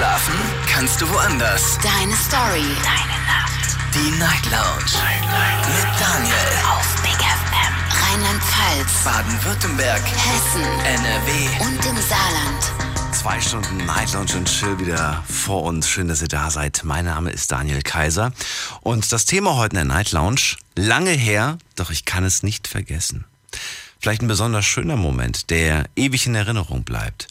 Schlafen kannst du woanders. Deine Story. Deine Nacht. Die Night Lounge. Mit Daniel. Auf Big FM. Rheinland-Pfalz. Baden-Württemberg. Hessen. NRW. Und im Saarland. Zwei Stunden Night Lounge und Chill wieder vor uns. Schön, dass ihr da seid. Mein Name ist Daniel Kaiser. Und das Thema heute in der Night Lounge, lange her, doch ich kann es nicht vergessen. Vielleicht ein besonders schöner Moment, der ewig in Erinnerung bleibt.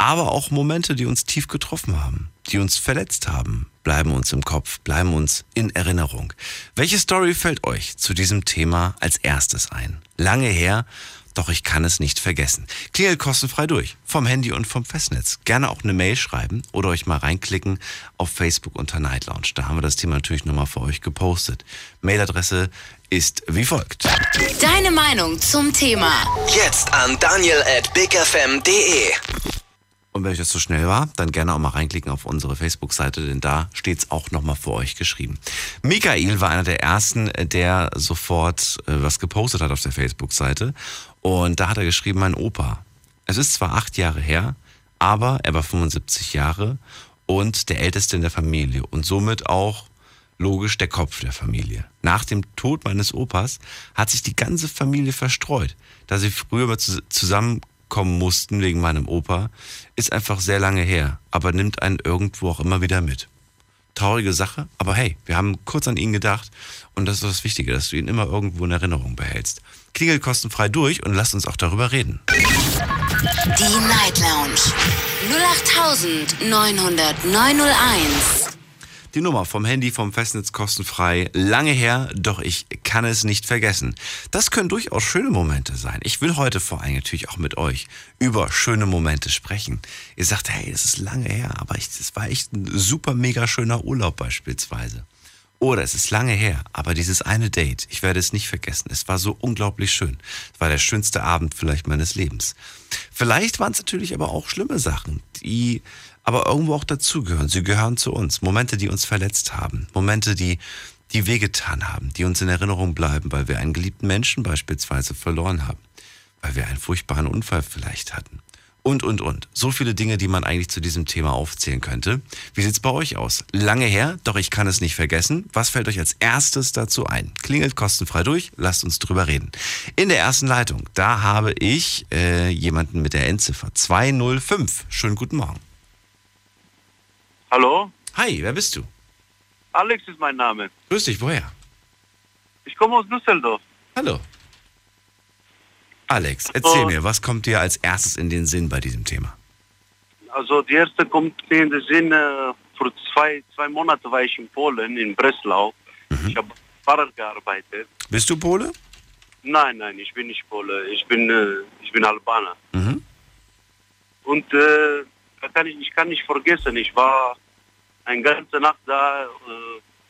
Aber auch Momente, die uns tief getroffen haben, die uns verletzt haben, bleiben uns im Kopf, bleiben uns in Erinnerung. Welche Story fällt euch zu diesem Thema als erstes ein? Lange her, doch ich kann es nicht vergessen. Klingelt kostenfrei durch, vom Handy und vom Festnetz. Gerne auch eine Mail schreiben oder euch mal reinklicken auf Facebook unter Night Lounge. Da haben wir das Thema natürlich nochmal für euch gepostet. Mailadresse ist wie folgt. Deine Meinung zum Thema. Jetzt an daniel at bigfm.de. Und wenn euch das zu schnell war, dann gerne auch mal reinklicken auf unsere Facebook-Seite, denn da steht's auch nochmal für euch geschrieben. Michael war einer der ersten, der sofort äh, was gepostet hat auf der Facebook-Seite. Und da hat er geschrieben, mein Opa. Es ist zwar acht Jahre her, aber er war 75 Jahre und der Älteste in der Familie und somit auch logisch der Kopf der Familie. Nach dem Tod meines Opas hat sich die ganze Familie verstreut. Da sie früher mal zu- zusammenkommen mussten wegen meinem Opa, ist einfach sehr lange her, aber nimmt einen irgendwo auch immer wieder mit. Traurige Sache, aber hey, wir haben kurz an ihn gedacht und das ist das Wichtige, dass du ihn immer irgendwo in Erinnerung behältst. Klingelt kostenfrei durch und lasst uns auch darüber reden. Die Night Lounge. 08901. Die Nummer vom Handy, vom Festnetz kostenfrei. Lange her, doch ich kann es nicht vergessen. Das können durchaus schöne Momente sein. Ich will heute vor allem natürlich auch mit euch über schöne Momente sprechen. Ihr sagt, hey, das ist lange her, aber das war echt ein super mega schöner Urlaub beispielsweise. Oder es ist lange her, aber dieses eine Date, ich werde es nicht vergessen. Es war so unglaublich schön. Es war der schönste Abend vielleicht meines Lebens. Vielleicht waren es natürlich aber auch schlimme Sachen, die aber irgendwo auch dazugehören. Sie gehören zu uns. Momente, die uns verletzt haben. Momente, die, die wehgetan haben, die uns in Erinnerung bleiben, weil wir einen geliebten Menschen beispielsweise verloren haben. Weil wir einen furchtbaren Unfall vielleicht hatten. Und, und, und. So viele Dinge, die man eigentlich zu diesem Thema aufzählen könnte. Wie sieht's bei euch aus? Lange her, doch ich kann es nicht vergessen. Was fällt euch als erstes dazu ein? Klingelt kostenfrei durch, lasst uns drüber reden. In der ersten Leitung, da habe ich äh, jemanden mit der Endziffer 205. Schönen guten Morgen. Hallo, Hi, wer bist du? Alex ist mein Name. Grüß dich, woher? Ich komme aus Düsseldorf. Hallo. Alex, erzähl Oh. mir, was kommt dir als erstes in den Sinn bei diesem Thema? Also die erste kommt mir in den Sinn, äh, vor zwei, zwei Monaten war ich in Polen, in Breslau. Ich habe Fahrer gearbeitet. Bist du Pole? Nein, nein, ich bin nicht Pole, ich bin, äh, ich bin Albaner. Mhm. Und äh, kann ich, ich kann nicht vergessen, ich war eine ganze Nacht da äh,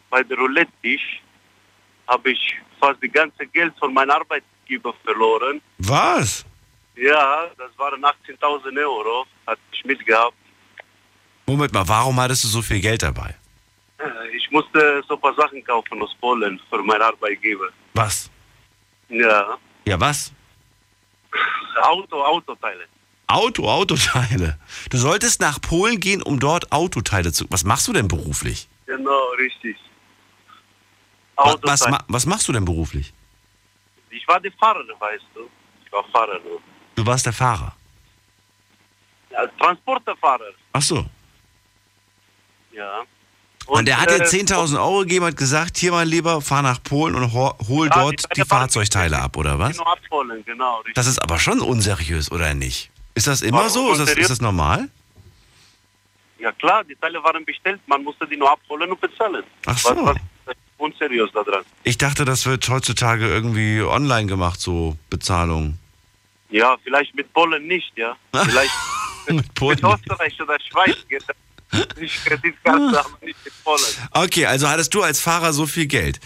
bei der Roulette-Tisch, habe ich fast das ganze Geld von meinem Arbeitgeber verloren. Was? Ja, das waren 18.000 Euro, hatte ich mitgehabt. Moment mal, warum hattest du so viel Geld dabei? Äh, Ich musste so ein paar Sachen kaufen aus Polen für meinen Arbeitgeber. Was? Ja, Ja, was? Auto, Autoteile. Auto, Autoteile. Du solltest nach Polen gehen, um dort Autoteile zu. Was machst du denn beruflich? Genau, richtig. Was, was, was machst du denn beruflich? Ich war der Fahrer, weißt du. Ich war Fahrer. nur. Du warst der Fahrer. Ja, Transporterfahrer, Ach so. ja. Und, der hat dir äh, 10.000 Euro gegeben und gesagt, hier mein Lieber, fahr nach Polen und ho hol Ja, dort die die Fahrzeugteile ab, oder was? Genau abholen, genau. Richtig. Das ist aber schon unseriös, oder nicht? Ist das immer so? Ist das, ist das normal? Ja klar, die Teile waren bestellt, man musste die nur abholen und bezahlen. Ach so. Was, was unseriös? Ich dachte, das wird heutzutage irgendwie online gemacht, so Bezahlung. Ja, vielleicht mit Polen nicht, ja. Vielleicht Mit Polen. mit Österreich oder Schweiz geht das. Nicht Kreditkarte, aber nicht mit Polen. Okay, also hattest du als Fahrer so viel Geld.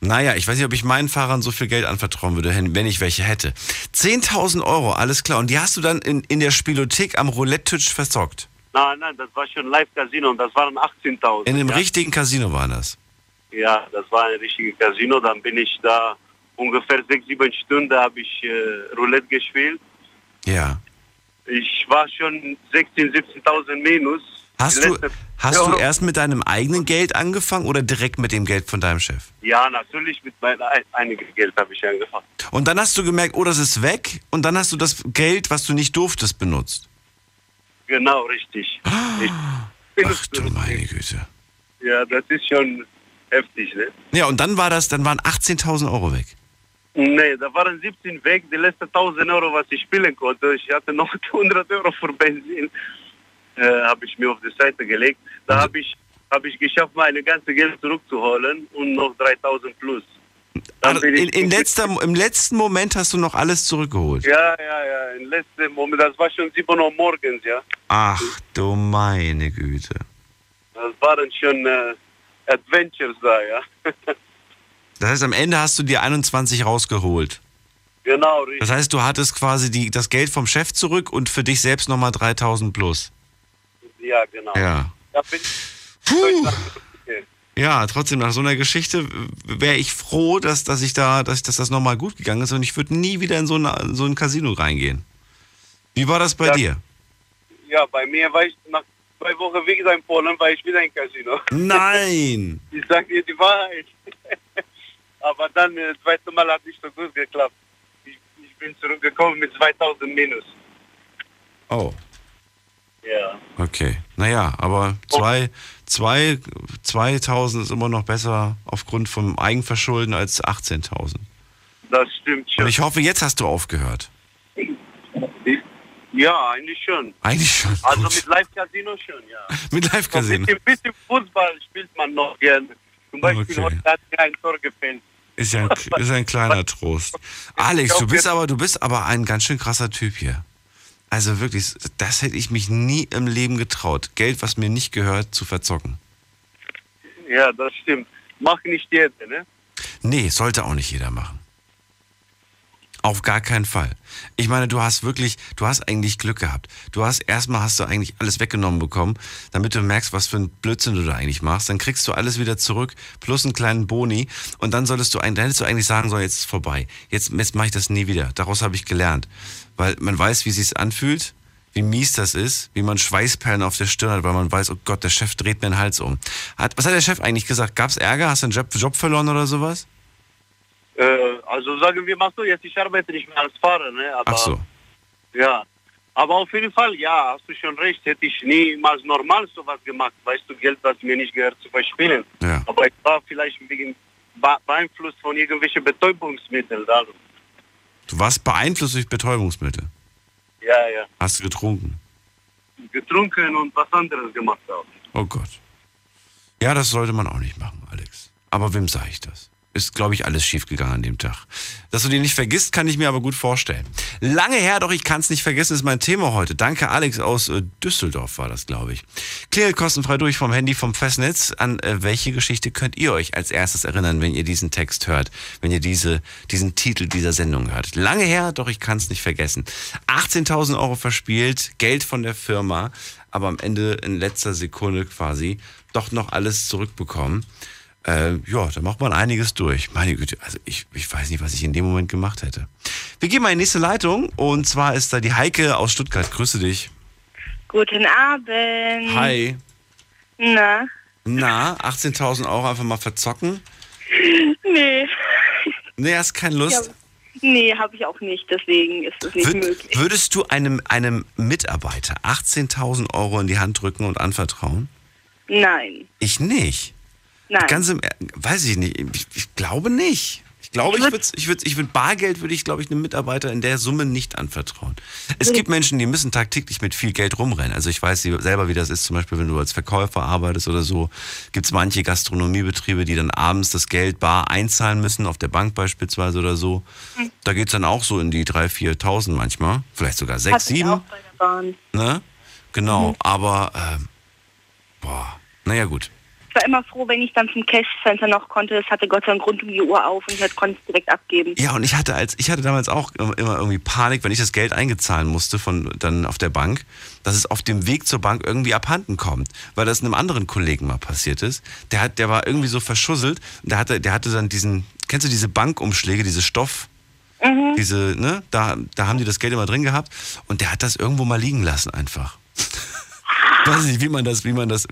Naja, ich weiß nicht, ob ich meinen Fahrern so viel Geld anvertrauen würde, wenn ich welche hätte. 10.000 Euro, alles klar. Und die hast du dann in, in der Spielothek am Roulette-Tisch verzockt. Nein, nein, das war schon Live-Casino und das waren 18.000. In einem ja. richtigen Casino war das. Ja, das war ein richtiges Casino. Dann bin ich da ungefähr sechs, sieben Stunden habe ich äh, Roulette gespielt. Ja. Ich war schon 16.000, 17.000 minus. Hast du, Hast du erst mit deinem eigenen Geld angefangen oder direkt mit dem Geld von deinem Chef? Ja, natürlich mit meinem ein- einiges Geld habe ich angefangen. Und dann hast du gemerkt, oh, das ist weg. Und dann hast du das Geld, was du nicht durftest, benutzt. Genau, richtig. Ich Ach du meine Güte. Ja, das ist schon heftig, ne? Ja, und dann war das, dann waren 18.000 Euro weg. Nee, da waren 17 weg, die letzten 1000 Euro, was ich spielen konnte. Ich hatte noch 100 Euro für Benzin, äh, habe ich mir auf die Seite gelegt. Da habe ich, hab ich geschafft, meine ganze Geld zurückzuholen und noch 3000 plus. Also in, in letzter, Im letzten Moment hast du noch alles zurückgeholt. Ja, ja, ja, im letzten Moment, das war schon 7 Uhr morgens, ja. Ach du meine Güte. Das waren schon äh, Adventures da, ja. Das heißt, am Ende hast du dir 21 rausgeholt. genau, richtig. Das heißt, du hattest quasi die, das Geld vom Chef zurück und für dich selbst nochmal 3000 plus. Ja, genau. Ja. Da bin ich Puh. Ja, trotzdem, nach so einer Geschichte wäre ich froh, dass, dass ich da, dass, dass das nochmal gut gegangen ist und ich würde nie wieder in so, eine, so ein Casino reingehen. Wie war das bei Ja. dir? Ja, bei mir war ich nach zwei Wochen wieder in Polen, war ich wieder im Casino. Nein! Ich sag dir die Wahrheit. Aber dann, äh, das zweite Mal hat nicht so gut geklappt. Ich, ich bin zurückgekommen mit 2000 Minus. Oh, Ja. okay. Naja, aber zwei, zwei, 2000 ist immer noch besser aufgrund vom Eigenverschulden als 18.000. Das stimmt schon. Und ich hoffe, jetzt hast du aufgehört. ja, eigentlich schon. Eigentlich schon. Also gut. mit Live-Casino schon, ja. mit Ein Live-Casino. bisschen, bisschen Fußball spielt man noch gerne. Zum Beispiel Okay. heute hat mir ein Tor gefällt. Ist ja ein, ist ein kleiner Trost. Alex, du bist aber, du bist aber ein ganz schön krasser Typ hier. Also wirklich, das hätte ich mich nie im Leben getraut. Geld, was mir nicht gehört, zu verzocken. Ja, das stimmt. Macht nicht jeder, ne? Nee, sollte auch nicht jeder machen. Auf gar keinen Fall. Ich meine, du hast wirklich, du hast eigentlich Glück gehabt. Du hast erstmal hast du eigentlich alles weggenommen bekommen, damit du merkst, was für ein Blödsinn du da eigentlich machst. Dann kriegst du alles wieder zurück, plus einen kleinen Boni. Und dann solltest du, dann hättest du eigentlich sagen sollen, jetzt ist vorbei. Jetzt, jetzt mache ich das nie wieder. Daraus habe ich gelernt. Weil man weiß, wie es anfühlt, wie mies das ist, wie man Schweißperlen auf der Stirn hat, weil man weiß, oh Gott, der Chef dreht mir den Hals um. Hat, was hat der Chef eigentlich gesagt? Gab es Ärger? Hast du einen Job verloren oder sowas? Äh, also sagen wir mal so, jetzt ich arbeite nicht mehr als Fahrer, ne? Aber, Ach so. Ja. Aber auf jeden Fall, ja, hast du schon recht, hätte ich niemals normal sowas gemacht, weißt du, Geld, was mir nicht gehört, zu verspielen. Ja. Aber ich war vielleicht wegen Be beeinflusst von irgendwelchen Betäubungsmitteln. Also. Du warst beeinflusst durch Betäubungsmittel. Ja, ja. Hast du getrunken. Getrunken und was anderes gemacht auch. Oh Gott. Ja, das sollte man auch nicht machen, Alex. Aber wem sage ich das? Ist, glaube ich, alles schiefgegangen an dem Tag. Dass du den nicht vergisst, kann ich mir aber gut vorstellen. Lange her, doch ich kann es nicht vergessen, ist mein Thema heute. Danke, Alex aus äh, Düsseldorf war das, glaube ich. Klingelt kostenfrei durch vom Handy vom Festnetz. An äh, welche Geschichte könnt ihr euch als erstes erinnern, wenn ihr diesen Text hört, wenn ihr diese, diesen Titel dieser Sendung hört? Lange her, doch ich kann es nicht vergessen. 18.000 Euro verspielt, Geld von der Firma, aber am Ende in letzter Sekunde quasi doch noch alles zurückbekommen. Äh, ja, da macht man einiges durch. Meine Güte, also ich, ich weiß nicht, was ich in dem Moment gemacht hätte. Wir gehen mal in die nächste Leitung und zwar ist da die Heike aus Stuttgart. Grüße dich. Guten Abend. Hi. Na? Na, 18.000 Euro einfach mal verzocken? Nee. Nee, hast keine Lust? Ja, nee, habe ich auch nicht. Deswegen ist es nicht Würd, möglich. würdest du einem, einem Mitarbeiter 18.000 Euro in die Hand drücken und anvertrauen? Nein. Ich nicht. Nein. Ganz im, weiß ich nicht. Ich, ich glaube nicht. Ich glaube, Ich ich würd- würde, ich würde, ich würde Bargeld würde ich, glaube ich, einem Mitarbeiter in der Summe nicht anvertrauen. Es gibt Menschen, die müssen tagtäglich mit viel Geld rumrennen. Also ich weiß selber, wie das ist. Zum Beispiel, wenn du als Verkäufer arbeitest oder so, gibt es manche Gastronomiebetriebe, die dann abends das Geld bar einzahlen müssen, auf der Bank beispielsweise oder so. Hm. Da geht es dann auch so in die 3.000, 4.000 manchmal. Vielleicht sogar 6, Hatte ich 7. auch bei der Bahn. Ne? Genau. Aber, ähm, boah, naja gut. War immer froh, wenn ich dann zum Cash-Center noch konnte. Es hatte Gott sei Dank rund um die Uhr auf und ich konnte es direkt abgeben. Ja, und ich hatte als ich hatte damals auch immer irgendwie Panik, wenn ich das Geld eingezahlen musste von dann auf der Bank, dass es auf dem Weg zur Bank irgendwie abhanden kommt, weil das einem anderen Kollegen mal passiert ist. Der hat der war irgendwie so verschusselt, und der hatte der hatte dann diesen kennst du diese Bankumschläge, diese Stoff diese, ne, da, da haben die das Geld immer drin gehabt und der hat das irgendwo mal liegen lassen einfach. Weiß nicht, wie man das, wie man das,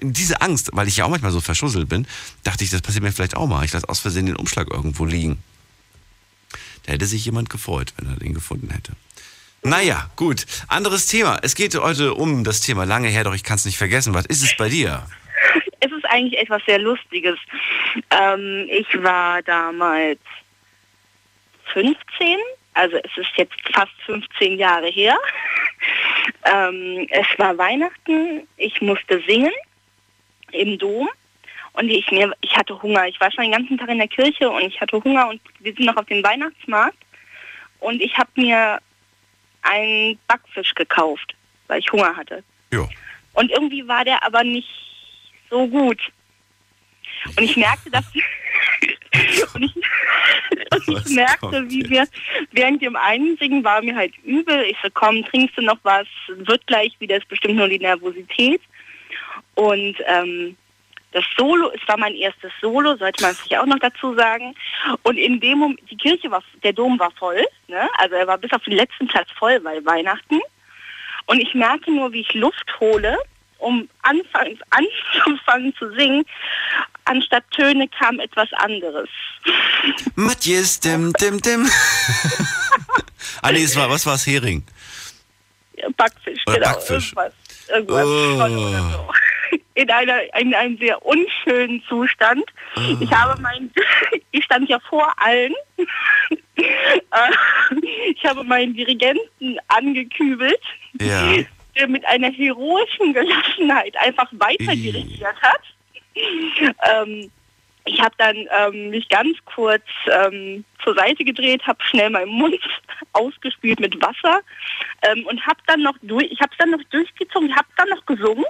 diese Angst, weil ich ja auch manchmal so verschusselt bin, dachte ich, das passiert mir vielleicht auch mal. Ich lasse aus Versehen den Umschlag irgendwo liegen. Da hätte sich jemand gefreut, wenn er den gefunden hätte. Naja, gut. Anderes Thema. Es geht heute um das Thema lange her, doch ich kann es nicht vergessen. Was ist es bei dir? Es ist eigentlich etwas sehr Lustiges. Ähm, ich war damals 15, also es ist jetzt fast 15 Jahre her. ähm, es war Weihnachten, ich musste singen im Dom und ich, mir, ich hatte Hunger. Ich war schon den ganzen Tag in der Kirche und ich hatte Hunger und wir sind noch auf dem Weihnachtsmarkt und ich habe mir einen Backfisch gekauft, weil ich Hunger hatte. Ja. Und irgendwie war der aber nicht so gut. Und ich merkte, dass und ich, und ich merkte, wie wir während dem Einsingen war mir halt übel. Ich so, komm, trinkst du noch was? Wird gleich wieder, ist bestimmt nur die Nervosität. Und ähm, das Solo, es war mein erstes Solo, sollte man sich auch noch dazu sagen. Und in dem Moment, die Kirche war, der Dom war voll, ne? also er war bis auf den letzten Platz voll bei Weihnachten. Und ich merke nur, wie ich Luft hole, um anfangs, anzufangen zu singen. Anstatt Töne kam etwas anderes. Matthias, dim, dim, dim. ah, nee, es war, was war es? Hering. Backfisch, Oder genau. Backfisch. Irgendwas, irgendwas Oh. So. In, einer, in einem sehr unschönen Zustand. Ich habe mein, ich stand ja vor allen. Ich habe meinen Dirigenten angekübelt, Ja. der mit einer heroischen Gelassenheit einfach weiter dirigiert hat. Ähm, ich habe dann ähm, mich ganz kurz ähm, zur Seite gedreht, habe schnell meinen Mund ausgespült mit Wasser ähm, und habe dann noch durch, ich habe dann noch durchgezogen, habe dann noch gesungen.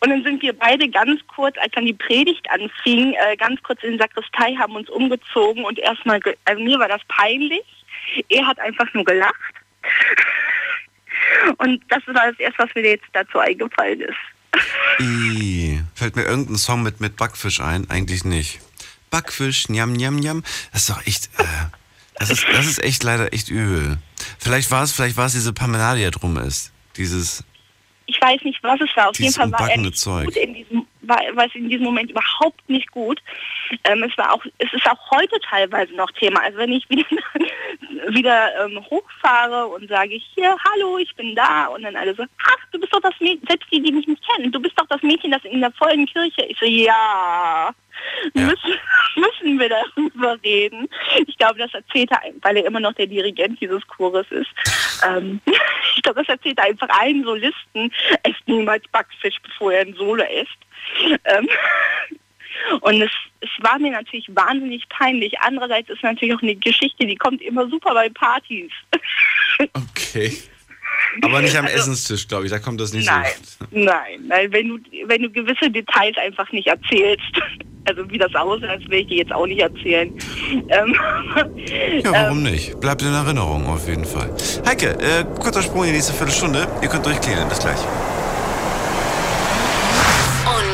Und dann sind wir beide ganz kurz, als dann die Predigt anfing, äh, ganz kurz in die Sakristei, haben uns umgezogen und erstmal, also mir war das peinlich. Er hat einfach nur gelacht. Und das war das erste, was mir jetzt dazu eingefallen ist. I, fällt mir irgendein Song mit, mit Backfisch ein? Eigentlich nicht. Backfisch, njam, njam, njam. Das ist doch echt, äh, das ist, das ist echt leider echt übel. Vielleicht war es, vielleicht war es diese Parmelade, die da drum ist. Dieses, Ich weiß nicht, was es war. Auf jeden Dieses Fall war er nicht Zeug. gut in diesem, war, war es in diesem Moment überhaupt nicht gut. Ähm, es war auch, es ist auch heute teilweise noch Thema. Also wenn ich wieder, wieder ähm, hochfahre und sage hier, hallo, ich bin da und dann alle so, ach, du bist doch das Mädchen, selbst die, die mich nicht kennen, du bist doch das Mädchen, das in der vollen Kirche. Ich so, ja, Ja. Müssen, müssen wir darüber reden. Ich glaube, das erzählt er, weil er immer noch der Dirigent dieses Chores ist. Ähm, ich glaube, das erzählt er einfach allen Solisten, esst niemals Backfisch, bevor er ein Solo isst. Ähm, und es, es war mir natürlich wahnsinnig peinlich. Andererseits ist natürlich auch eine Geschichte, die kommt immer super bei Partys. okay. Aber nicht am Also- Essenstisch, glaube ich. Da kommt das nicht Nein, so. nein, weil wenn du, wenn du gewisse Details einfach nicht erzählst, also wie das aussah, das will ich dir jetzt auch nicht erzählen. Ähm, Ja, warum nicht? Bleibt in Erinnerung auf jeden Fall. Heike, äh, kurzer Sprung in die nächste Viertelstunde. Ihr könnt durchklären. Bis gleich.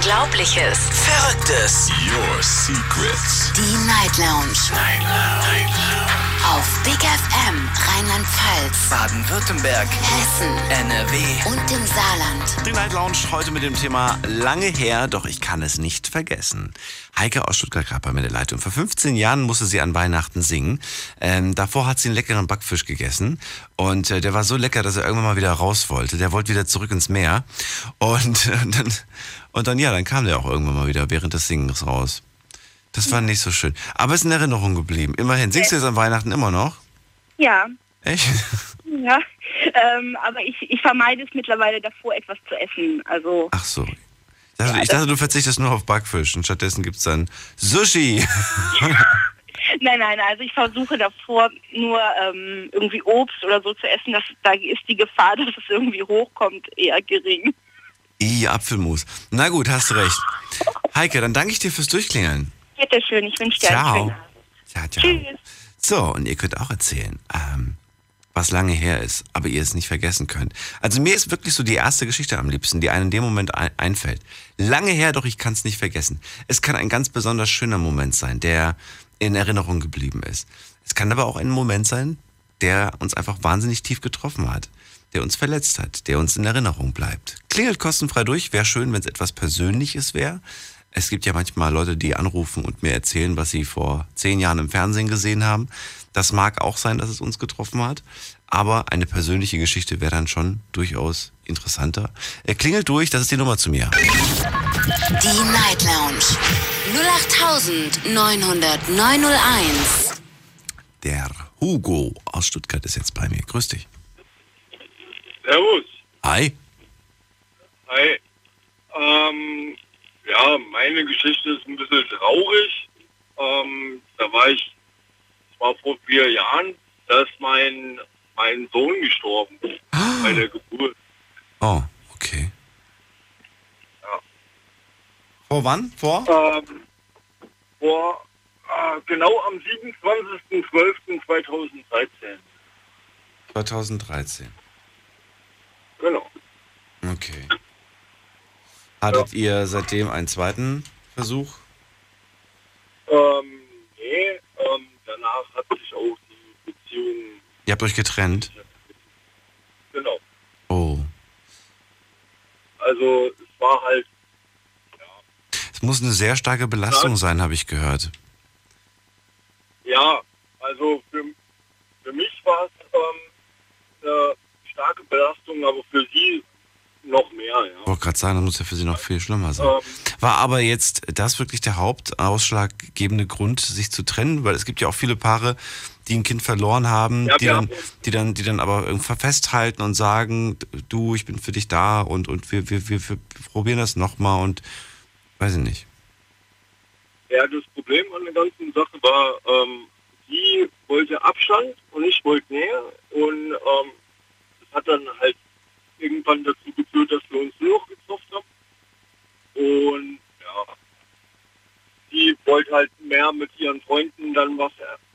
Unglaubliches. Verrücktes. Your secrets. Die Night Lounge. Night Lounge. Auf Big FM Rheinland-Pfalz, Baden-Württemberg. Hessen NRW. und im Saarland. Die Night Lounge heute mit dem Thema lange her, doch ich kann es nicht vergessen. Heike aus Stuttgart gerade bei mir in der Leitung. Vor 15 Jahren musste sie an Weihnachten singen. Ähm, davor hat sie einen leckeren Backfisch gegessen und äh, der war so lecker, dass er irgendwann mal wieder raus wollte. Der wollte wieder zurück ins Meer und äh, dann und dann ja, dann kam der auch irgendwann mal wieder während des Singens raus. Das war nicht so schön, aber ist in Erinnerung geblieben. Immerhin singst du jetzt an Weihnachten immer noch? ja, Echt? ja. Ähm, aber ich, ich vermeide es mittlerweile davor, etwas zu essen. Also Ach so. Ich dachte, ich dachte, du verzichtest nur auf Backfisch und stattdessen gibt's dann Sushi. nein, nein, also ich versuche davor nur ähm, irgendwie Obst oder so zu essen. Das, da ist die Gefahr, dass es irgendwie hochkommt, eher gering. I, Apfelmus. Na gut, hast du recht. Heike, dann danke ich dir fürs Durchklingeln. Bitte schön, ich wünsche dir einen Ciao. schönen Abend. Ja, ciao. Tschüss. So, und ihr könnt auch erzählen, ähm, was lange her ist, aber ihr es nicht vergessen könnt. Also mir ist wirklich so die erste Geschichte am liebsten, die einem in dem Moment ein einfällt. Lange her, doch ich kann es nicht vergessen. Es kann ein ganz besonders schöner Moment sein, der in Erinnerung geblieben ist. Es kann aber auch ein Moment sein, der uns einfach wahnsinnig tief getroffen hat. Der uns verletzt hat, der uns in Erinnerung bleibt. Klingelt kostenfrei durch. Wäre schön, wenn es etwas Persönliches wäre. Es gibt ja manchmal Leute, die anrufen und mir erzählen, was sie vor zehn Jahren im Fernsehen gesehen haben. Das mag auch sein, dass es uns getroffen hat. Aber eine persönliche Geschichte wäre dann schon durchaus interessanter. Er klingelt durch, das ist die Nummer zu mir. Die Night Lounge 0890901. Der Hugo aus Stuttgart ist jetzt bei mir. Grüß dich. Servus. Hi. Hi. Ähm, ja, meine Geschichte ist ein bisschen traurig. Ähm, da war ich, das war vor vier Jahren, da ist mein, mein Sohn gestorben bei der Geburt. Oh, okay. Ja. Vor wann? Vor? Ähm, vor, äh, genau am 27.12.2013. 2013. Genau. Okay. Hattet ihr seitdem einen zweiten Versuch? Ähm, nee, ähm, danach hat sich auch die Beziehung, Ihr habt euch getrennt? genau. Oh. Also es war halt, Es muss eine sehr starke Belastung sein, habe ich gehört. ja, also für, für mich war es ähm, eine starke Belastung, aber für sie noch mehr, ja. Ich wollte gerade sagen, das muss ja für sie noch viel schlimmer sein. Ähm, War aber jetzt das wirklich der hauptausschlaggebende Grund, sich zu trennen? Weil es gibt ja auch viele Paare, die ein Kind verloren haben, Ja, die, dann, haben- die, dann, die dann aber irgendwie festhalten und sagen, du, ich bin für dich da und, und wir, wir, wir, wir probieren das nochmal und weiß ich nicht. Ja, das Problem an der ganzen Sache war, ähm, sie wollte Abstand und ich wollte Nähe und ähm, hat dann halt irgendwann dazu geführt, dass wir uns nur noch getroffen haben. Und ja, sie wollte halt mehr mit ihren Freunden dann was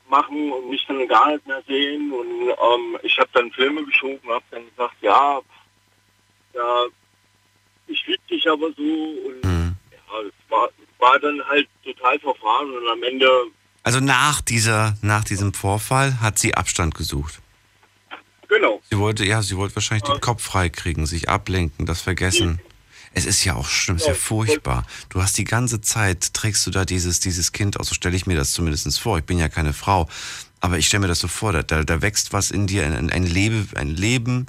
machen und mich dann gar nicht mehr sehen. Und ähm, ich habe dann Filme geschoben, habe dann gesagt, ja, ja, ich liebe dich aber so und Mhm. ja, es war, war dann halt total verfahren und am Ende, Also nach, dieser, nach diesem Vorfall hat sie Abstand gesucht. Genau, Sie wollte, ja, sie wollte wahrscheinlich den Kopf freikriegen, sich ablenken, das vergessen. Es ist ja auch schlimm, es ist ja Ja, furchtbar. Du hast die ganze Zeit, trägst du da dieses, dieses Kind aus, so stelle ich mir das zumindest vor. Ich bin ja keine Frau, aber ich stelle mir das so vor, da, da, da wächst was in dir, ein, ein, Lebe, ein Leben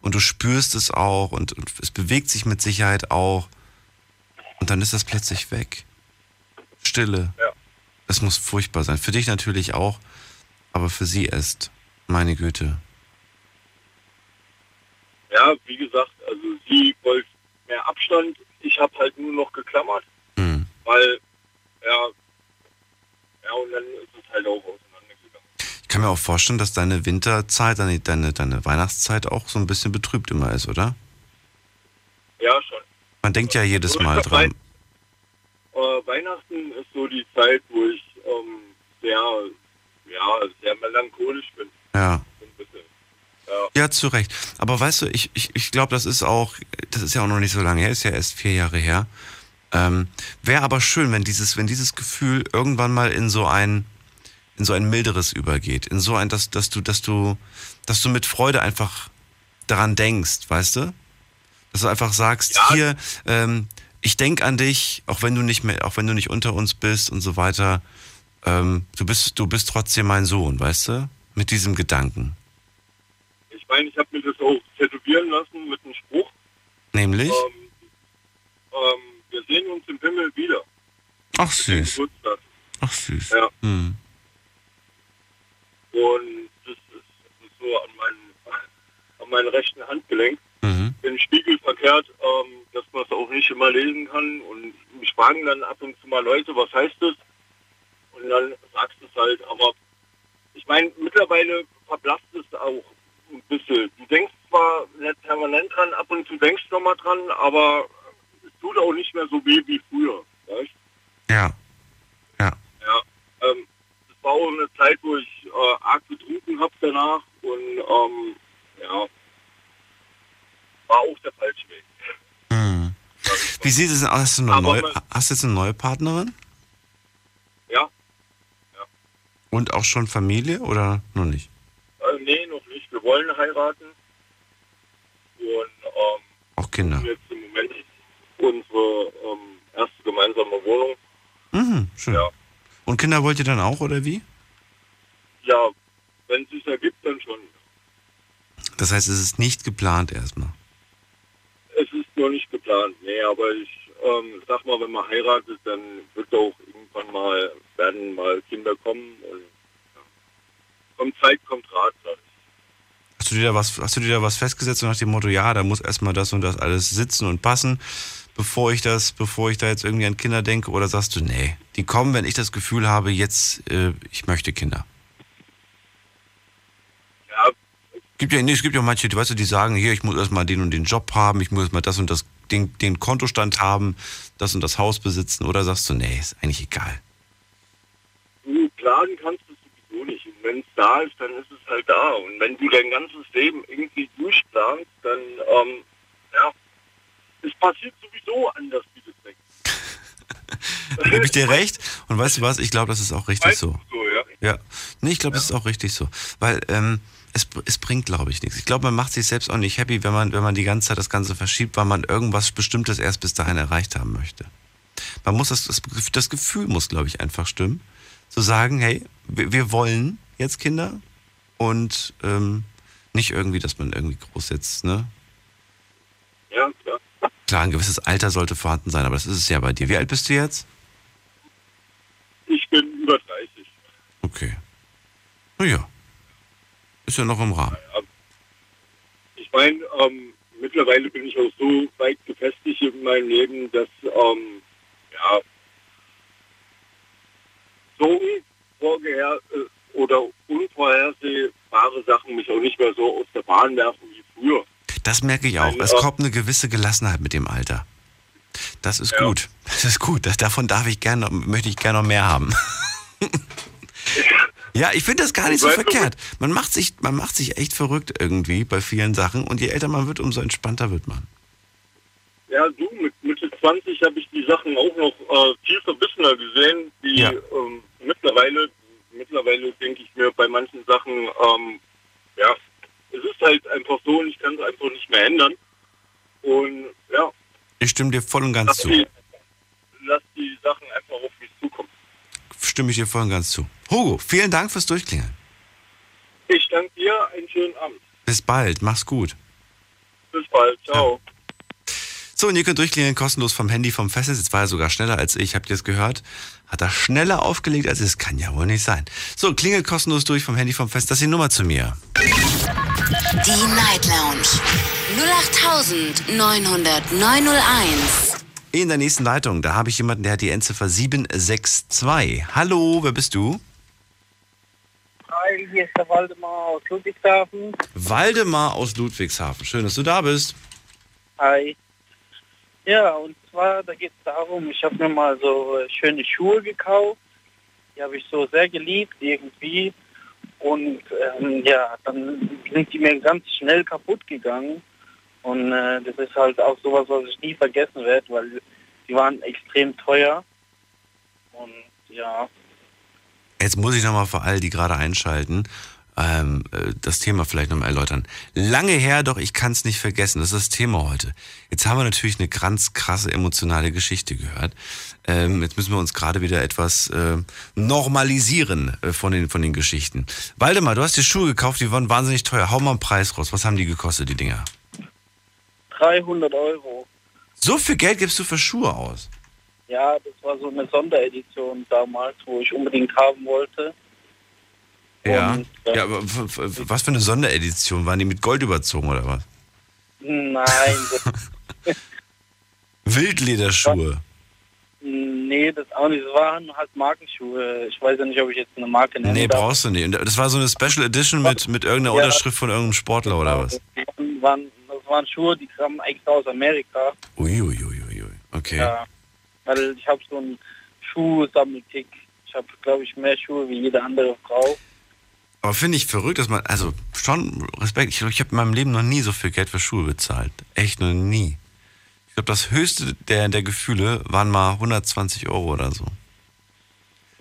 und du spürst es auch und, und es bewegt sich mit Sicherheit auch. Und dann ist das plötzlich weg. Stille. Ja. Das muss furchtbar sein. Für dich natürlich auch, aber für sie ist, meine Güte. Ja, wie gesagt, also sie wollte mehr Abstand, ich habe halt nur noch geklammert, Hm. weil, ja, ja, und dann ist es halt auch auseinandergegangen. Ich kann mir auch vorstellen, dass deine Winterzeit, deine, deine, deine Weihnachtszeit auch so ein bisschen betrübt immer ist, oder? Ja, schon. Man denkt ja jedes Mal dran. Äh, Weihnachten ist so die Zeit, wo ich ähm, sehr, ja, sehr melancholisch bin. Ja. Ja. Ja, zu Recht. Aber weißt du, ich, ich, ich glaube, das ist auch, das ist ja auch noch nicht so lange her, ist ja erst vier Jahre her. Ähm, Wäre aber schön, wenn dieses, wenn dieses Gefühl irgendwann mal in so ein, in so ein milderes übergeht, in so ein, dass, dass du, dass du, dass du mit Freude einfach daran denkst, weißt du? Dass du einfach sagst, Ja. hier, ähm, ich denk an dich, auch wenn du nicht mehr, auch wenn du nicht unter uns bist und so weiter. Ähm, du bist, du bist trotzdem mein Sohn, weißt du? Mit diesem Gedanken. Ich meine, ich habe mir das auch tätowieren lassen mit einem Spruch. Nämlich? Ähm, ähm, wir sehen uns im Himmel wieder. Ach süß. Ach süß. Ja. Hm. Und das ist, das ist so an meinem, an meinem rechten Handgelenk. Mhm. Den Spiegel verkehrt, ähm, dass man es auch nicht immer lesen kann. Und mich fragen dann ab und zu mal Leute, was heißt das? Und dann sagst du es halt. Aber ich meine, mittlerweile verblasst es auch ein bisschen. Du denkst zwar nicht permanent dran, ab und zu denkst du noch mal dran, aber es tut auch nicht mehr so weh wie früher. Weißt? Ja. Ja. Ja, ähm, das war auch eine Zeit, wo ich äh, arg getrunken habe danach und ähm, ja, war auch der falsche Weg. Hm. Wie sieht es aus? Hast du, eine neue, hast du jetzt eine neue Partnerin? Ja, Und auch schon Familie oder noch nicht? Wollen heiraten. Auch Kinder. Jetzt im Moment unsere ähm, erste gemeinsame Wohnung. Mhm, schön. Ja. Und Kinder wollt ihr dann auch, oder wie? Ja, wenn es sich ergibt, dann schon. Das heißt, es ist nicht geplant erstmal. Es ist noch nicht geplant, nee, aber ich ähm, sag mal, wenn man heiratet, dann wird auch irgendwann mal, werden mal Kinder kommen und ja. kommt Zeit, kommt Rat, sag ich. Hast du dir da was, hast du dir da was festgesetzt nach dem Motto, ja, da muss erstmal das und das alles sitzen und passen, bevor ich das, bevor ich da jetzt irgendwie an Kinder denke? Oder sagst du, nee, die kommen, wenn ich das Gefühl habe, jetzt, äh, ich möchte Kinder? Ja, Gibt ja, nee, es gibt ja manche, die, weißt du, die sagen, hier, ich muss erstmal den und den Job haben, ich muss erstmal das und das, den, den Kontostand haben, das und das Haus besitzen. Oder sagst du, nee, ist eigentlich egal. du planen kannst du sowieso nicht. Und wenn es da ist, dann ist es halt da. Und wenn du dein ganzes Leben irgendwie durchplanst, dann, ähm, ja, es passiert sowieso anders, wie du denkst. Da gebe ich dir recht. Und weißt du was, ich glaube, das ist auch richtig Weißt so. du so, ja. Ja, nee, ich glaube, das ist auch richtig so. Weil ähm, es, es bringt, glaube ich, nichts. Ich glaube, man macht sich selbst auch nicht happy, wenn man, wenn man die ganze Zeit das Ganze verschiebt, weil man irgendwas Bestimmtes erst bis dahin erreicht haben möchte. Man muss das, das, das Gefühl muss, glaube ich, einfach stimmen. Zu sagen, hey, wir, wollen jetzt Kinder und ähm, nicht irgendwie, dass man irgendwie groß jetzt, ne? Ja, klar. Klar, ein gewisses Alter sollte vorhanden sein, aber das ist es ja bei dir. Wie alt bist du jetzt? Ich bin über 30. Okay. Naja. Ist ja noch im Rahmen. Ich meine, ähm, mittlerweile bin ich auch so weit gefestigt in meinem Leben, dass ähm, ja so unvorgeher äh, oder unvorhersehbare Sachen mich auch nicht mehr so aus der Bahn werfen wie früher. Das merke ich auch. Es äh, kommt eine gewisse Gelassenheit mit dem Alter. Das ist Ja. gut. Das ist gut. Das, davon darf ich gerne, möchte ich gerne noch mehr haben. ja, ich finde das gar nicht so verkehrt. Man macht sich, man macht sich echt verrückt irgendwie bei vielen Sachen und je älter man wird, umso entspannter wird man. Ja, du, mit Mitte 20 habe ich die Sachen auch noch äh, viel verbissener gesehen, die Ja. ähm, mittlerweile, mittlerweile denke ich mir bei manchen Sachen, ähm, ja, es ist halt einfach so und ich kann es einfach nicht mehr ändern. Und ja, Ich stimme dir voll und ganz lass zu. die, lass die Sachen einfach auf mich zukommen. Stimme ich dir voll und ganz zu. Hugo, vielen Dank fürs Durchklingeln. Ich danke dir, einen schönen Abend. Bis bald. Mach's gut. Bis bald, ciao. So, und ihr könnt durchklingeln, kostenlos vom Handy, vom Festnetz. Jetzt war er sogar schneller als ich. Habt ihr es gehört? Hat er schneller aufgelegt als. Das kann ja wohl nicht sein. So, klingelt kostenlos durch vom Handy, vom Festnetz. Das ist die Nummer zu mir. Die Night Lounge 0890901. In der nächsten Leitung, da habe ich jemanden, der hat die Endziffer 762. Hallo, wer bist du? Hi, hier ist der Waldemar aus Ludwigshafen. Waldemar aus Ludwigshafen. Schön, dass du da bist. Hi. Ja, und zwar, da geht es darum, ich habe mir mal so äh, schöne Schuhe gekauft. Die habe ich so sehr geliebt irgendwie. Und ähm, ja, dann sind die mir ganz schnell kaputt gegangen. Und äh, das ist halt auch sowas, was ich nie vergessen werde, weil die waren extrem teuer. Und ja, Jetzt muss ich nochmal für all die gerade einschalten, ähm, äh, das Thema vielleicht nochmal erläutern. Lange her, doch ich kann es nicht vergessen. Das ist das Thema heute. Jetzt haben wir natürlich eine ganz krasse emotionale Geschichte gehört. Ähm, jetzt müssen wir uns gerade wieder etwas äh, normalisieren äh, von, den, von den Geschichten. Waldemar, du hast die Schuhe gekauft, die waren wahnsinnig teuer. Hau mal einen Preis raus. Was haben die gekostet, die Dinger? 300 Euro. So viel Geld gibst du für Schuhe aus? Ja, das war so eine Sonderedition damals, wo ich unbedingt haben wollte. Ja. Und, äh, ja, aber was für eine Sonderedition? Waren die mit Gold überzogen oder was? Nein, Wildlederschuhe. nee, das auch nicht. Das waren halt Markenschuhe. Ich weiß ja nicht, ob ich jetzt eine Marke nenne. Nee, darf. brauchst du nicht. Und das war so eine Special Edition mit, mit irgendeiner Ja. Unterschrift von irgendeinem Sportler oder was? Das waren, das waren Schuhe, die kamen extra aus Amerika. Uiuiuiui. Okay. Ja, weil ich habe so einen Schuhsammelkick. Ich habe, glaube ich, mehr Schuhe wie jede andere Frau. Aber finde ich verrückt, dass man, also schon Respekt. Ich glaube, ich habe in meinem Leben noch nie so viel Geld für Schuhe bezahlt. Echt noch nie. Ich glaube, das höchste der, der Gefühle waren mal 120 Euro oder so.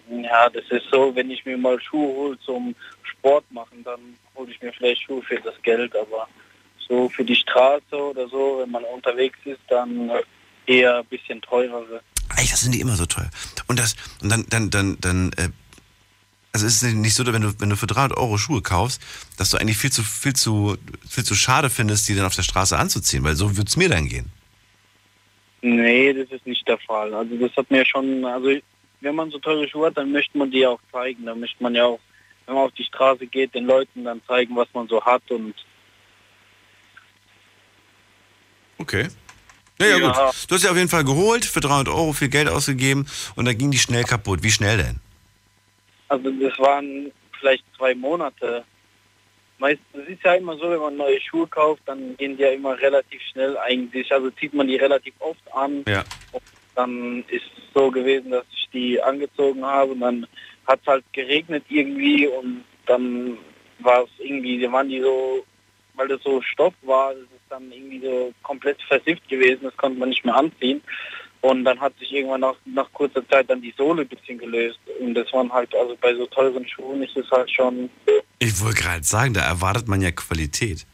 Ja, das ist so, wenn ich mir mal Schuhe hole zum Sport machen, dann hole ich mir vielleicht Schuhe für das Geld, aber so für die Straße oder so, wenn man unterwegs ist, dann eher ein bisschen teurere. Echt, das sind die immer so teuer. Und das, und dann, dann, dann, dann, äh, also es ist nicht so, wenn du, wenn du für 300 Euro Schuhe kaufst, dass du eigentlich viel zu, viel zu, viel zu schade findest, die dann auf der Straße anzuziehen, weil so würde es mir dann gehen. Nee, das ist nicht der Fall. Also das hat mir schon, also wenn man so teure Schuhe hat, dann möchte man die auch zeigen. Dann möchte man ja auch, wenn man auf die Straße geht, den Leuten dann zeigen, was man so hat und Okay. Ja, ja, Ja. gut. Du hast ja auf jeden Fall geholt, für 300 Euro viel Geld ausgegeben und dann ging die schnell kaputt. Wie schnell denn? Also das waren vielleicht zwei Monate. Meist, es ist ja immer so, wenn man neue Schuhe kauft, dann gehen die ja immer relativ schnell eigentlich. Also zieht man die relativ oft an. Ja. Dann ist es so gewesen, dass ich die angezogen habe und dann hat es halt geregnet irgendwie und dann war es irgendwie, da waren die so, weil das so Stoff war, das ist dann irgendwie so komplett versifft gewesen, das konnte man nicht mehr anziehen. Und dann hat sich irgendwann nach, nach kurzer Zeit dann die Sohle ein bisschen gelöst. Und das waren halt, also bei so teuren Schuhen ist es halt schon, Ich wollte gerade sagen, da erwartet man ja Qualität.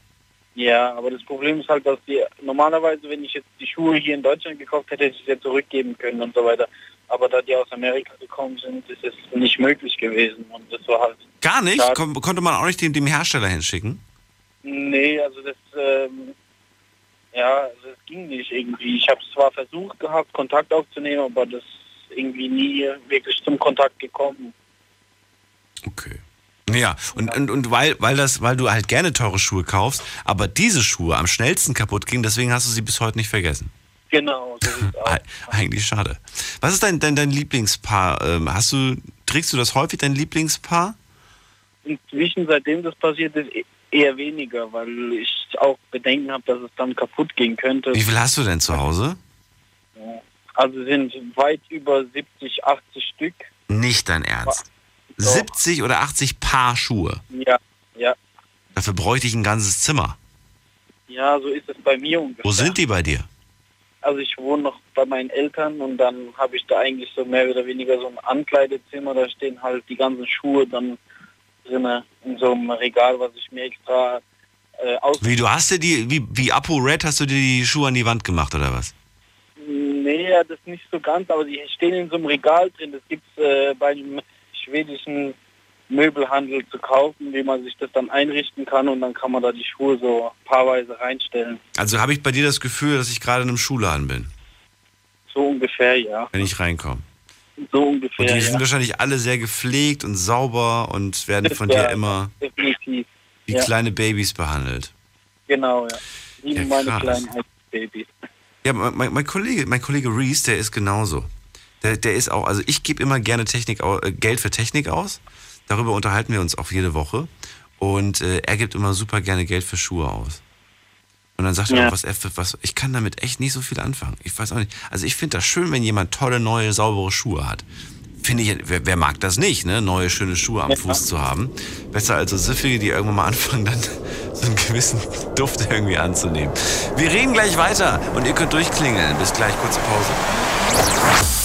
ja, aber das Problem ist halt, dass die, normalerweise, wenn ich jetzt die Schuhe hier in Deutschland gekauft hätte, hätte ich sie ja zurückgeben können und so weiter. Aber da die aus Amerika gekommen sind, ist es nicht möglich gewesen. Und das war halt, Gar nicht? Kon konnte man auch nicht dem, dem Hersteller hinschicken? nee, also das, ähm, ja, also das ging nicht irgendwie. Ich habe zwar versucht gehabt, Kontakt aufzunehmen, aber das ist irgendwie nie wirklich zum Kontakt gekommen. Okay. Ja, und, und, und weil, weil, das, weil du halt gerne teure Schuhe kaufst, aber diese Schuhe am schnellsten kaputt gingen, deswegen hast du sie bis heute nicht vergessen. Genau, so. Eig- Eigentlich schade. Was ist dein, dein, dein Lieblingspaar? Ähm, hast du, trägst du das häufig, dein Lieblingspaar? Inzwischen, seitdem das passiert ist, eher weniger, weil ich auch Bedenken habe, dass es dann kaputt gehen könnte. Wie viel hast du denn zu Hause? Also sind weit über 70, 80 Stück. Nicht dein Ernst. Doch. 70 oder 80 Paar Schuhe. Ja, ja. Dafür bräuchte ich ein ganzes Zimmer. Ja, so ist es bei mir ungefähr. Wo sind die bei dir? Also ich wohne noch bei meinen Eltern und dann habe ich da eigentlich so mehr oder weniger so ein Ankleidezimmer. Da stehen halt die ganzen Schuhe dann drinne in so einem Regal, was ich mir extra äh, aus... Wie, du hast dir die, wie, wie Apo Red hast du dir die Schuhe an die Wand gemacht oder was? Nee, ja, das nicht so ganz, aber die stehen in so einem Regal drin. Das gibt's äh, bei einem schwedischen Möbelhandel zu kaufen, wie man sich das dann einrichten kann und dann kann man da die Schuhe so paarweise reinstellen. Also habe ich bei dir das Gefühl, dass ich gerade in einem Schuhladen bin, So ungefähr, ja. wenn ich reinkomme. So Und ungefähr, die sind ja. wahrscheinlich alle sehr gepflegt und sauber und werden von dir immer Definitiv. wie Ja. kleine Babys behandelt. Genau, ja. Wie Ja, meine krass. kleinen Babys. Ja, mein, mein, Kollege, mein Kollege Reese, der ist genauso. Der, der ist auch, also ich gebe immer gerne Technik, äh, Geld für Technik aus. Darüber unterhalten wir uns auch jede Woche. Und äh, er gibt immer super gerne Geld für Schuhe aus. Und dann sagt er Ja. auch, was er für was. Ich kann damit echt nicht so viel anfangen. Ich weiß auch nicht. Also ich finde das schön, wenn jemand tolle, neue, saubere Schuhe hat. Finde ich, wer, wer mag das nicht, ne? Neue, schöne Schuhe am Ja. Fuß zu haben. Besser als so Siffige, die irgendwann mal anfangen, dann so einen gewissen Duft irgendwie anzunehmen. Wir reden gleich weiter und ihr könnt durchklingeln. Bis gleich, kurze Pause.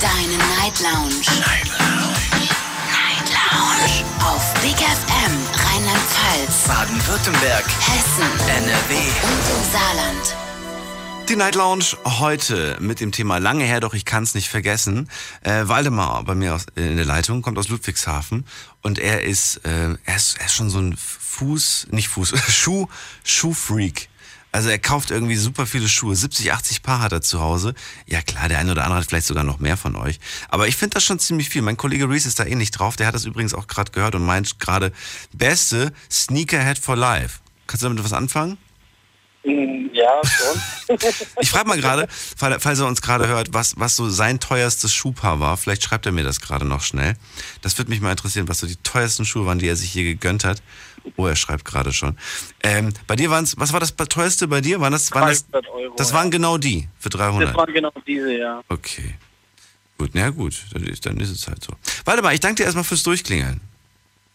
Deine Night Lounge. Night Lounge. Night Lounge. Auf Big FM Rheinland-Pfalz, Baden-Württemberg, Hessen NRW. und im Saarland. Die Night Lounge heute mit dem Thema lange her, doch ich kann es nicht vergessen. Äh, Waldemar bei mir aus, äh, in der Leitung kommt aus Ludwigshafen und er ist, äh, er ist, er ist schon so ein Fuß, nicht Fuß, Schuh, Schuhfreak. Also er kauft irgendwie super viele Schuhe. 70, 80 Paar hat er zu Hause. Ja klar, der eine oder andere hat vielleicht sogar noch mehr von euch. Aber ich finde das schon ziemlich viel. Mein Kollege Reese ist da ähnlich drauf. Der hat das übrigens auch gerade gehört und meint gerade, beste Sneakerhead for Life. Kannst du damit was anfangen? Mm, Ja, schon. Ich frage mal gerade, fall- falls er uns gerade hört, was, was so sein teuerstes Schuhpaar war. Vielleicht schreibt er mir das gerade noch schnell. Das würde mich mal interessieren, was so die teuersten Schuhe waren, die er sich je gegönnt hat. Oh, er schreibt gerade schon. Ähm, bei dir waren es, was war das teuerste bei dir? Waren das, waren das, 300 Euro. das ja. waren genau die für 300? Das waren genau diese, ja. Okay. Gut, na gut, dann ist, dann ist es halt so. Warte mal, ich danke dir erstmal fürs Durchklingeln.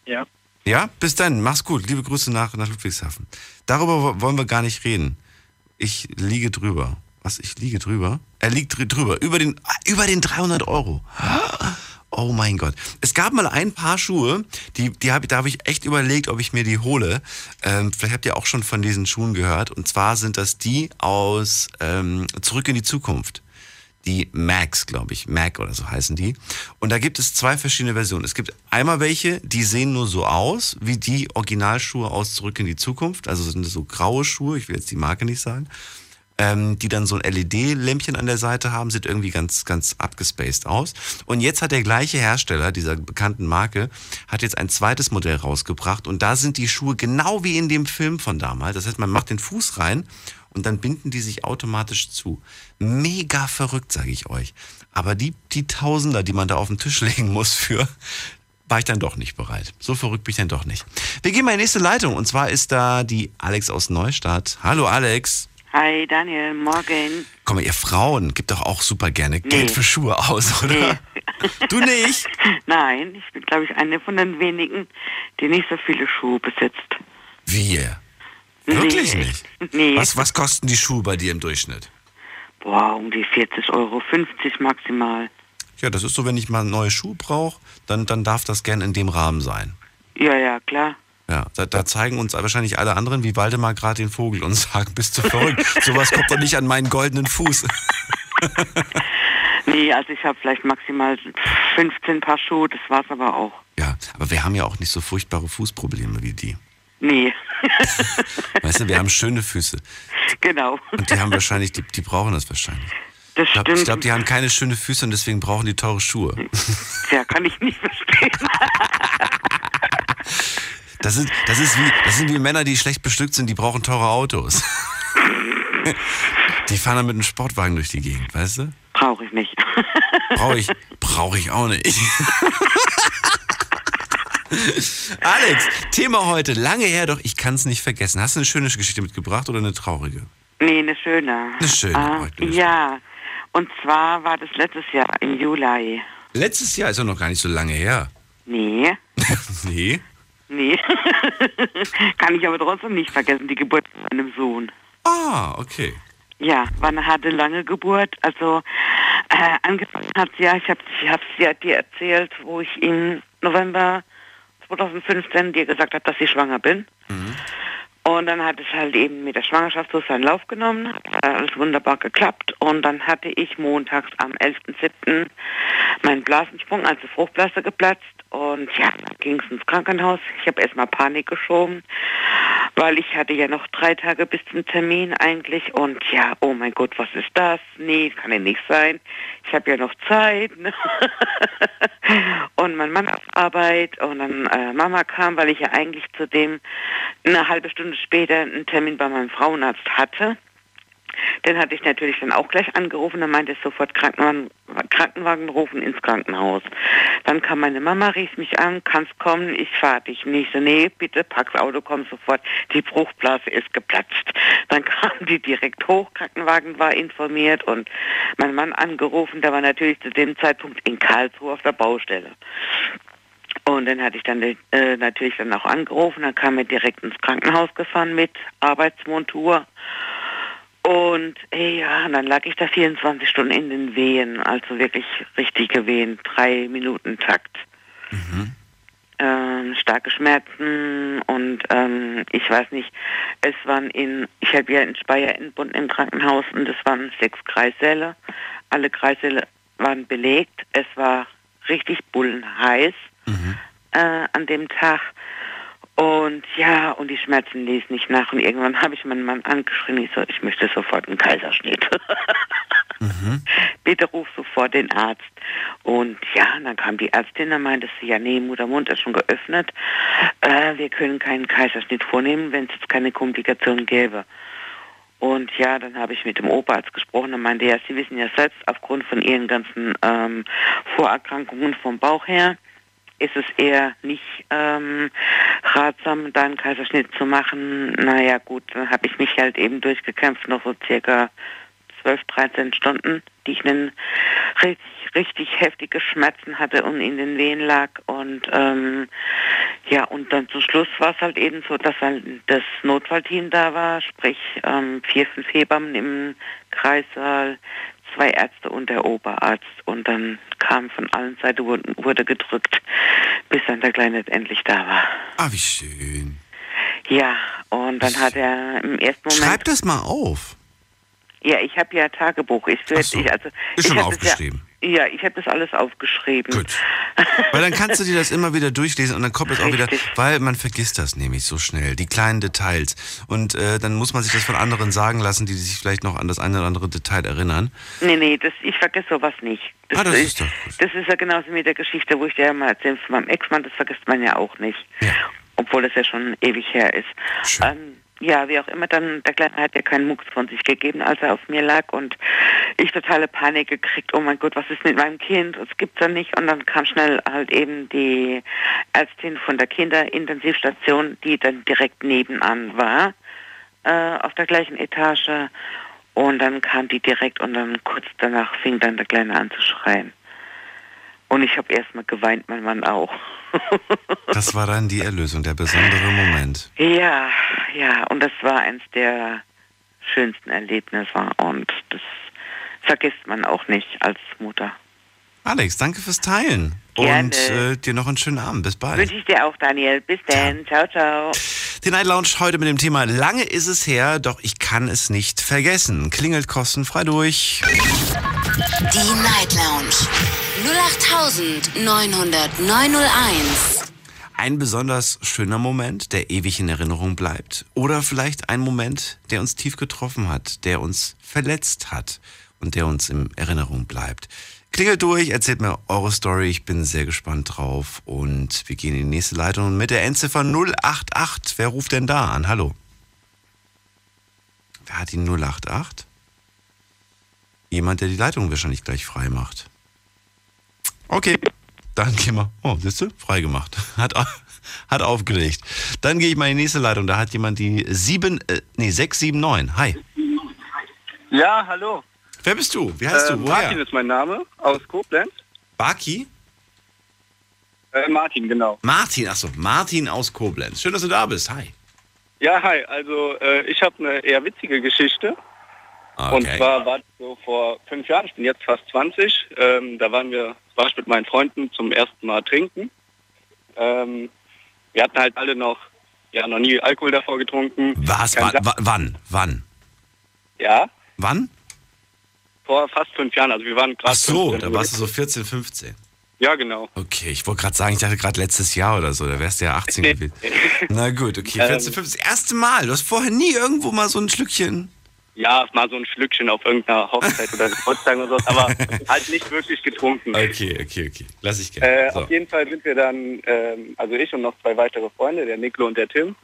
Ja. Ja, bis dann. Mach's gut. Liebe Grüße nach, nach Ludwigshafen. Darüber wo- wollen wir gar nicht reden. Ich liege drüber. Was? Ich liege drüber? Er liegt dr- drüber. Über den, ah, über den 300 Euro. Oh mein Gott. Es gab mal ein paar Schuhe, die, die hab, da habe ich echt überlegt, ob ich mir die hole. Ähm, vielleicht habt ihr auch schon von diesen Schuhen gehört. Und zwar sind das die aus ähm, Zurück in die Zukunft die Macs, glaube ich, Mac oder so heißen die. Und da gibt es zwei verschiedene Versionen. Es gibt einmal welche, die sehen nur so aus, wie die Originalschuhe aus Zurück in die Zukunft. Also sind das so graue Schuhe, ich will jetzt die Marke nicht sagen, ähm, die dann so ein LED-Lämpchen an der Seite haben, sieht irgendwie ganz, ganz abgespaced aus. Und jetzt hat der gleiche Hersteller dieser bekannten Marke, hat jetzt ein zweites Modell rausgebracht und da sind die Schuhe genau wie in dem Film von damals. Das heißt, man macht den Fuß rein und dann binden die sich automatisch zu. Mega verrückt, sage ich euch. Aber die, die Tausender, die man da auf den Tisch legen muss für, war ich dann doch nicht bereit. So verrückt bin ich dann doch nicht. Wir gehen mal in die nächste Leitung und zwar ist da die Alex aus Neustadt. Hallo Alex. Hi Daniel, morgen. Komm mal, ihr Frauen gebt doch auch super gerne Geld für Schuhe aus, oder? Du nicht? Nein, ich bin, glaube ich, eine von den wenigen, die nicht so viele Schuhe besitzt. Wir. Wirklich Nee. nicht? Nee. Was, was kosten die Schuhe bei dir im Durchschnitt? Boah, um die 40 Euro, 50 maximal. Ja, das ist so, wenn ich mal neue Schuhe brauche, dann, dann darf das gern in dem Rahmen sein. Ja, ja, klar. Ja, da, da zeigen uns wahrscheinlich alle anderen wie Waldemar gerade den Vogel und sagen, bist du verrückt? Sowas kommt doch nicht an meinen goldenen Fuß. Nee, also ich habe vielleicht maximal 15 Paar Schuhe, das war's aber auch. Ja, aber wir haben ja auch nicht so furchtbare Fußprobleme wie die. Nee, Weißt du, wir haben schöne Füße. genau. Und die haben wahrscheinlich, die, die brauchen das wahrscheinlich. Das Ich glaube, stimmt. glaub, die haben keine schönen Füße und deswegen brauchen die teure Schuhe. Ja, kann ich nicht verstehen. Das, ist, das, ist wie, das sind wie Männer, die schlecht bestückt sind, die brauchen teure Autos. Die fahren dann mit einem Sportwagen durch die Gegend, weißt du? Brauche ich nicht. Brauche ich, brauche ich auch nicht. Alex, Thema heute, lange her, doch ich kann es nicht vergessen. Hast du eine schöne Geschichte mitgebracht oder eine traurige? Nee, eine schöne. Eine schöne, Ah, heute eine ja, und zwar war das letztes Jahr im Juli. Letztes Jahr ist ja noch gar nicht so lange her. Nee, Nee. Nee. Kann ich aber trotzdem nicht vergessen, die Geburt von meinem Sohn. Ah, okay. Ja, war eine harte, lange Geburt. Also äh, angefangen hat sie ja, ich habe ich hab's ja dir erzählt, wo ich im November 2015 dir gesagt habe, dass ich schwanger bin. Und dann hat es halt eben mit der Schwangerschaft so seinen Lauf genommen, hat alles wunderbar geklappt. Und dann hatte ich montags am 11.07. meinen Blasensprung, also Fruchtblase geplatzt. Und ja, ging es ins Krankenhaus. Ich habe erstmal Panik geschoben, weil ich hatte ja noch drei Tage bis zum Termin eigentlich. Und ja, oh mein Gott, was ist das? Nee, kann ja nicht sein. Ich habe ja noch Zeit. Ne? und mein Mann auf Arbeit und dann äh, Mama kam, weil ich ja eigentlich zudem eine halbe Stunde später einen Termin bei meinem Frauenarzt hatte. Den hatte ich natürlich dann auch gleich angerufen, dann meinte ich sofort Krankenwagen, Krankenwagen rufen ins Krankenhaus. Dann kam meine Mama, rief mich an, kannst kommen, ich fahre dich nicht. So, nee, bitte pack das Auto, komm sofort, die Bruchblase ist geplatzt. Dann kam die direkt hoch, Krankenwagen war informiert und mein Mann angerufen, der war natürlich zu dem Zeitpunkt in Karlsruhe auf der Baustelle. Und dann hatte ich dann äh, natürlich dann auch angerufen, dann kam er direkt ins Krankenhaus gefahren mit Arbeitsmontur. Und ey, ja, und dann lag ich da 24 Stunden in den Wehen, also wirklich richtige Wehen, drei Minuten Takt. Ähm, starke Schmerzen und ähm, ich weiß nicht, es waren in, ich habe ja in Speyer in Bund im Krankenhaus und es waren sechs Kreissäle. Alle Kreissäle waren belegt. Es war richtig bullenheiß äh, an dem Tag. Und ja, und die Schmerzen ließen nicht nach. Und irgendwann habe ich meinen Mann angeschrien. Ich so, ich möchte sofort einen Kaiserschnitt. Bitte ruf sofort den Arzt. Und ja, dann kam die Ärztin, dann meinte sie, ja, nee, Muttermund ist schon geöffnet. Äh, wir können keinen Kaiserschnitt vornehmen, wenn es jetzt keine Komplikation gäbe. Und ja, dann habe ich mit dem Oberarzt gesprochen und meinte, ja, Sie wissen ja selbst, aufgrund von Ihren ganzen ähm, Vorerkrankungen vom Bauch her, ist es eher nicht ähm, ratsam, da einen Kaiserschnitt zu machen. Naja gut, dann habe ich mich halt eben durchgekämpft, noch so circa 12, 13 Stunden, die ich einen richtig, richtig heftige Schmerzen hatte und in den Wehen lag. Und ähm, ja, und dann zum Schluss war es halt eben so, dass halt das Notfallteam da war, sprich ähm, vier, fünf Hebammen im Kreissaal, zwei Ärzte und der Oberarzt. Und dann kam von allen Seiten, wurde, gedrückt, bis dann der Kleine endlich da war. Ah, wie schön. Ja, und dann hat er im ersten Moment... Schreib das mal auf. Ja, ich habe ja Tagebuch. Ich, so. ich, also, Ist ich schon aufgeschrieben. Ja, ja ich habe das alles aufgeschrieben. Gut. Weil dann kannst du dir das immer wieder durchlesen und dann kommt es auch wieder, weil man vergisst das nämlich so schnell, die kleinen Details. Und äh, dann muss man sich das von anderen sagen lassen, die sich vielleicht noch an das eine oder andere Detail erinnern. Nee, nee, das, ich vergesse sowas nicht. Ah, das ist doch gut. Das ist ja genauso mit der Geschichte, wo ich dir ja mal erzählt von meinem Ex-Mann, das vergisst man ja auch nicht. Obwohl das ja schon ewig her ist. Ähm, ja, wie auch immer, dann, der Kleine hat ja keinen Mucks von sich gegeben, als er auf mir lag und ich totale Panik gekriegt, oh mein Gott, was ist mit meinem Kind, das gibt's ja nicht. Und dann kam schnell halt eben die Ärztin von der Kinderintensivstation, die dann direkt nebenan war, äh, auf der gleichen Etage. Und dann kam die direkt und dann kurz danach fing dann der Kleine an zu schreien. Und ich habe erstmal geweint, mein Mann auch. Das war dann die Erlösung, der besondere Moment. Ja, ja, und das war eins der schönsten Erlebnisse und das vergisst man auch nicht als Mutter. Alex, danke fürs Teilen. Gerne. Und äh, dir noch einen schönen Abend. Bis bald. Wünsche ich dir auch, Daniel. Bis dann. Ciao, ciao. Die Night Lounge heute mit dem Thema Lange ist es her, doch ich kann es nicht vergessen. Klingelt kostenfrei durch. Die Night Lounge 08901. Ein besonders schöner Moment, der ewig in Erinnerung bleibt. Oder vielleicht ein Moment, der uns tief getroffen hat, der uns verletzt hat und der uns in Erinnerung bleibt. Klingelt durch, erzählt mir eure Story, ich bin sehr gespannt drauf. Und wir gehen in die nächste Leitung mit der Endziffer 088. Wer ruft denn da an? Hallo. Wer hat die 088? Jemand, der die Leitung wahrscheinlich gleich frei macht. Okay, dann gehen wir. Oh, siehst du? Frei gemacht. Hat, hat aufgelegt. Dann gehe ich mal in die nächste Leitung. Da hat jemand die 7, äh, nee, 679. Hi. Ja, hallo. Wer bist du? Wie heißt äh, du? Woher? Martin ist mein Name, aus Koblenz. Baki? Äh, Martin, genau. Martin, achso, Martin aus Koblenz. Schön, dass du da bist. Hi. Ja, hi. Also äh, ich habe eine eher witzige Geschichte. Und Okay. zwar war das so vor fünf Jahren, ich bin jetzt fast 20, ähm, da waren wir, war ich mit meinen Freunden zum ersten Mal trinken. Ähm, wir hatten halt alle noch, ja, noch nie Alkohol davor getrunken. Was? Wann? Wann? Wann? Ja, Wann? vor fast fünf Jahren. Also wir waren Ach gerade... so, 15 da warst du so 14, 15. Ja, genau. Okay, ich wollte gerade sagen, ich dachte gerade letztes Jahr oder so, da wärst du ja 18 gewesen. Na gut, okay, 14, Ähm. 15. Das erste Mal. Du hast vorher nie irgendwo mal so ein Schlückchen. Ja, mal so ein Schlückchen auf irgendeiner Hochzeit oder Geburtstag oder so, aber halt nicht wirklich getrunken. Okay, okay, okay. Lass ich gerne. Äh, so. Auf jeden Fall sind wir dann, ähm, also ich und noch zwei weitere Freunde, der Niklo und der Tim,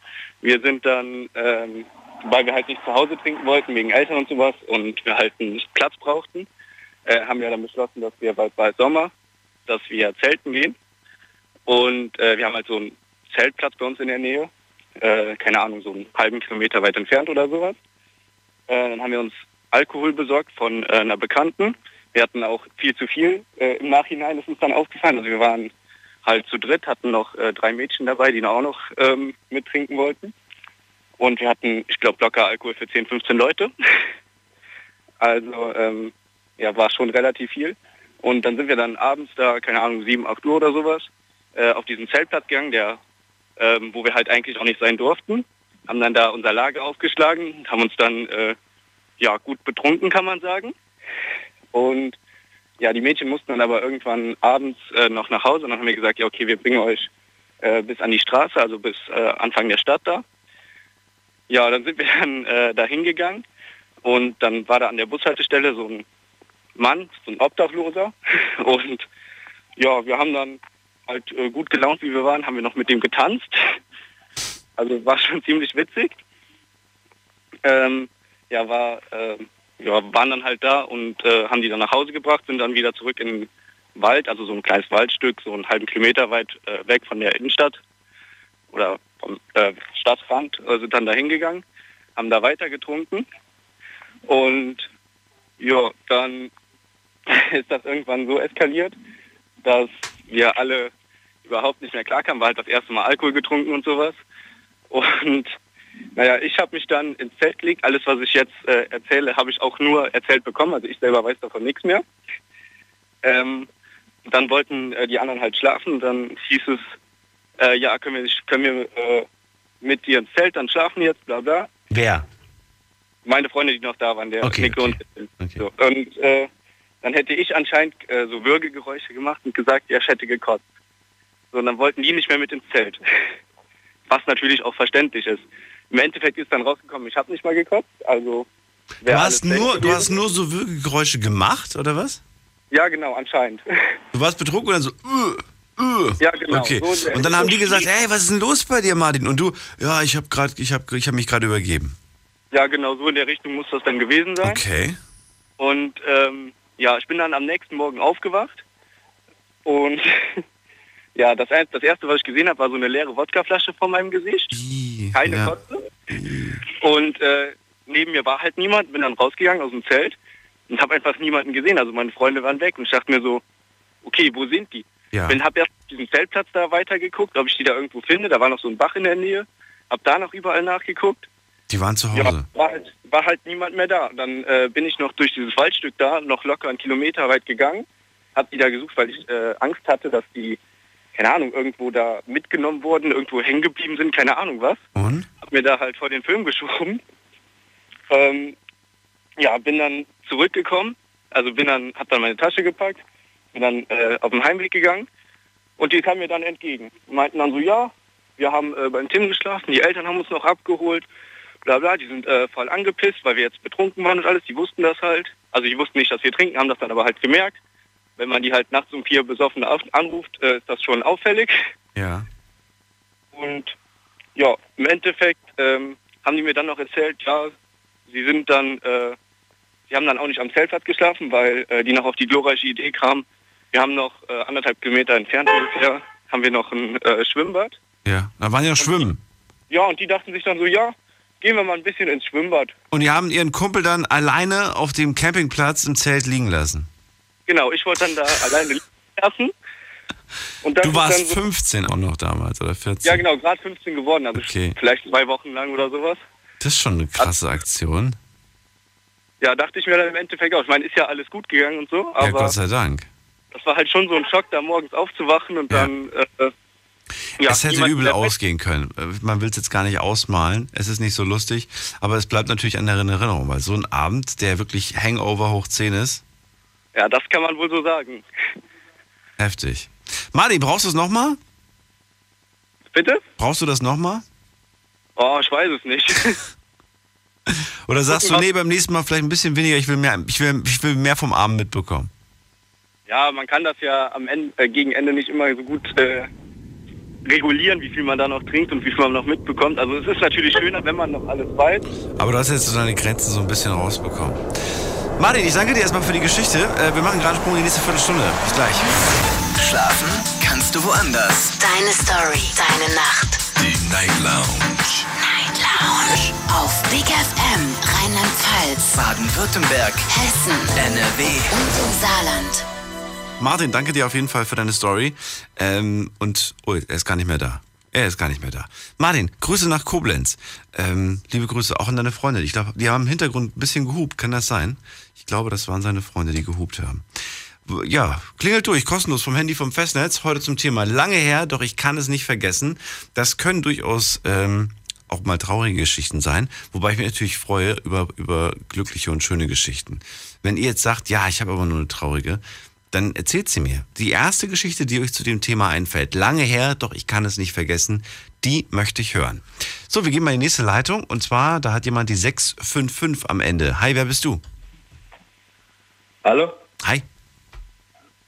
wir sind dann, ähm, weil wir halt nicht zu Hause trinken wollten, wegen Eltern und sowas, und wir halt einen Platz brauchten, äh, haben wir dann beschlossen, dass wir bald bald Sommer, dass wir zelten gehen. Und äh, wir haben halt so einen Zeltplatz bei uns in der Nähe, äh, keine Ahnung, so einen halben Kilometer weit entfernt oder sowas. Äh, dann haben wir uns Alkohol besorgt von äh, einer Bekannten. Wir hatten auch viel zu viel. Äh, Im Nachhinein ist uns dann aufgefallen. Also wir waren halt zu dritt, hatten noch äh, drei Mädchen dabei, die auch noch ähm, mittrinken wollten. Und wir hatten, ich glaube, locker Alkohol für 10, 15 Leute. Also ähm, ja, war schon relativ viel. Und dann sind wir dann abends da, keine Ahnung, 7, 8 Uhr oder sowas, äh, auf diesen Zeltplatz gegangen, der, ähm, wo wir halt eigentlich auch nicht sein durften. Haben dann da unser Lager aufgeschlagen, haben uns dann äh, ja gut betrunken, kann man sagen. Und ja, die Mädchen mussten dann aber irgendwann abends äh, noch nach Hause und dann haben wir gesagt, ja okay, wir bringen euch äh, bis an die Straße, also bis äh, Anfang der Stadt da. Ja, dann sind wir dann äh, da hingegangen und dann war da an der Bushaltestelle so ein Mann, so ein Obdachloser und ja, wir haben dann halt äh, gut gelaunt, wie wir waren, haben wir noch mit dem getanzt. Also war schon ziemlich witzig. Ähm, ja, war, äh, ja, waren dann halt da und äh, haben die dann nach Hause gebracht, sind dann wieder zurück in den Wald, also so ein kleines Waldstück, so einen halben Kilometer weit äh, weg von der Innenstadt oder vom äh, Stadtrand, äh, sind dann da hingegangen, haben da weiter getrunken und ja, dann ist das irgendwann so eskaliert, dass wir alle überhaupt nicht mehr klarkamen, war halt das erste Mal Alkohol getrunken und sowas. Und naja, ich habe mich dann ins Zelt gelegt. Alles, was ich jetzt äh, erzähle, habe ich auch nur erzählt bekommen. Also ich selber weiß davon nichts mehr. Ähm, dann wollten äh, die anderen halt schlafen. Dann hieß es, äh, ja, können wir, nicht- können wir äh, mit dir ins Zelt dann schlafen jetzt, bla bla. Wer? Meine Freunde, die noch da waren, der Okay, Nico und so. Und äh, dann hätte ich anscheinend äh, so Würgegeräusche gemacht und gesagt, ja, ich hätte gekotzt. So, und dann wollten die nicht mehr mit ins Zelt. Was natürlich auch verständlich ist. Im Endeffekt ist dann rausgekommen, ich habe nicht mal gekotzt. Also Du hast, nur, du hast nur so Würgegeräusche gemacht, oder was? Ja, genau, anscheinend. Du warst betrunken und dann so, uh, uh. Ja, genau. Okay. So Und dann haben die gesagt, hey, was ist denn los bei dir, Martin? Und du, ja, ich habe gerade, ich habe, ich habe mich gerade übergeben. Ja, genau, so in der Richtung muss das dann gewesen sein. Okay. Und ähm, ja, ich bin dann am nächsten Morgen aufgewacht und ja, das, das erste, was ich gesehen habe, war so eine leere Wodkaflasche vor meinem Gesicht. Keine ja. Kotze. Und äh, neben mir war halt niemand, bin dann rausgegangen aus dem Zelt und habe einfach niemanden gesehen. Also meine Freunde waren weg und ich dachte mir so, okay, wo sind die? Ja. Bin hab erst diesen Zeltplatz da weitergeguckt, ob ich die da irgendwo finde. Da war noch so ein Bach in der Nähe. Hab da noch überall nachgeguckt. Die waren zu Ja, Hause. war halt, war halt niemand mehr da. Dann äh, bin ich noch durch dieses Waldstück da, noch locker einen Kilometer weit gegangen. Hab die da gesucht, weil ich äh, Angst hatte, dass die, keine Ahnung, irgendwo da mitgenommen wurden, irgendwo hängen geblieben sind, keine Ahnung was. Und? Hab mir da halt vor den Film geschoben. Ähm, ja, bin dann zurückgekommen. Also bin dann, hab dann meine Tasche gepackt, bin dann äh, auf den Heimweg gegangen und die kamen mir dann entgegen. Meinten dann so, ja, wir haben äh, beim Tim geschlafen, die Eltern haben uns noch abgeholt, bla bla, die sind äh, voll angepisst, weil wir jetzt betrunken waren und alles, die wussten das halt. Also die wussten nicht, dass wir trinken, haben das dann aber halt gemerkt. Wenn man die halt nachts um vier besoffen anruft, äh, ist das schon auffällig. Ja. Und ja, im Endeffekt ähm, haben die mir dann noch erzählt, ja, sie sind dann, äh, sie haben dann auch nicht am Zeltplatz geschlafen, weil äh, die noch auf die glorreiche Idee kamen. Wir haben noch äh, anderthalb Kilometer entfernt ungefähr, haben wir noch ein äh, Schwimmbad. Ja. Da waren ja schwimmen. Ja, und die dachten sich dann so, ja, gehen wir mal ein bisschen ins Schwimmbad. Und die haben ihren Kumpel dann alleine auf dem Campingplatz im Zelt liegen lassen. Genau, ich wollte dann da alleine das Du warst so, 15 auch noch damals, oder 14? Ja, genau, gerade 15 geworden, also Okay. vielleicht zwei Wochen lang oder sowas. Das ist schon eine krasse Aktion. Ja, dachte ich mir dann im Endeffekt auch. Ich meine, ist ja alles gut gegangen und so, aber ja, Gott sei Dank. das war halt schon so ein Schock, da morgens aufzuwachen und dann. Äh, ja, es hätte übel ausgehen können. Man will es jetzt gar nicht ausmalen. Es ist nicht so lustig, aber es bleibt natürlich an der Erinnerung, weil so ein Abend, der wirklich Hangover hoch 10 ist, Ja, das kann man wohl so sagen. heftig. Martin, brauchst du es nochmal? Bitte? Brauchst du das nochmal? Oh, ich weiß es nicht. Oder sagst du, nee, beim nächsten Mal vielleicht ein bisschen weniger, ich will mehr, ich will, ich will mehr vom Abend mitbekommen. ja, man kann das ja am Ende, äh, gegen Ende nicht immer so gut äh, regulieren, wie viel man da noch trinkt und wie viel man noch mitbekommt. Also es ist natürlich schöner, wenn man noch alles weiß. Aber du hast jetzt so deine Grenzen so ein bisschen rausbekommen. Martin, ich danke dir erstmal für die Geschichte. Äh, wir machen gerade einen Sprung in die nächste Viertelstunde. Bis gleich. Schlafen kannst du woanders. Deine Story, deine Nacht. Die Night Lounge. Night Lounge. Auf Big FM, Rheinland-Pfalz, Baden-Württemberg, Hessen, NRW. und im Saarland. Martin, danke dir auf jeden Fall für deine Story. Ähm, und, oh, er ist gar nicht mehr da. Er ist gar nicht mehr da. Martin, Grüße nach Koblenz. Ähm, liebe Grüße auch an deine Freunde. Ich glaube, die haben im Hintergrund ein bisschen gehupt. Kann das sein? Ich glaube, das waren seine Freunde, die gehupt haben. Ja, klingelt durch, kostenlos vom Handy vom Festnetz. Heute zum Thema lange her, doch ich kann es nicht vergessen. Das können durchaus ähm, auch mal traurige Geschichten sein, wobei ich mich natürlich freue über, über glückliche und schöne Geschichten. Wenn ihr jetzt sagt, ja, ich habe aber nur eine traurige, dann erzählt sie mir. Die erste Geschichte, die euch zu dem Thema einfällt, lange her, doch ich kann es nicht vergessen, die möchte ich hören. So, wir gehen mal in die nächste Leitung und zwar, da hat jemand die 655 am Ende. Hi, wer bist du? Hallo? Hi.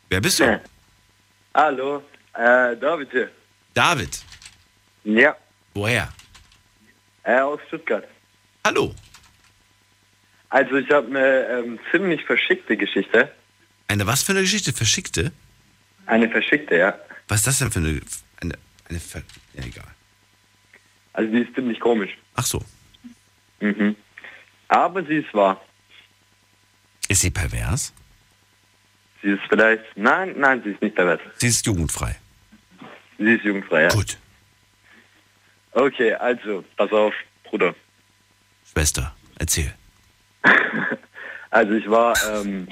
Wer bist du? Hallo, äh, David hier. David. Ja, Woher? äh, aus Stuttgart. Hallo. Also ich habe eine ähm, ziemlich verschickte Geschichte. Eine was für eine Geschichte? Verschickte? Eine verschickte, ja. Was ist das denn für eine... eine, eine Ver ja, egal. Also die ist ziemlich komisch. Ach so. Mhm. Aber sie ist wahr. Ist sie pervers? Sie ist vielleicht... Nein, nein, sie ist nicht pervers. Sie ist jugendfrei. Sie ist jugendfrei, ja. Gut. Okay, also, pass auf, Bruder. Schwester, erzähl. Also ich war ähm,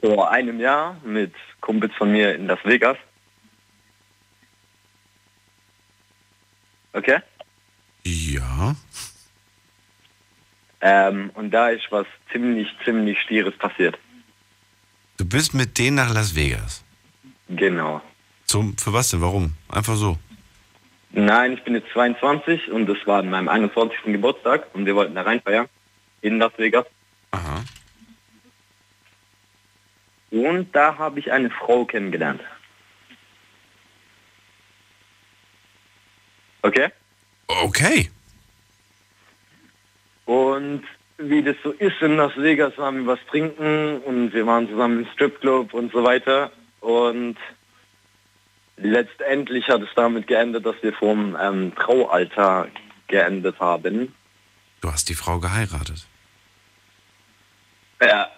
vor einem Jahr mit Kumpels von mir in Las Vegas. Okay? Ja. Ähm, und da ist was ziemlich, ziemlich Stieres passiert. Du bist mit denen nach Las Vegas. Genau. Zum, für was denn? Warum? Einfach so. Nein, ich bin jetzt 22 und das war an meinem 21. Geburtstag und wir wollten da reinfeiern in Las Vegas. Aha. Und da habe ich eine Frau kennengelernt. Okay? Okay. Und wie das so ist in Las Vegas, waren wir was trinken und wir waren zusammen im Stripclub und so weiter. Und letztendlich hat es damit geendet, dass wir vom ähm, Traualtar geendet haben. Du hast die Frau geheiratet. Ja.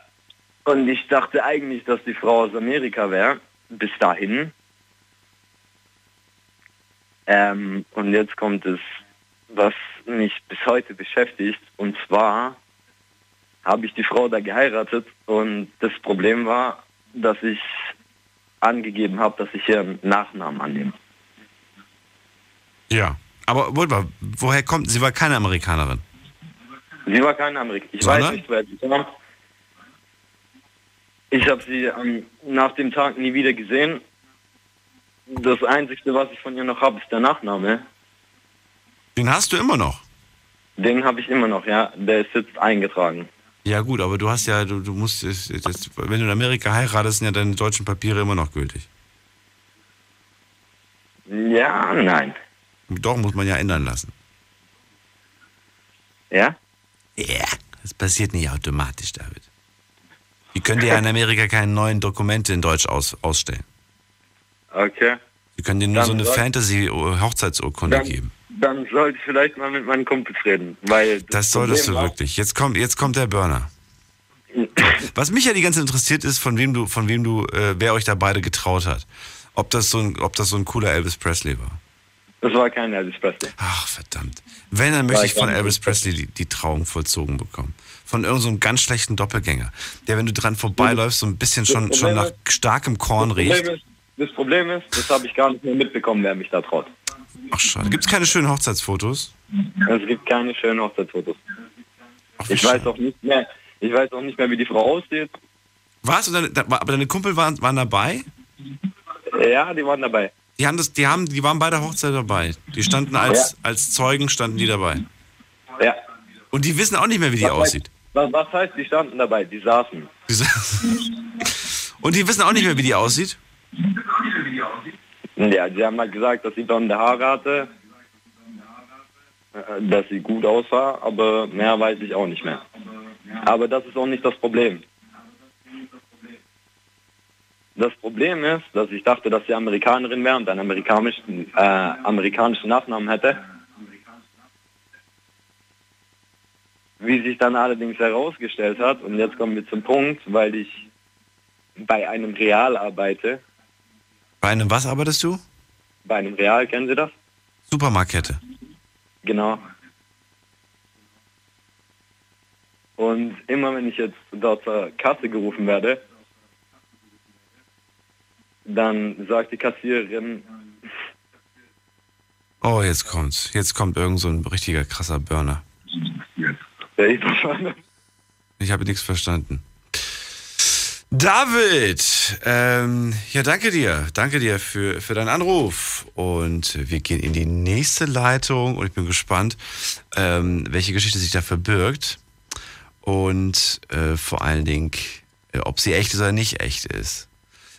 Und ich dachte eigentlich, dass die Frau aus Amerika wäre, bis dahin. Ähm, und jetzt kommt es, was mich bis heute beschäftigt. Und zwar habe ich die Frau da geheiratet und das Problem war, dass ich angegeben habe, dass ich ihren Nachnamen annehme. Ja. Aber woher kommt sie? war keine Amerikanerin. Sie war keine Amerikanerin. Ich Sondern? weiß nicht, wer sie kam. Ich habe sie ähm, nach dem Tag nie wieder gesehen. Das Einzige, was ich von ihr noch habe, ist der Nachname. Den hast du immer noch. Den habe ich immer noch, ja. Der ist jetzt eingetragen. Ja gut, aber du hast ja, du, du musst, das, das, wenn du in Amerika heiratest, sind ja deine deutschen Papiere immer noch gültig. Ja, nein. Doch, muss man ja ändern lassen. Ja? Ja. Das passiert nicht automatisch, David. Die können dir ja in Amerika keine neuen Dokumente in Deutsch aus, ausstellen. Okay. Die können dir nur Dann so eine Fantasy-Hochzeitsurkunde geben. dann sollte ich vielleicht mal mit meinen Kumpels reden, weil Das solltest du wirklich. Jetzt kommt, jetzt kommt der Burner. Was mich ja die ganze Zeit interessiert ist, von wem du, von wem du, äh, wer euch da beide getraut hat. Ob das so ein, ob das so ein cooler Elvis Presley war. Das war kein Elvis Presley. Ach, verdammt. Wenn, dann möchte ich von Elvis. Presley die, die Trauung vollzogen bekommen. Von irgendeinem so einem ganz schlechten Doppelgänger, der, wenn du dran vorbeiläufst, so ein bisschen schon, schon nach starkem Korn riecht. Das Problem ist, das habe ich gar nicht mehr mitbekommen, wer mich da traut. Ach, schade. Gibt es keine schönen Hochzeitsfotos? Es gibt keine schönen Hochzeitsfotos. Ich weiß auch nicht mehr, ich weiß auch nicht mehr, wie die Frau aussieht. Was? Deine, da, aber deine Kumpel waren, waren dabei? Ja, die waren dabei. Die haben das, die haben, die waren bei der Hochzeit dabei. Die standen als, als Zeugen standen die dabei. Ja. Und die wissen auch nicht mehr, wie die Was aussieht. Heißt, was, heißt, die standen dabei? Die saßen. Die sa- Und die wissen auch nicht mehr, wie die aussieht. Ja, die haben halt gesagt, dass sie blonde Haare hatte, äh, dass sie gut aussah, aber mehr weiß ich auch nicht mehr. Aber das ist auch nicht das Problem. Das Problem ist, dass ich dachte, dass sie Amerikanerin wäre und einen amerikanischen, äh, amerikanischen Nachnamen hätte. Wie sich dann allerdings herausgestellt hat, und jetzt kommen wir zum Punkt, weil ich bei einem Real arbeite, Bei einem was arbeitest du? bei einem Real, kennen Sie das? Supermarktkette. Genau. Und immer wenn ich jetzt dort zur Kasse gerufen werde, dann sagt die Kassiererin, Oh, jetzt kommt's. Jetzt kommt irgend so ein richtiger krasser Burner. ja, ich. Ich habe nichts verstanden. David, ähm, ja, danke dir. Danke dir für, für deinen Anruf. Und wir gehen in die nächste Leitung und ich bin gespannt, ähm, welche Geschichte sich da verbirgt. Und äh, vor allen Dingen, äh, ob sie echt ist oder nicht echt ist.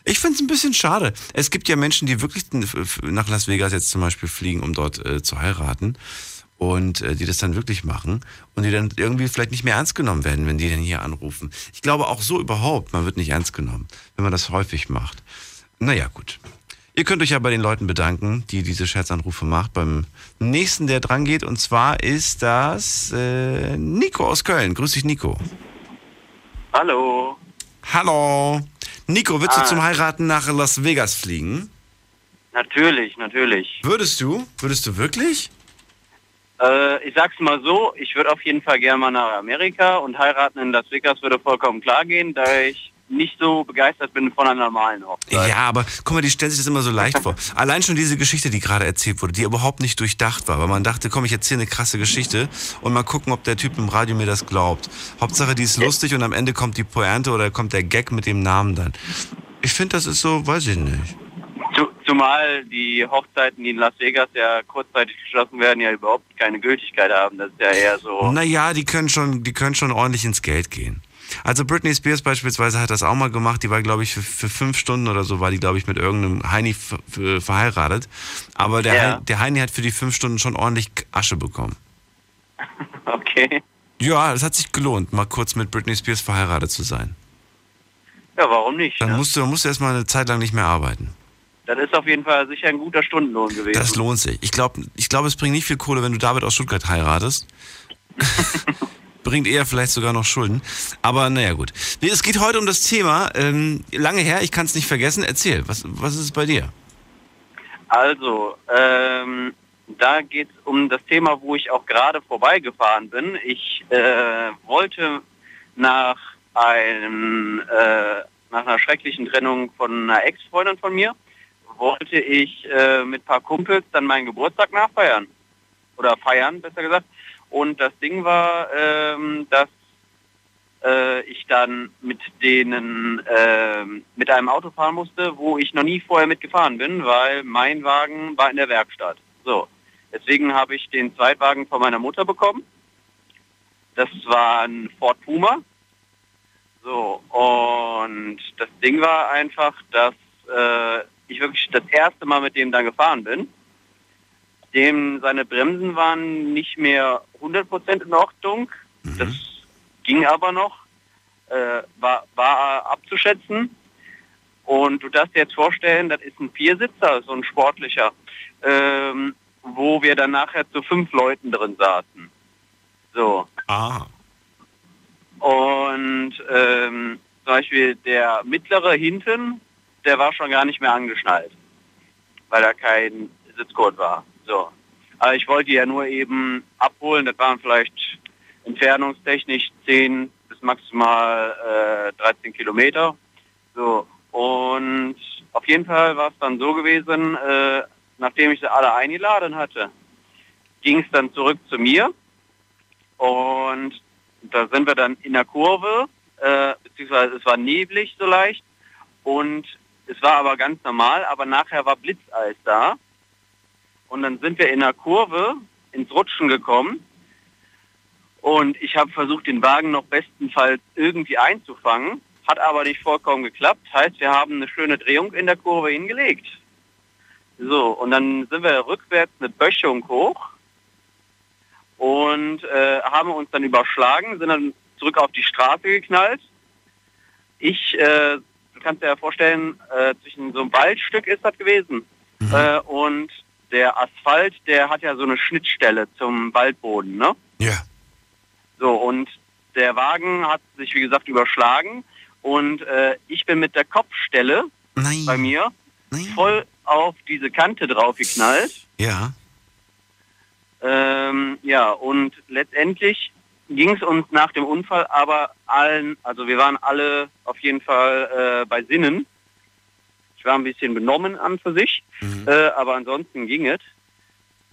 Ich finde es ein bisschen schade. Es gibt ja Menschen, die wirklich nach Las Vegas jetzt zum Beispiel fliegen, um dort äh, zu heiraten. und äh, die das dann wirklich machen und die dann irgendwie vielleicht nicht mehr ernst genommen werden, wenn die dann hier anrufen. Ich glaube auch so überhaupt, man wird nicht ernst genommen, wenn man das häufig macht. Naja, gut. Ihr könnt euch ja bei den Leuten bedanken, die diese Scherzanrufe macht, beim nächsten, der dran geht. Und zwar ist das äh, Nico aus Köln. Grüß dich, Nico. Hallo. Hallo. Nico, würdest Ah. du zum Heiraten nach Las Vegas fliegen? Natürlich, natürlich. Würdest du? Würdest du wirklich? Äh, ich sag's mal so, ich würde auf jeden Fall gerne mal nach Amerika und heiraten in Las Vegas würde vollkommen klar gehen, da ich nicht so begeistert bin von einer normalen Hochzeit. Ja, aber guck mal, die stellen sich das immer so leicht vor. Allein schon diese Geschichte, die gerade erzählt wurde, die überhaupt nicht durchdacht war, weil man dachte, komm, ich erzähle eine krasse Geschichte und mal gucken, ob der Typ im Radio mir das glaubt. Hauptsache, die ist lustig und am Ende kommt die Pointe oder kommt der Gag mit dem Namen dann. Ich finde, das ist so, weiß ich nicht. Zu, zumal die Hochzeiten, die in Las Vegas ja kurzzeitig geschlossen werden, ja überhaupt keine Gültigkeit haben. Das ist ja eher so. Naja, die können schon, die können schon ordentlich ins Geld gehen. Also Britney Spears beispielsweise hat das auch mal gemacht. Die war, glaube ich, für, für fünf Stunden oder so war die, glaube ich, mit irgendeinem Heini ver- ver- verheiratet. Aber der, Ja. Hei- der Heini hat für die fünf Stunden schon ordentlich Asche bekommen. Okay. Ja, es hat sich gelohnt, mal kurz mit Britney Spears verheiratet zu sein. Ja, warum nicht? Dann ne? musst du, dann musst du erstmal eine Zeit lang nicht mehr arbeiten. Das ist auf jeden Fall sicher ein guter Stundenlohn gewesen. Das lohnt sich. Ich glaube, ich glaub, es bringt nicht viel Kohle, wenn du David aus Stuttgart heiratest. bringt eher vielleicht sogar noch Schulden. Aber naja, gut. Es geht heute um das Thema. Ähm, lange her, ich kann es nicht vergessen. Erzähl, was, was ist es bei dir? Also, ähm, da geht es um das Thema, wo ich auch gerade vorbeigefahren bin. Ich äh, wollte nach einem äh, nach einer schrecklichen Trennung von einer Ex-Freundin von mir, wollte ich äh, mit ein paar Kumpels dann meinen Geburtstag nachfeiern. Oder feiern, besser gesagt. Und das Ding war, ähm, dass äh, ich dann mit denen ähm, mit einem Auto fahren musste, wo ich noch nie vorher mitgefahren bin, weil mein Wagen war in der Werkstatt. So, deswegen habe ich den Zweitwagen von meiner Mutter bekommen. Das war ein Ford Puma. So, und das Ding war einfach, dass äh, ich wirklich das erste Mal mit dem da gefahren bin. Dem seine Bremsen waren nicht mehr 100% in Ordnung. Das ging aber noch, äh, war, war abzuschätzen. Und du darfst dir jetzt vorstellen, das ist ein Viersitzer, so ein sportlicher, ähm, wo wir dann nachher zu fünf Leuten drin saßen. So. Ah. Und ähm, zum Beispiel der mittlere hinten, der war schon gar nicht mehr angeschnallt, weil da kein Sitzgurt war. So. Aber ich wollte ja nur eben abholen, das waren vielleicht entfernungstechnisch 10 bis maximal äh, 13 Kilometer. So. Und auf jeden Fall war es dann so gewesen, äh, nachdem ich sie alle eingeladen hatte, ging es dann zurück zu mir und da sind wir dann in der Kurve, äh, beziehungsweise es war neblig so leicht und es war aber ganz normal, aber nachher war Blitzeis da und dann sind wir in der Kurve ins Rutschen gekommen und ich habe versucht, den Wagen noch bestenfalls irgendwie einzufangen, hat aber nicht vollkommen geklappt. Heißt, wir haben eine schöne Drehung in der Kurve hingelegt. So, und dann sind wir rückwärts eine Böschung hoch und äh, haben uns dann überschlagen, sind dann zurück auf die Straße geknallt. Ich, äh, du kannst dir ja vorstellen, äh, zwischen so einem Waldstück ist das gewesen. Äh, und der Asphalt, der hat ja so eine Schnittstelle zum Waldboden, ne? Ja. So, und der Wagen hat sich, wie gesagt, überschlagen und äh, ich bin mit der Kopfstelle bei mir voll auf diese Kante draufgeknallt. Ja. Ähm, ja, und letztendlich ging es uns nach dem Unfall aber allen, also wir waren alle auf jeden Fall äh, bei Sinnen. Ich war ein bisschen benommen an für sich, äh, aber ansonsten ging es.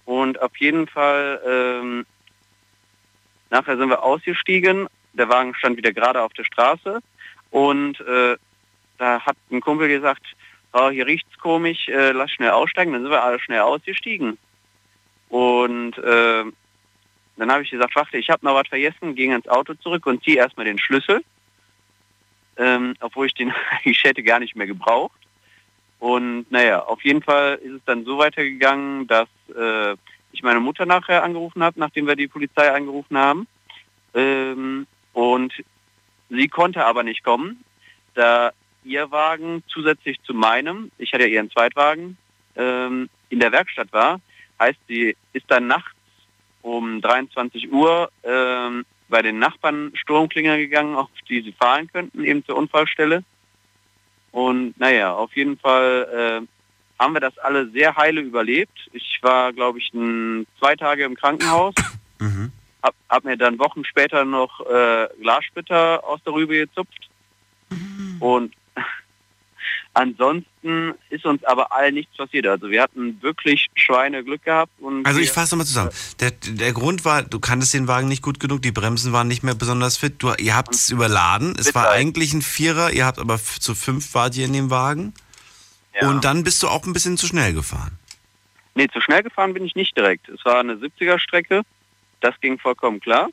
Und auf jeden Fall, ähm, nachher sind wir ausgestiegen, der Wagen stand wieder gerade auf der Straße und äh, da hat ein Kumpel gesagt, oh, hier riecht's komisch, äh, lass schnell aussteigen. Dann sind wir alle schnell ausgestiegen. Und äh, dann habe ich gesagt, warte, ich habe noch was vergessen, ging ins Auto zurück und ziehe erstmal den Schlüssel, ähm, obwohl ich den eigentlich hätte gar nicht mehr gebraucht. Und naja, auf jeden Fall ist es dann so weitergegangen, dass äh, ich meine Mutter nachher angerufen habe, nachdem wir die Polizei angerufen haben. Ähm, und sie konnte aber nicht kommen, da ihr Wagen zusätzlich zu meinem, ich hatte ja ihren Zweitwagen, ähm, in der Werkstatt war. Heißt, sie ist dann nachts um 23 Uhr ähm, bei den Nachbarn Stromklinger gegangen, auf die sie fahren könnten, eben zur Unfallstelle. Und naja, auf jeden Fall äh, haben wir das alle sehr heile überlebt. Ich war, glaube ich, ein, zwei Tage im Krankenhaus. Mhm. Hab, hab mir dann Wochen später noch äh, Glassplitter aus der Rübe gezupft. Und ansonsten ist uns aber allen nichts passiert. Also wir hatten wirklich Schweineglück gehabt. Und Also ich fasse nochmal zusammen. Der, der Grund war, du kanntest den Wagen nicht gut genug, die Bremsen waren nicht mehr besonders fit. Du, ihr habt es überladen. Es war eigentlich ein Vierer, ihr habt aber zu fünf wart ihr in dem Wagen. Und dann bist du auch ein bisschen zu schnell gefahren. Nee, zu schnell gefahren bin ich nicht direkt. Es war eine 70er Strecke. Das ging vollkommen klar.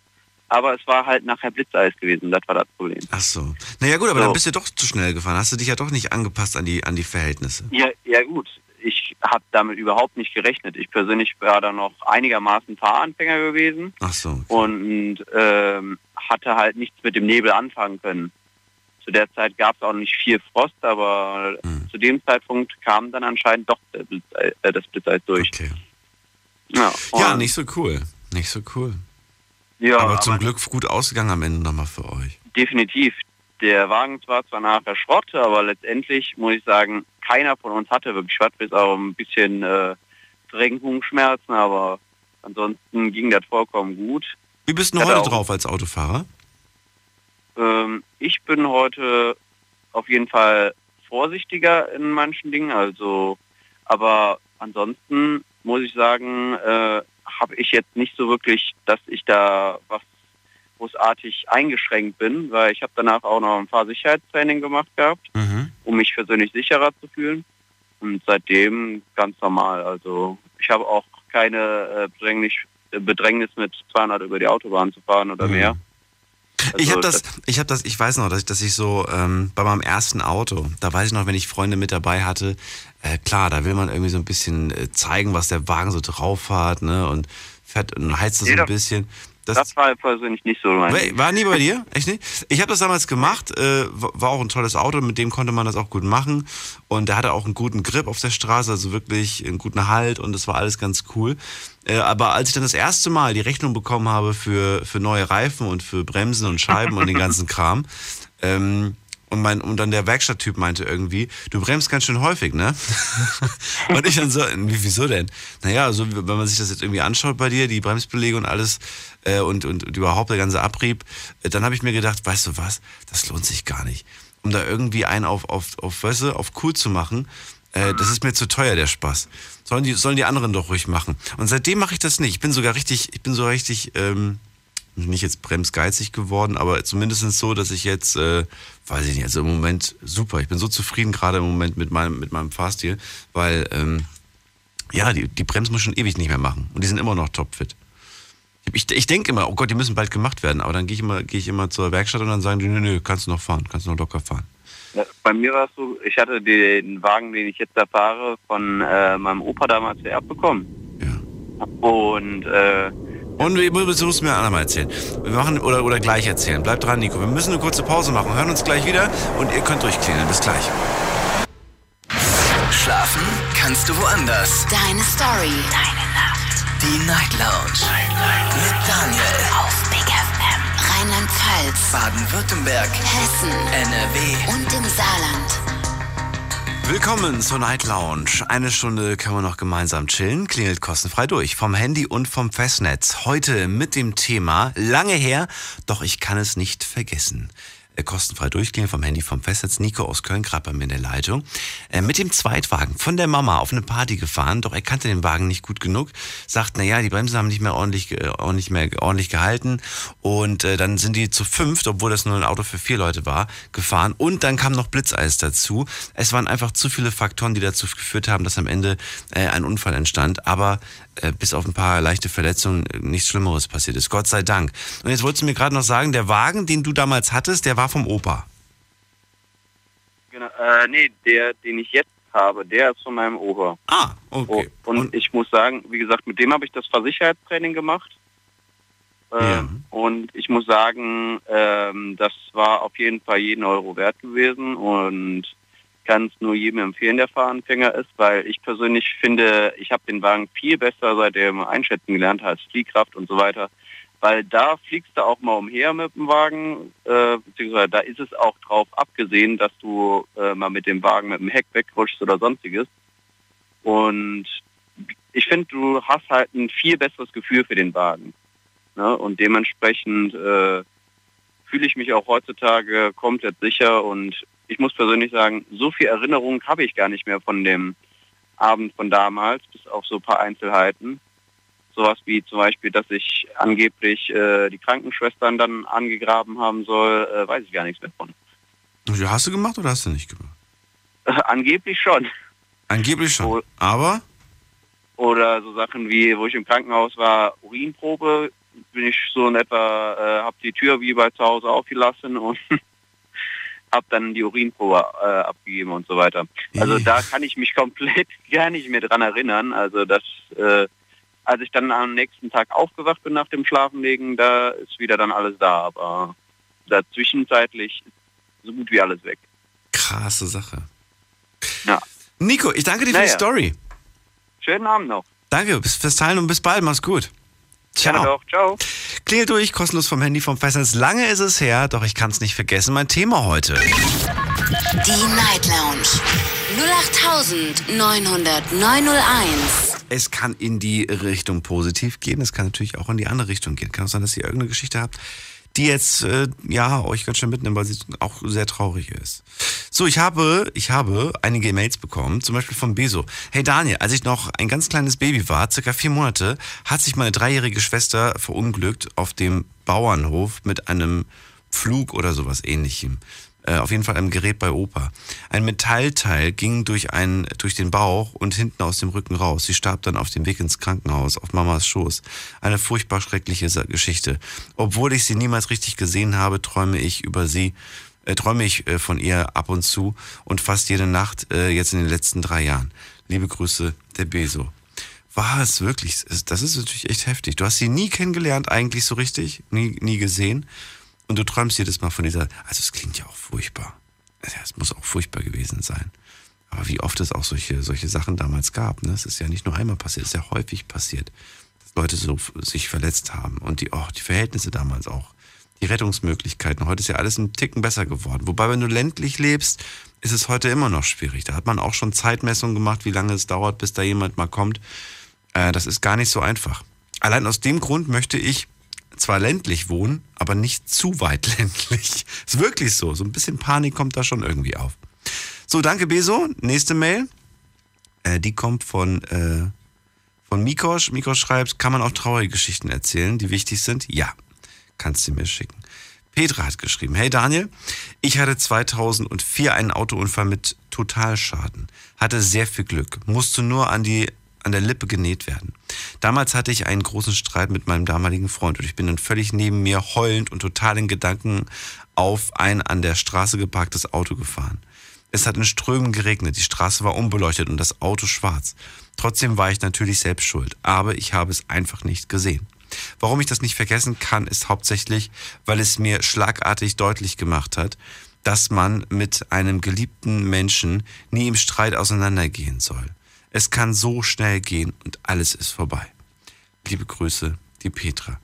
Aber es war halt nachher Blitzeis gewesen. Das war das Problem. Ach so. Naja gut, aber So. dann bist du doch zu schnell gefahren. Hast du dich ja doch nicht angepasst an die, an die Verhältnisse. Ja, ja gut. Ich habe damit überhaupt nicht gerechnet. Ich persönlich war da noch einigermaßen Fahranfänger gewesen Ach so. und ähm, hatte halt nichts mit dem Nebel anfangen können. Zu der Zeit gab es auch nicht viel Frost, aber zu dem Zeitpunkt kam dann anscheinend doch äh, das Blitzeis durch. Ja, Ja, und- nicht so cool. Nicht so cool. Ja, aber zum aber- Glück gut ausgegangen am Ende nochmal für euch. definitiv. Der Wagen war zwar nachher Schrott, aber letztendlich muss ich sagen, keiner von uns hatte wirklich Schrott, bis auch ein bisschen äh, Drängungsschmerzen, aber ansonsten ging das vollkommen gut. Wie bist du heute drauf als Autofahrer? Ähm, ich bin heute auf jeden Fall vorsichtiger in manchen Dingen, also aber ansonsten muss ich sagen, äh, habe ich jetzt nicht so wirklich, dass ich da was großartig eingeschränkt bin, weil ich habe danach auch noch ein Fahrsicherheitstraining gemacht gehabt, um mich persönlich sicherer zu fühlen. Und seitdem ganz normal. Also ich habe auch keine äh, Bedrängnis, äh, Bedrängnis mit 200 über die Autobahn zu fahren oder mehr. Ich Also habe das, ich habe das, ich weiß noch, dass ich, dass ich so ähm, bei meinem ersten Auto, da weiß ich noch, wenn ich Freunde mit dabei hatte, äh, klar, da will man irgendwie so ein bisschen äh, zeigen, was der Wagen so drauf hat, ne, und fährt und heizt so Nee, ein das- bisschen. Das, war persönlich nicht so mein War, nie bei dir? Echt nicht? Ich habe das damals gemacht, äh, war war auch ein tolles Auto, mit dem konnte man das auch gut machen. Und der hatte auch einen guten Grip auf der Straße, also wirklich einen guten Halt und das war alles ganz cool. Äh, aber als ich dann das erste Mal die Rechnung bekommen habe für, für neue Reifen und für Bremsen und Scheiben und den ganzen Kram, ähm, und, mein, und dann der Werkstatttyp meinte irgendwie, du bremst ganz schön häufig, ne? und ich dann so, wie, wieso denn? Naja, also wenn man sich das jetzt irgendwie anschaut bei dir, die Bremsbeläge und alles äh, und, und, und überhaupt der ganze Abrieb, äh, dann habe ich mir gedacht, weißt du was, das lohnt sich gar nicht. Um da irgendwie einen auf, auf, auf, weißt du, auf cool zu machen, äh, das ist mir zu teuer, der Spaß. Sollen die, sollen die anderen doch ruhig machen. Und seitdem mache ich das nicht. Ich bin sogar richtig, ich bin so richtig, ähm, nicht jetzt bremsgeizig geworden, aber zumindest so, dass ich jetzt, äh, weiß ich nicht, also im Moment super. Ich bin so zufrieden gerade im Moment mit meinem, mit meinem Fahrstil, weil, ähm, ja, die, die Bremsen muss ich schon ewig nicht mehr machen. Und die sind immer noch topfit. Ich, ich denke immer, oh Gott, die müssen bald gemacht werden, aber dann gehe ich immer, gehe ich immer zur Werkstatt und dann sagen die, nö, nö, kannst du noch fahren, kannst du noch locker fahren. Bei mir war es so, ich hatte den Wagen, den ich jetzt da fahre, von äh, meinem Opa damals vererbt bekommen. Ja. Und äh, Und wir müssen es mir einmal erzählen. Wir machen oder, oder gleich erzählen. Bleibt dran, Nico. Wir müssen eine kurze Pause machen. Hören uns gleich wieder und ihr könnt durchklingeln. Bis gleich. Schlafen kannst du woanders. Deine Story. Deine Nacht. Die Night Lounge. Mit Daniel. Auf Big FM. Rheinland-Pfalz. Baden-Württemberg. Hessen. NRW. Und im Saarland. Willkommen zur Night Lounge. Eine Stunde können wir noch gemeinsam chillen. Klingelt kostenfrei durch. Vom Handy und vom Festnetz. Heute mit dem Thema lange her, doch ich kann es nicht vergessen. Äh, kostenfrei durchklingeln vom Handy vom Festnetz. Nico aus Köln, gerade bei mir in der Leitung. Äh, mit dem Zweitwagen von der Mama auf eine Party gefahren, doch er kannte den Wagen nicht gut genug. Sagt, na ja, die Bremsen haben nicht mehr ordentlich, äh, ordentlich mehr ordentlich gehalten. Und dann sind die zu fünft, obwohl das nur ein Auto für vier Leute war, gefahren. Und dann kam noch Blitzeis dazu. Es waren einfach zu viele Faktoren, die dazu geführt haben, dass am Ende ein Unfall entstand. Aber bis auf ein paar leichte Verletzungen äh, nichts Schlimmeres passiert ist. Gott sei Dank. Und jetzt wolltest du mir gerade noch sagen, der Wagen, den du damals hattest, der war vom Opa. genau, äh, nee, der, den ich jetzt habe, der ist von meinem Opa. Ah, okay. Und, und ich muss sagen, wie gesagt, mit dem habe ich das Versicherheitstraining gemacht. Ähm, Und ich muss sagen, ähm, das war auf jeden Fall jeden Euro wert gewesen und kann es nur jedem empfehlen, der Fahranfänger ist, weil ich persönlich finde, ich habe den Wagen viel besser seitdem einschätzen gelernt als Fliehkraft und so weiter. Weil da fliegst du auch mal umher mit dem Wagen, äh, beziehungsweise da ist es auch drauf abgesehen, dass du äh, mal mit dem Wagen mit dem Heck wegrutschst oder sonstiges. Und ich finde, du hast halt ein viel besseres Gefühl für den Wagen. Ne? Und dementsprechend äh, fühle ich mich auch heutzutage komplett sicher und ich muss persönlich sagen, so viel Erinnerung habe ich gar nicht mehr von dem Abend von damals, bis auf so ein paar Einzelheiten. Sowas wie zum Beispiel, dass ich angeblich äh, die Krankenschwestern dann angegraben haben soll, äh, weiß ich gar nichts mehr von. Hast du gemacht oder hast du nicht gemacht? angeblich schon. Angeblich schon. Aber? Oder so Sachen wie, wo ich im Krankenhaus war, Urinprobe, bin ich so in etwa, äh, habe die Tür wie bei zu Hause aufgelassen und habe dann die Urinprobe äh, abgegeben und so weiter. Also da kann ich mich komplett gar nicht mehr dran erinnern. Also das, äh, als ich dann am nächsten Tag aufgewacht bin nach dem Schlafenlegen, da ist wieder dann alles da. Aber dazwischenzeitlich ist so gut wie alles weg. Krasse Sache. Ja. Nico, ich danke dir für Naja. die Story. Schönen Abend noch. Danke bis fürs Teilen und bis bald. Mach's gut. Ciao. Gerne doch. Ciao. Klingelt durch, kostenlos vom Handy vom Festnetz. Lange ist es her, doch ich kann es nicht vergessen. Mein Thema heute. Die Night Lounge 0890901. Es kann in die Richtung positiv gehen, es kann natürlich auch in die andere Richtung gehen. Kann auch sein, dass ihr irgendeine Geschichte habt, die jetzt äh, ja euch ganz schön mitnimmt, weil sie auch sehr traurig ist. So, ich habe, ich habe einige E-Mails bekommen, zum Beispiel von Beso. Hey Daniel, als ich noch ein ganz kleines Baby war, circa vier Monate, hat sich meine dreijährige Schwester verunglückt auf dem Bauernhof mit einem Flug oder sowas ähnlichem. Äh, auf jeden Fall einem Gerät bei Opa. Ein Metallteil ging durch, einen, durch den Bauch und hinten aus dem Rücken raus. Sie starb dann auf dem Weg ins Krankenhaus, auf Mamas Schoß. Eine furchtbar schreckliche Geschichte. Obwohl ich sie niemals richtig gesehen habe, träume ich über sie, äh, träume ich äh, von ihr ab und zu und fast jede Nacht äh, jetzt in den letzten drei Jahren. Liebe Grüße, der Beso. War es wirklich? Das ist natürlich echt heftig. Du hast sie nie kennengelernt, eigentlich so richtig, nie, nie gesehen. Und du träumst jedes Mal von dieser. Also, es klingt ja auch furchtbar. Ja, es muss auch furchtbar gewesen sein. Aber wie oft es auch solche, solche Sachen damals gab. Ne? Es ist ja nicht nur einmal passiert, es ist ja häufig passiert, dass Leute so sich verletzt haben. Und die, oh, die Verhältnisse damals auch. Die Rettungsmöglichkeiten. Heute ist ja alles ein Ticken besser geworden. Wobei, wenn du ländlich lebst, ist es heute immer noch schwierig. Da hat man auch schon Zeitmessungen gemacht, wie lange es dauert, bis da jemand mal kommt. Äh, das ist gar nicht so einfach. Allein aus dem Grund möchte ich zwar ländlich wohnen, aber nicht zu weit ländlich. Ist wirklich so. So ein bisschen Panik kommt da schon irgendwie auf. So, danke Beso. Nächste Mail. Äh, die kommt von, äh, von Mikosch. Mikosch schreibt, kann man auch traurige Geschichten erzählen, die wichtig sind? Ja. Kannst du mir schicken. Petra hat geschrieben, hey Daniel, ich hatte 2004 einen Autounfall mit Totalschaden, hatte sehr viel Glück, musste nur an die an der Lippe genäht werden. Damals hatte ich einen großen Streit mit meinem damaligen Freund und ich bin dann völlig neben mir heulend und total in Gedanken auf ein an der Straße geparktes Auto gefahren. Es hat in Strömen geregnet, die Straße war unbeleuchtet und das Auto schwarz. Trotzdem war ich natürlich selbst schuld, aber ich habe es einfach nicht gesehen. Warum ich das nicht vergessen kann, ist hauptsächlich, weil es mir schlagartig deutlich gemacht hat, dass man mit einem geliebten Menschen nie im Streit auseinandergehen soll. Es kann so schnell gehen und alles ist vorbei. Liebe Grüße, die Petra.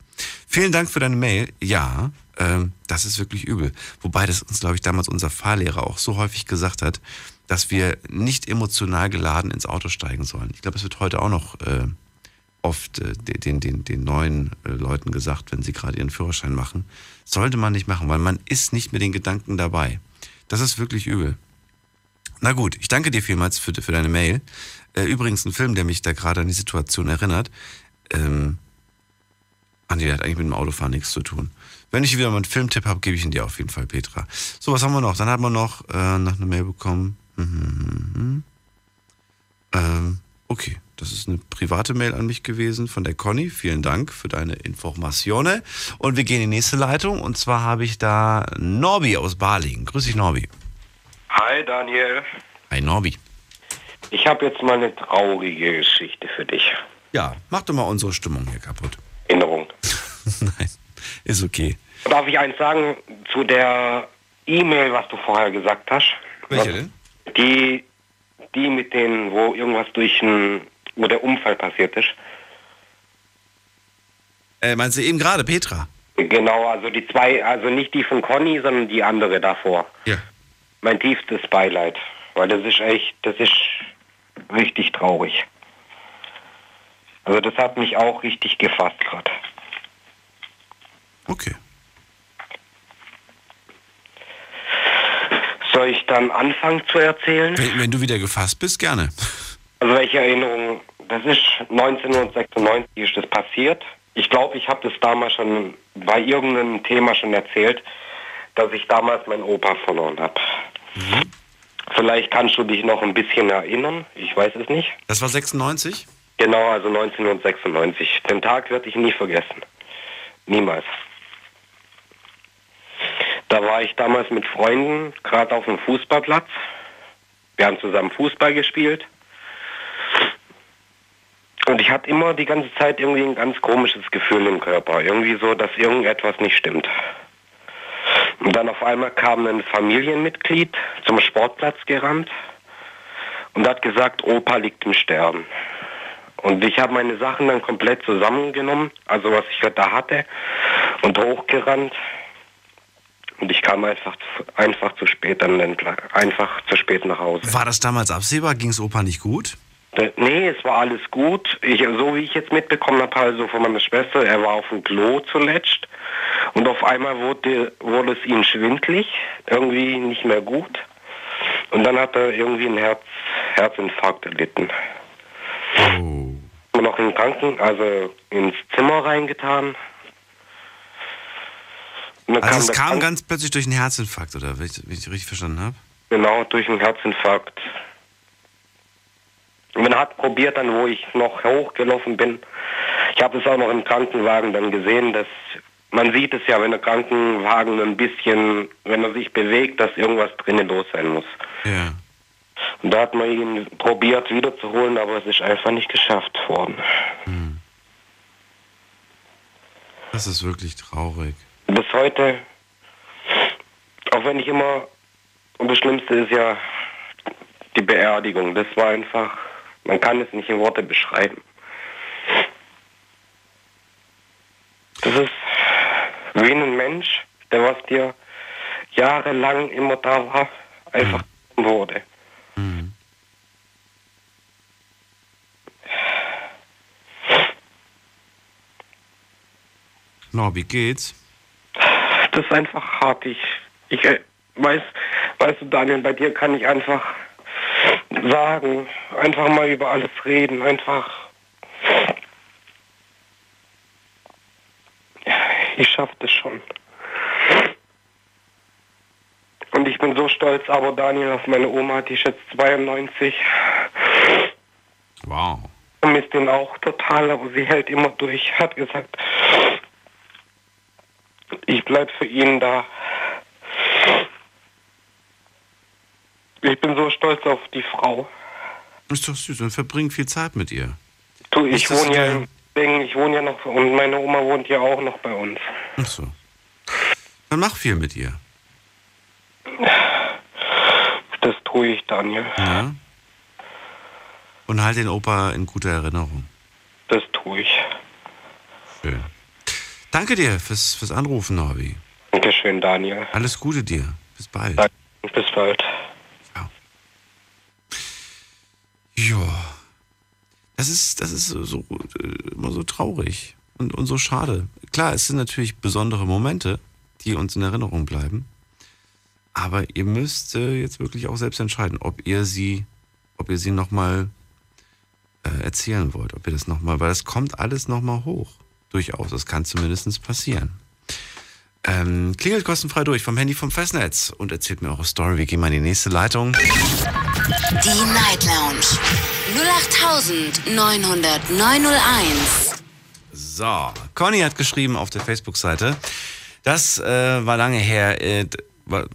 Vielen Dank für deine Mail. Ja, ähm, das ist wirklich übel. Wobei das uns, glaube ich, damals unser Fahrlehrer auch so häufig gesagt hat, dass wir nicht emotional geladen ins Auto steigen sollen. Ich glaube, es wird heute auch noch äh, oft äh, den, den, den neuen äh, Leuten gesagt, wenn sie gerade ihren Führerschein machen. Sollte man nicht machen, weil man ist nicht mit den Gedanken dabei. Das ist wirklich übel. Na gut, ich danke dir vielmals für, für deine Mail. Äh, übrigens ein Film, der mich da gerade an die Situation erinnert. Ähm, ah nee, der hat eigentlich mit dem Autofahren nichts zu tun. Wenn ich wieder mal einen Filmtipp habe, gebe ich ihn dir auf jeden Fall, Petra. So, was haben wir noch? Dann haben wir noch, äh, noch eine Mail bekommen. Mhm. Ähm, okay, das ist eine private Mail an mich gewesen von der Conny. Vielen Dank für deine Informationen. Und wir gehen in die nächste Leitung. Und zwar habe ich da Norbi aus Balingen. Grüß dich, Norbi. Hi Daniel. Hi, Norbi. Ich habe jetzt mal eine traurige Geschichte für dich. Ja, mach doch mal unsere Stimmung hier kaputt. Erinnerung. Nein, ist okay. Darf ich eins sagen zu der E-Mail, was du vorher gesagt hast? Welche denn? Die, die mit den, wo irgendwas durch ein, wo der Unfall passiert ist. Äh, meinst du eben gerade, Petra? Genau, also die zwei, also nicht die von Conny, sondern die andere davor. Ja. Mein tiefstes Beileid. Weil das ist echt, das ist richtig traurig. Also das hat mich auch richtig gefasst gerade. Okay. Soll ich dann anfangen zu erzählen? Wenn, wenn du wieder gefasst bist, gerne. Also welche Erinnerung? Das ist 1996 ist das passiert. Ich glaube, ich habe das damals schon bei irgendeinem Thema schon erzählt, dass ich damals meinen Opa verloren habe. Vielleicht kannst du dich noch ein bisschen erinnern. Ich weiß es nicht. Das war 96? Genau, also 1996. Den Tag werde ich nie vergessen. Niemals. Da war ich damals mit Freunden gerade auf dem Fußballplatz. Wir haben zusammen Fußball gespielt. Und ich hatte immer die ganze Zeit irgendwie ein ganz komisches Gefühl im Körper. Irgendwie so, dass irgendetwas nicht stimmt. Und dann auf einmal kam ein Familienmitglied zum Sportplatz gerannt und hat gesagt, Opa liegt im Sterben. Und ich habe meine Sachen dann komplett zusammengenommen, also was ich da hatte, und hochgerannt. Und ich kam einfach, einfach zu spät an den einfach zu spät nach Hause. War das damals absehbar? Ging es Opa nicht gut? Äh, Nee, es war alles gut. Ich, so wie ich jetzt mitbekommen habe, also von meiner Schwester, er war auf dem Klo zuletzt. Und auf einmal wurde, wurde es ihm schwindlig, irgendwie nicht mehr gut. Und dann hat er irgendwie einen Herz, Herzinfarkt erlitten. Und noch im Kranken, also ins Zimmer reingetan. Also es der kam ganz plötzlich durch einen Herzinfarkt, oder? Wenn ich, wenn ich richtig verstanden habe? Genau, durch einen Herzinfarkt. Und man hat probiert dann, wo ich noch hochgelaufen bin. Ich habe es auch noch im Krankenwagen dann gesehen, dass man sieht es ja, wenn der Krankenwagen ein bisschen, wenn er sich bewegt, dass irgendwas drinnen los sein muss. Ja. Und da hat man ihn probiert wiederzuholen, aber es ist einfach nicht geschafft worden. Das ist wirklich traurig. Bis heute, auch wenn ich immer, und das Schlimmste ist ja die Beerdigung, das war einfach, man kann es nicht in Worte beschreiben. Das ist wie ein Mensch, der was dir jahrelang immer da war, einfach wurde. No, wie geht's? Das ist einfach hart. Ich, ich äh, weiß, weißt du, Daniel, bei dir kann ich einfach sagen, einfach mal über alles reden, einfach. Ich schaff das schon. Und ich bin so stolz, aber Daniel, auf meine Oma, die ist jetzt 92. Wow. Vermisst ihn auch total, aber sie hält immer durch. Hat gesagt, ich bleib für ihn da. Ich bin so stolz auf die Frau. Ist doch süß und verbringt viel Zeit mit ihr. Du, ich wohne ja in Bingen, ich wohne ja noch und meine Oma wohnt ja auch noch bei uns. Ach so. Dann mach viel mit ihr. Das tue ich, Daniel. Ja? Und halt den Opa in guter Erinnerung. Das tue ich. Schön. Danke dir fürs, fürs Anrufen, Norbi. Dankeschön, Daniel. Alles Gute dir. Bis bald. Bis bald. Ja. Das ist, das ist so, äh, immer so traurig und, und so schade. Klar, es sind natürlich besondere Momente, die uns in Erinnerung bleiben. Aber ihr müsst äh, jetzt wirklich auch selbst entscheiden, ob ihr sie, ob ihr sie nochmal äh, erzählen wollt, ob ihr das nochmal, weil das kommt alles nochmal hoch. Durchaus, das kann zumindest passieren. Ähm, klingelt kostenfrei durch vom Handy vom Festnetz und erzählt mir eure Story. Wir gehen mal in die nächste Leitung. Die Night Lounge 08901. So, Conny hat geschrieben auf der Facebook-Seite, das äh, war lange her, äh,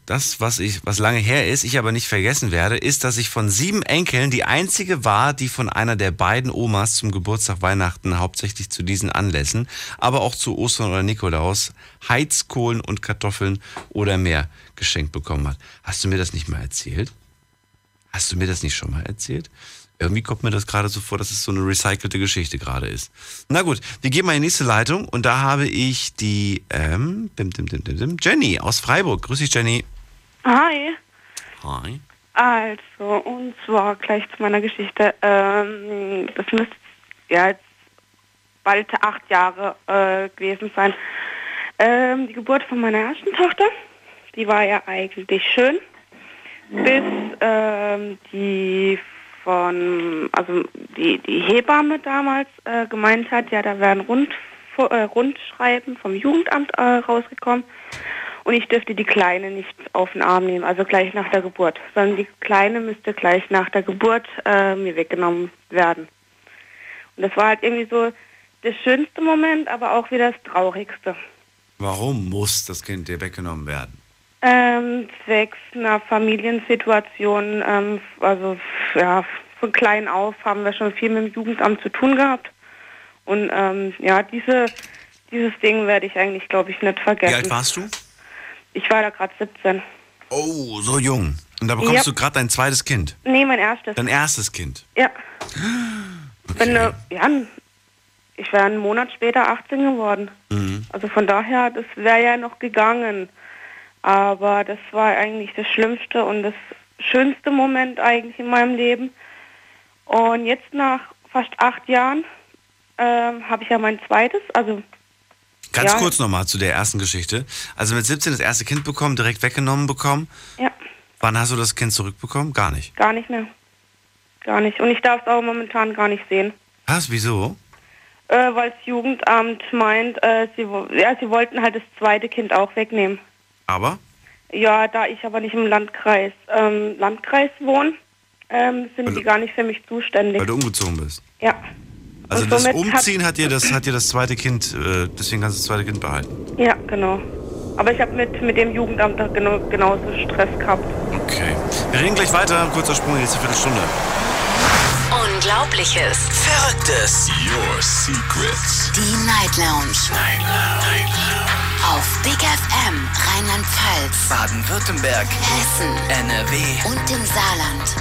das, was ich, was lange her ist, ich aber nicht vergessen werde, ist, dass ich von sieben Enkeln die einzige war, die von einer der beiden Omas zum Geburtstag, Weihnachten, hauptsächlich zu diesen Anlässen, aber auch zu Ostern oder Nikolaus, Heizkohlen und Kartoffeln oder mehr geschenkt bekommen hat. Hast du mir das nicht mal erzählt? Hast du mir das nicht schon mal erzählt? Irgendwie kommt mir das gerade so vor, dass es so eine recycelte Geschichte gerade ist. Na gut, wir gehen mal in die nächste Leitung und da habe ich die ähm, dim, dim, dim, Jenny aus Freiburg. Grüß dich, Jenny. Hi. Hi. Also, und zwar gleich zu meiner Geschichte. Ähm, das müsste ja jetzt bald acht Jahre äh, gewesen sein. Ähm, die Geburt von meiner ersten Tochter, die war ja eigentlich schön, bis ähm, die von, also die, die Hebamme damals äh, gemeint hat, ja, da wären Rund, äh, Rundschreiben vom Jugendamt äh, rausgekommen und ich dürfte die Kleine nicht auf den Arm nehmen, also gleich nach der Geburt, sondern die Kleine müsste gleich nach der Geburt äh, mir weggenommen werden. Und das war halt irgendwie so der schönste Moment, aber auch wieder das traurigste. Warum muss das Kind dir weggenommen werden? Ähm, zwecks einer Familiensituation, ähm, also ja, von klein auf haben wir schon viel mit dem Jugendamt zu tun gehabt. Und ähm, ja, diese, dieses Ding werde ich eigentlich, glaube ich, nicht vergessen. Wie alt warst du? Ich war da gerade 17. Oh, so jung. Und da bekommst Ja. du gerade dein zweites Kind. Nee, mein erstes. Dein erstes Kind. Ja. Bin, äh, ja, ich wäre einen Monat später 18 geworden. Mhm. Also von daher, das wäre ja noch gegangen. Aber das war eigentlich das Schlimmste und das schönste Moment eigentlich in meinem Leben. Und jetzt nach fast acht Jahren ähm, habe ich ja mein zweites, also Ganz Ja. kurz nochmal zu der ersten Geschichte. Also mit 17 das erste Kind bekommen, direkt weggenommen bekommen. Ja. Wann hast du das Kind zurückbekommen? Gar nicht. gar nicht mehr. Gar nicht. Und ich darf es auch momentan gar nicht sehen. Was? Wieso? Äh, Weil das Jugendamt meint, äh, sie, ja, sie wollten halt das zweite Kind auch wegnehmen. Aber? Ja, da ich aber nicht im Landkreis, ähm, Landkreis wohne, ähm, sind die gar nicht für mich zuständig. Weil du umgezogen bist. Ja. Also das somit hat- Umziehen hat dir das, hat dir das zweite Kind, äh, deswegen kannst du das zweite Kind behalten. Ja, genau. Aber ich habe mit, mit dem Jugendamt da genau, genauso Stress gehabt. Okay. Wir reden gleich weiter. Kurzer Sprung in die nächste Viertelstunde. Unglaubliches. Verrücktes. Your secrets. Die Night Lounge. Auf Big FM Rheinland-Pfalz, Baden-Württemberg. Hessen NRW. und im Saarland.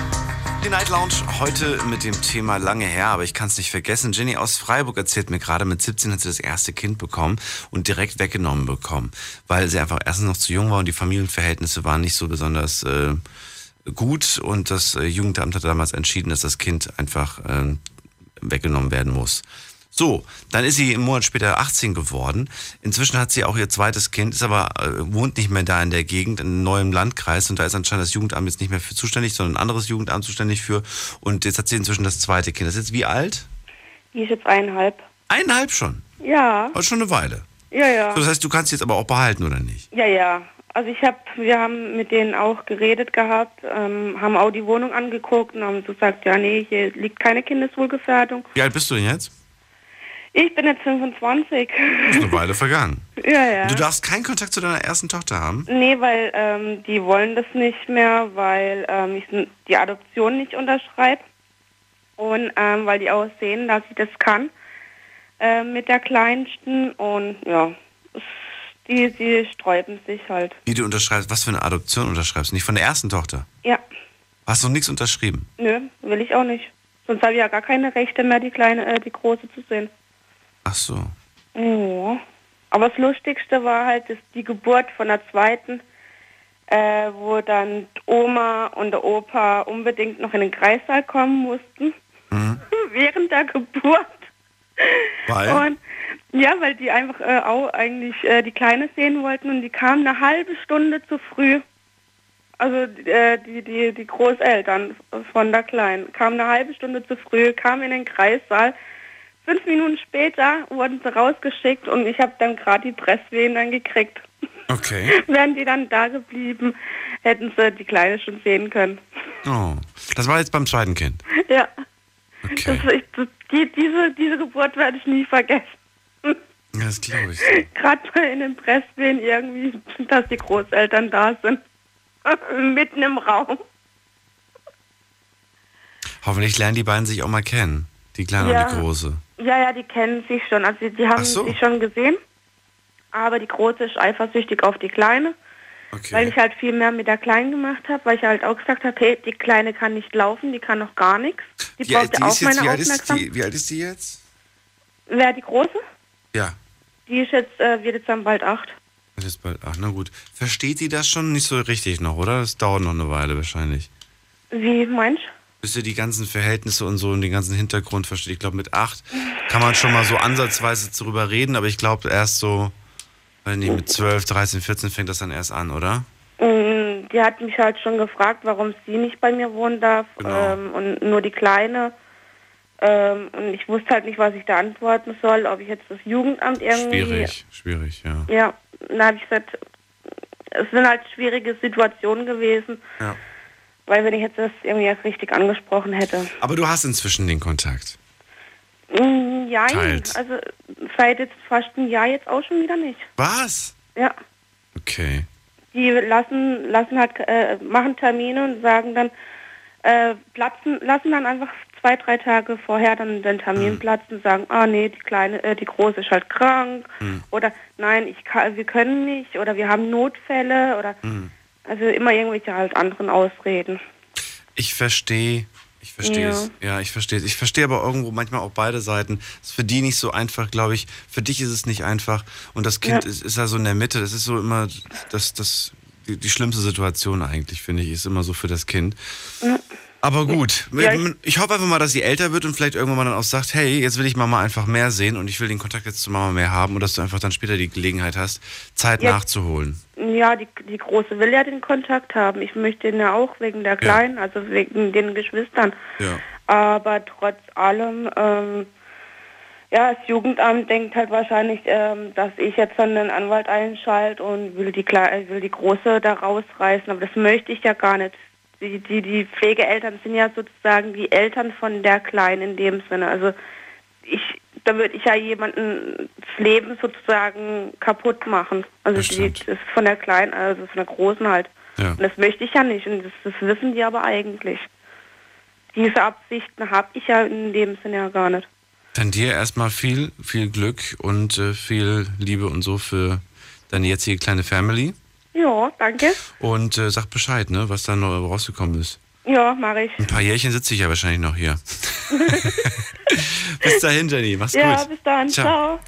Die Night Lounge heute mit dem Thema lange her, aber ich kann es nicht vergessen. Jenny aus Freiburg erzählt mir gerade, mit 17 hat sie das erste Kind bekommen und direkt weggenommen bekommen, weil sie einfach erstens noch zu jung war und die Familienverhältnisse waren nicht so besonders äh, gut und das äh, Jugendamt hat damals entschieden, dass das Kind einfach äh, weggenommen werden muss. So, dann ist sie einen Monat später 18 geworden. Inzwischen hat sie auch ihr zweites Kind, ist aber äh, wohnt nicht mehr da in der Gegend, in einem neuen Landkreis und da ist anscheinend das Jugendamt jetzt nicht mehr für zuständig, sondern ein anderes Jugendamt zuständig für. Und jetzt hat sie inzwischen das zweite Kind. Das ist jetzt wie alt? Die ist jetzt eineinhalb. Eineinhalb schon. Ja, Also schon eine Weile. ja, ja. So, das heißt, du kannst sie jetzt aber auch behalten, oder nicht? Ja, ja. Also ich habe, wir haben mit denen auch geredet gehabt, ähm, haben auch die Wohnung angeguckt und haben so gesagt, ja, nee, hier liegt keine Kindeswohlgefährdung. Wie alt bist du denn jetzt? Ich bin jetzt 25. Ist eine Weile vergangen. ja, ja. Du darfst keinen Kontakt zu deiner ersten Tochter haben? Nee, weil ähm, die wollen das nicht mehr, weil ähm, ich die Adoption nicht unterschreibe und ähm, weil die auch sehen, dass ich das kann äh, mit der Kleinsten und ja, die, die sträuben sich halt. Wie du unterschreibst, was für eine Adoption unterschreibst? Nicht von der ersten Tochter. Ja, Hast du nichts unterschrieben? nö, will ich auch nicht. Sonst habe ich ja gar keine Rechte mehr, die kleine, äh, die große zu sehen. Ach so. Ja. Aber das Lustigste war halt dass die Geburt von der zweiten, äh, wo dann Oma und der Opa unbedingt noch in den Kreissaal kommen mussten. Während der Geburt. Weil? Und ja, weil die einfach äh, auch eigentlich äh, die Kleine sehen wollten und die kamen eine halbe Stunde zu früh. Also äh, die, die, die Großeltern von der Kleinen kamen eine halbe Stunde zu früh, kamen in den Kreissaal. Fünf Minuten später wurden sie rausgeschickt und ich habe dann gerade die Presswehen dann gekriegt. Okay. Wären die dann da geblieben, hätten sie die Kleine schon sehen können. Oh. Das war jetzt beim zweiten Kind. Ja. Okay. Das, ich, das, die, diese, diese Geburt werde ich nie vergessen. Ja, das glaube ich. Gerade mal in den Presswehen irgendwie, dass die Großeltern da sind. Mitten im Raum. Hoffentlich lernen die beiden sich auch mal kennen. Die Kleine Ja. und die Große. Ja, ja, die kennen sich schon. Also die haben Ach so. sich schon gesehen. Aber die Große ist eifersüchtig auf die Kleine. Weil ich halt viel mehr mit der Kleinen gemacht habe, weil ich halt auch gesagt habe, hey, die Kleine kann nicht laufen, die kann noch gar nichts. Die Wie braucht die ja auch ist jetzt, meine wie, alt ist Aufmerksamkeit. die, wie alt ist die jetzt? Wer die Große? Ja. Die ist jetzt, äh, wird jetzt dann bald acht. Ist bald, ach, na gut. Versteht die das schon nicht so richtig noch, oder? Das dauert noch eine Weile wahrscheinlich. Wie meinst Bis ihr die ganzen Verhältnisse und so und den ganzen Hintergrund versteht. Ich glaube, mit acht kann man schon mal so ansatzweise darüber reden, aber ich glaube erst so, weil nicht mit 12, 13, 14 fängt das dann erst an, oder? Mm, Die hat mich halt schon gefragt, warum sie nicht bei mir wohnen darf Genau. ähm, und nur die Kleine. Ähm, und ich wusste halt nicht, was ich da antworten soll, ob ich jetzt das Jugendamt irgendwie... Schwierig, schwierig, ja. Ja, dann habe ich gesagt, es sind halt schwierige Situationen gewesen, ja. Weil wenn ich jetzt das irgendwie erst richtig angesprochen hätte. Aber du hast inzwischen den Kontakt. Mm, Ja, also seit jetzt fast ein Jahr jetzt auch schon wieder nicht. Was? Ja. Okay. Die lassen, lassen halt, äh, machen Termine und sagen dann, äh, platzen, lassen dann einfach zwei, drei Tage vorher dann den Termin platzen und sagen, ah nee, die kleine, äh, die große ist halt krank oder nein, ich kann, wir können nicht oder wir haben Notfälle oder also immer irgendwelche halt anderen Ausreden. Ich verstehe, ich verstehe Ja. es. Ja, ich verstehe es. Ich verstehe aber irgendwo manchmal auch beide Seiten. Es ist für die nicht so einfach, glaube ich. Für dich ist es nicht einfach. Und das Kind Ja. ist, ist ja so in der Mitte. Das ist so immer das, das, die, die schlimmste Situation eigentlich, finde ich, ist immer so für das Kind. Aber gut, Ja, ich- ich hoffe einfach mal, dass sie älter wird und vielleicht irgendwann mal dann auch sagt, hey, jetzt will ich Mama einfach mehr sehen und ich will den Kontakt jetzt zu Mama mehr haben und dass du einfach dann später die Gelegenheit hast, Zeit Ja. nachzuholen. Ja, die, die Große will ja den Kontakt haben. Ich möchte ihn ja auch wegen der Kleinen, also wegen den Geschwistern. Ja. Aber trotz allem, ähm, ja, das Jugendamt denkt halt wahrscheinlich, ähm, dass ich jetzt dann einen Anwalt einschalte und will die, Kle will die Große da rausreißen. Aber das möchte ich ja gar nicht. Die, die, die Pflegeeltern sind ja sozusagen die Eltern von der Kleinen in dem Sinne. Also ich, da würde ich ja jemanden das Leben sozusagen kaputt machen. Also die, das von der Kleinen, also von der Großen halt. Ja. Und das möchte ich ja nicht. Und das, das wissen die aber eigentlich. Diese Absichten habe ich ja in dem Sinne ja gar nicht. Dann dir erstmal viel, viel Glück und äh, viel Liebe und so für deine jetzige kleine Family. Ja, danke. Und äh, sag Bescheid, ne, was da noch rausgekommen ist. Ja, mache ich. Ein paar Jährchen sitze ich ja wahrscheinlich noch hier. bis dahin, Jenny. Mach's ja, gut. bis dann. Ciao.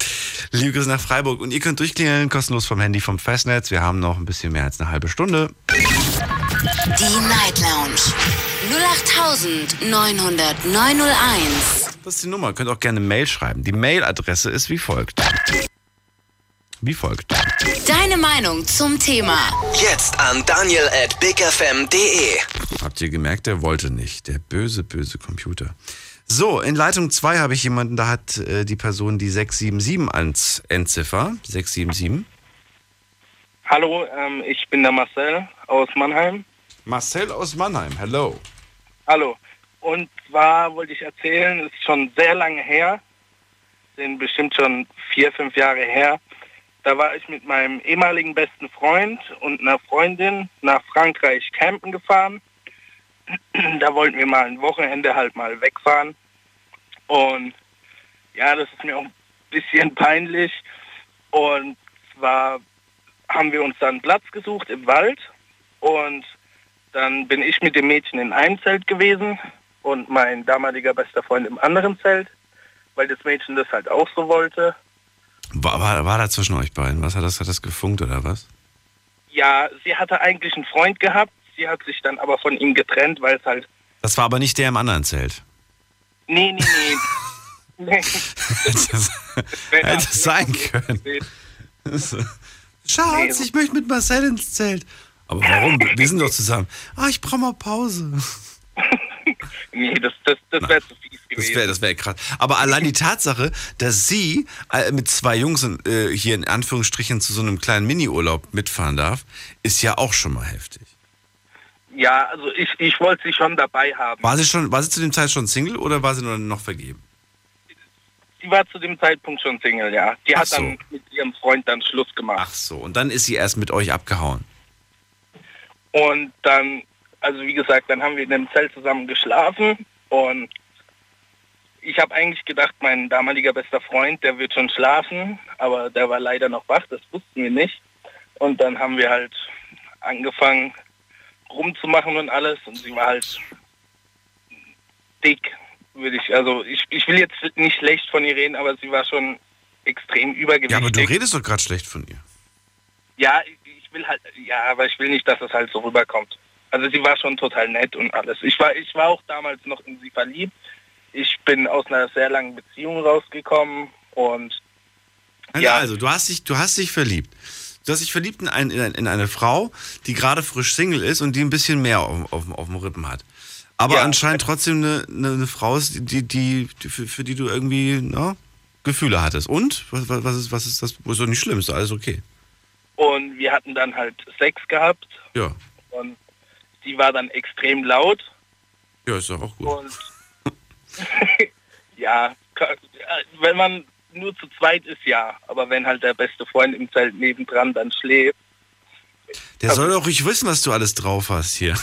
Liebe Grüße nach Freiburg. Und ihr könnt durchklingeln, kostenlos vom Handy vom Festnetz. Wir haben noch ein bisschen mehr als eine halbe Stunde. Die Night Lounge 08901. Das ist die Nummer. Ihr könnt auch gerne Mail schreiben. Die Mailadresse ist wie folgt. Wie folgt. Deine Meinung zum Thema. Jetzt an daniel at bigfm.de. Habt ihr gemerkt, der wollte nicht. Der böse, böse Computer. So, in Leitung 2 habe ich jemanden, da hat äh, die Person die 677 als Endziffer. 677. Hallo, ähm, ich bin der Marcel aus Mannheim. Marcel aus Mannheim, hello. Hallo. Und zwar wollte ich erzählen, es ist schon sehr lange her, sind bestimmt schon vier, fünf Jahre her. Da war ich mit meinem ehemaligen besten Freund und einer Freundin nach Frankreich campen gefahren. da wollten wir mal ein Wochenende halt mal wegfahren. Und ja, das ist mir auch ein bisschen peinlich. Und zwar haben wir uns dann Platz gesucht im Wald und dann bin ich mit dem Mädchen in einem Zelt gewesen und mein damaliger bester Freund im anderen Zelt, weil das Mädchen das halt auch so wollte. War, war, war da zwischen euch beiden? Was hat das, hat das gefunkt oder was? Ja, sie hatte eigentlich einen Freund gehabt, sie hat sich dann aber von ihm getrennt, weil es halt, Das war aber nicht der im anderen Zelt. nee, nee, nee. nee. das hätte es sein können. Schatz, ich möchte mit Marcel ins Zelt. Aber warum? Wir sind doch zusammen. Ah, ich brauche mal Pause. Nee, das, das, das wäre zu fies Das gewesen. wäre das wär krass. Aber allein die Tatsache, dass sie äh, mit zwei Jungs äh, hier in Anführungsstrichen zu so einem kleinen Mini-Urlaub mitfahren darf, ist ja auch schon mal heftig. Ja, also ich, ich wollte sie schon dabei haben. War sie schon, war sie zu dem Zeit schon Single oder war sie nur noch vergeben? sie war zu dem Zeitpunkt schon Single, ja. Die Ach hat dann mit ihrem Freund dann Schluss gemacht. Ach so, und dann ist sie erst mit euch abgehauen. Und dann, also wie gesagt, dann haben wir in dem Zelt zusammen geschlafen und ich habe eigentlich gedacht, mein damaliger bester Freund, der wird schon schlafen, aber der war leider noch wach, das wussten wir nicht. Und dann haben wir halt angefangen rumzumachen und alles und sie war halt dick, würde ich, also ich, ich will jetzt nicht schlecht von ihr reden, aber sie war schon extrem übergewichtig. Ja, aber du redest doch gerade schlecht von ihr. Ja, ich will halt, ja, aber ich will nicht, dass es halt so rüberkommt. Also sie war schon total nett und alles. Ich war, ich war auch damals noch in sie verliebt. Ich bin aus einer sehr langen Beziehung rausgekommen und Also, also du hast dich, du hast dich verliebt. Du hast dich verliebt in, ein, in, ein- in eine Frau, die gerade frisch Single ist und die ein bisschen mehr auf, auf, auf dem Rippen hat. Aber anscheinend trotzdem eine, eine, eine Frau ist, die, die, die für, für die du irgendwie na, Gefühle hattest. Und? Was, was, ist, was ist das? Ist doch nicht schlimm, ist alles okay. und wir hatten dann halt Sex gehabt Ja. und die war dann extrem laut Ja, ist doch auch gut. und ja, wenn man nur zu zweit ist, ja, aber wenn halt der beste Freund im Zelt nebendran dann schläft, Der soll doch ruhig wissen, was du alles drauf hast hier.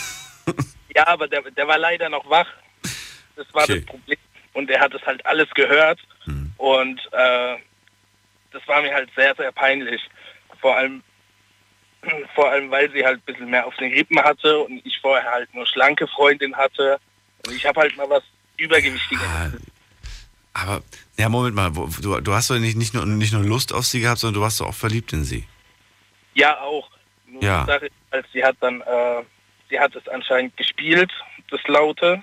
ja, aber der, der war leider noch wach. Das war Okay. das Problem. Und er hat es halt alles gehört. Und äh, das war mir halt sehr, sehr peinlich. Vor allem, vor allem, weil sie halt ein bisschen mehr auf den Rippen hatte und ich vorher halt nur schlanke Freundin hatte. Und ich habe halt mal was Übergewichtiges. Aber, ja, Moment mal, du, du hast doch nicht, nicht, nur, nicht nur Lust auf sie gehabt, sondern du warst doch auch verliebt in sie. Ja, auch. Nur Ja. Sache ist, halt, sie hat dann, äh, sie hat es anscheinend gespielt, das Laute,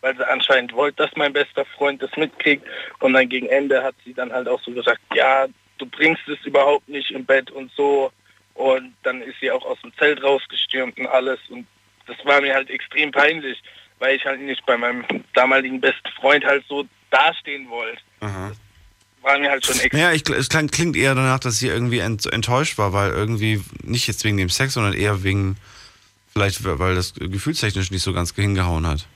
weil sie anscheinend wollte, dass mein bester Freund das mitkriegt. Und dann gegen Ende hat sie dann halt auch so gesagt, ja, du bringst es überhaupt nicht im Bett und so. Und dann ist sie auch aus dem Zelt rausgestürmt und alles. Und das war mir halt extrem peinlich, weil ich halt nicht bei meinem damaligen besten Freund halt so dastehen wollte. War mir halt schon extrem Ja, ich, es klingt eher danach, dass sie irgendwie ent, enttäuscht war, weil irgendwie, nicht jetzt wegen dem Sex, sondern eher wegen, vielleicht weil das gefühlstechnisch nicht so ganz hingehauen hat.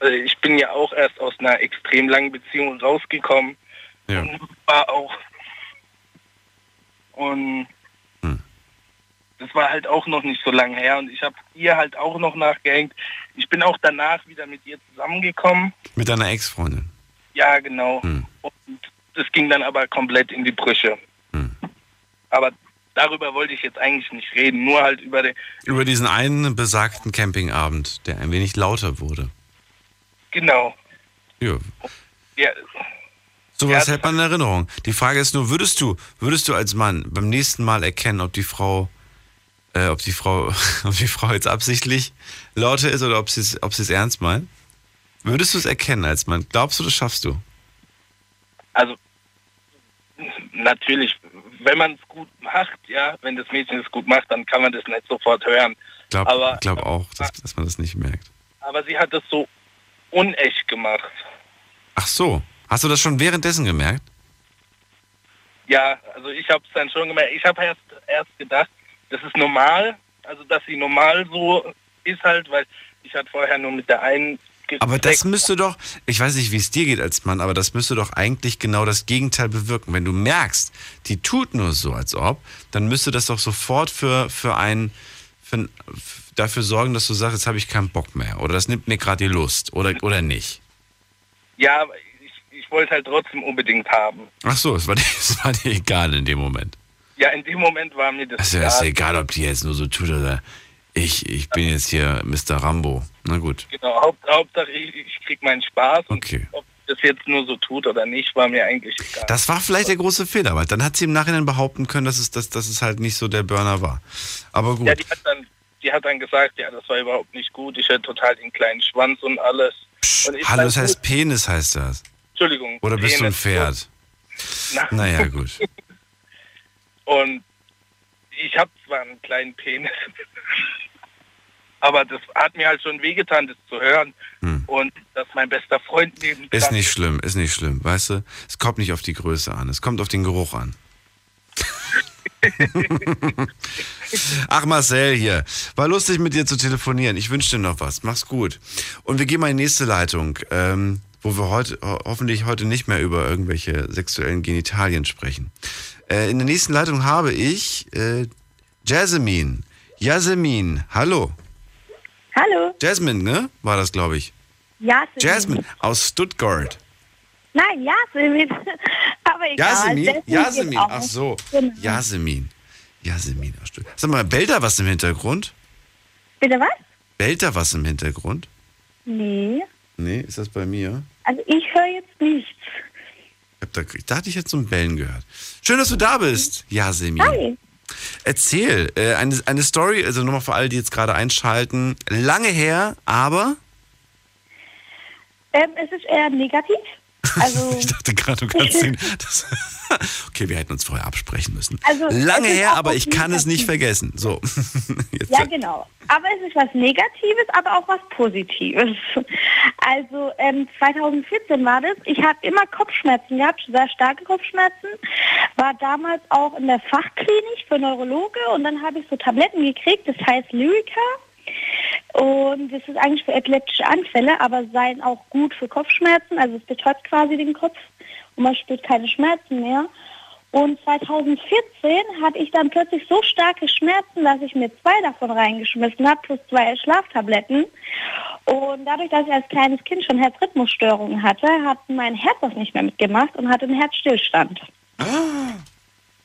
Also ich bin ja auch erst aus einer extrem langen Beziehung rausgekommen. Ja. Und war auch. Und das war halt auch noch nicht so lange her. Und ich habe ihr halt auch noch nachgehängt. Ich bin auch danach wieder mit ihr zusammengekommen. Mit deiner Ex-Freundin. Ja, genau. Und das ging dann aber komplett in die Brüche. Aber darüber wollte ich jetzt eigentlich nicht reden. Nur halt über den. Über diesen einen besagten Campingabend, der ein wenig lauter wurde. Genau. Ja. Ja, Sowas Ja, hält man in Erinnerung. Die Frage ist nur, würdest du, würdest du als Mann beim nächsten Mal erkennen, ob die Frau, äh, ob die Frau, ob die Frau jetzt absichtlich lauter ist oder ob sie es, ob sie es ernst meint? Würdest du es erkennen als Mann? Glaubst du, das schaffst du? Also natürlich, wenn man es gut macht, ja, wenn das Mädchen es gut macht, dann kann man das nicht sofort hören. Ich glaube glaub auch, dass, dass man das nicht merkt. aber sie hat das so unecht gemacht. Ach so. Hast du das schon währenddessen gemerkt? Ja, also ich habe es dann schon gemerkt. Ich habe erst, erst gedacht, das ist normal, also dass sie normal so ist halt, weil ich hatte vorher nur mit der einen Aber das müsste doch, ich weiß nicht, wie es dir geht als Mann, aber das müsste doch eigentlich genau das Gegenteil bewirken. Wenn du merkst, die tut nur so, als ob, dann müsste das doch sofort für, für einen, für, dafür sorgen, dass du sagst, jetzt habe ich keinen Bock mehr. Oder das nimmt mir gerade die Lust. Oder, oder nicht. Ja, ich, wollte halt trotzdem unbedingt haben. Ach so, es war, dir, es war dir egal in dem Moment. Ja, in dem Moment war mir das Also, es ist egal, ob die jetzt nur so tut oder ich, ich bin jetzt hier Mr. Rambo. Na gut. Genau, Haupt, Hauptsache ich, ich krieg meinen Spaß. Okay. Und ob das jetzt nur so tut oder nicht, war mir eigentlich egal. Das war vielleicht der große Fehler, weil dann hat sie im Nachhinein behaupten können, dass es, dass, dass es halt nicht so der Burner war. Aber gut. Ja, die hat dann, die hat dann gesagt, ja, das war überhaupt nicht gut. Ich hätte total den kleinen Schwanz und alles. und ich Hallo, das heißt Penis heißt das. Entschuldigung. Oder bist du ein. Pferd? Na. Naja, gut. Und ich habe zwar einen kleinen Penis, aber das hat mir halt schon wehgetan, das zu hören. Und dass mein bester Freund neben Hm. Ist nicht schlimm, ist nicht schlimm. Weißt du, es kommt nicht auf die Größe an, es kommt auf den Geruch an. Ach Marcel hier, war lustig mit dir zu telefonieren. Ich wünsche dir noch was. Mach's gut. Und wir gehen mal in die nächste Leitung. Ähm, wo wir heute ho hoffentlich heute nicht mehr über irgendwelche sexuellen Genitalien sprechen. Äh, in der nächsten Leitung habe ich äh, Jasmine. Jasmine, hallo. Hallo. Jasmine, ne? War das, glaube ich. Jasmin. Jasmine aus Stuttgart. Nein, Jasmin. Aber egal. Jasmin? Jasmin geht Jasmin, auch. ach so. Genau. Jasmin. Jasmin aus Stuttgart. Sag mal, bellt da was im Hintergrund? Bitte was? Bellt da was im Hintergrund? Nee. Nee, ist das bei mir? Also ich höre jetzt nichts. Ich, hab da, ich dachte, ich hätte so ein Bellen gehört. Schön, dass du da bist, Jasmin. Hi. Erzähl, äh, eine, eine Story, also nochmal für alle, die jetzt gerade einschalten. Lange her, aber Ähm, es ist eher negativ. Also, ich dachte gerade, du kannst ihn. Das, okay, wir hätten uns vorher absprechen müssen. Also, Lange her, aber ich kann es nicht vergessen. So. Jetzt, ja, genau. Aber es ist was Negatives, aber auch was Positives. Also ähm, 2014 war das. Ich habe immer Kopfschmerzen gehabt, sehr starke Kopfschmerzen. War damals auch in der Fachklinik für Neurologe und dann habe ich so Tabletten gekriegt, das heißt Lyrica. Und das ist eigentlich für epileptische Anfälle, aber seien auch gut für Kopfschmerzen. Also es betäubt quasi den Kopf und man spürt keine Schmerzen mehr. Und 2014 hatte ich dann plötzlich so starke Schmerzen, dass ich mir zwei davon reingeschmissen habe, plus zwei Schlaftabletten. Und dadurch, dass ich als kleines Kind schon Herzrhythmusstörungen hatte, hat mein Herz das nicht mehr mitgemacht und hatte einen Herzstillstand.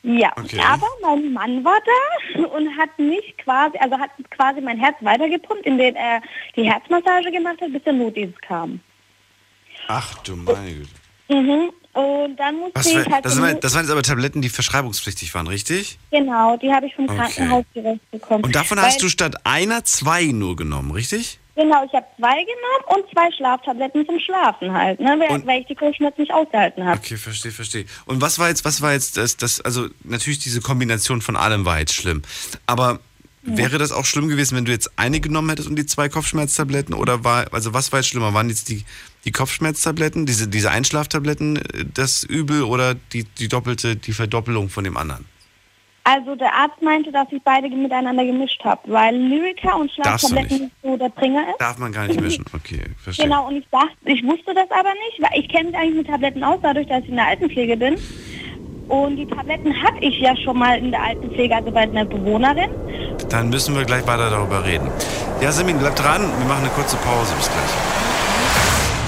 Ja, Okay. aber mein Mann war da und hat mich quasi, also hat quasi mein Herz weitergepumpt, indem er die Herzmassage gemacht hat, bis der Notdienst kam. Ach du meine Güte. Mhm. Und dann musste ich halt... das, Not- das waren jetzt aber Tabletten, die verschreibungspflichtig waren, richtig? genau, die habe ich vom Okay. Krankenhaus direkt bekommen. Und davon Weil- hast du statt einer zwei nur genommen, richtig? Genau, ich habe zwei genommen und zwei Schlaftabletten zum Schlafen halt, ne, weil, weil ich die Kopfschmerzen nicht ausgehalten habe. Okay, verstehe, verstehe. Und was war jetzt, was war jetzt das, das, also natürlich diese Kombination von allem war jetzt schlimm. Aber wäre das auch schlimm gewesen, wenn du jetzt eine genommen hättest und die zwei Kopfschmerztabletten? Oder war, also was war jetzt schlimmer? Waren jetzt die, die Kopfschmerztabletten, diese, diese Einschlaftabletten äh, das Übel oder die, die doppelte, die Verdoppelung von dem anderen? Also der Arzt meinte, dass ich beide miteinander gemischt habe, weil Lyrica und Schlaftabletten nicht so der Bringer ist. Darf man gar nicht mischen. Okay, verstehe. Genau, und ich dachte, ich wusste das aber nicht, weil ich kenne mich eigentlich mit Tabletten aus, dadurch, dass ich in der Altenpflege bin. Und die Tabletten hatte ich ja schon mal in der Altenpflege, also bei einer Bewohnerin. Dann müssen wir gleich weiter darüber reden. Ja, Semin, bleib dran. Wir machen eine kurze Pause. Bis gleich.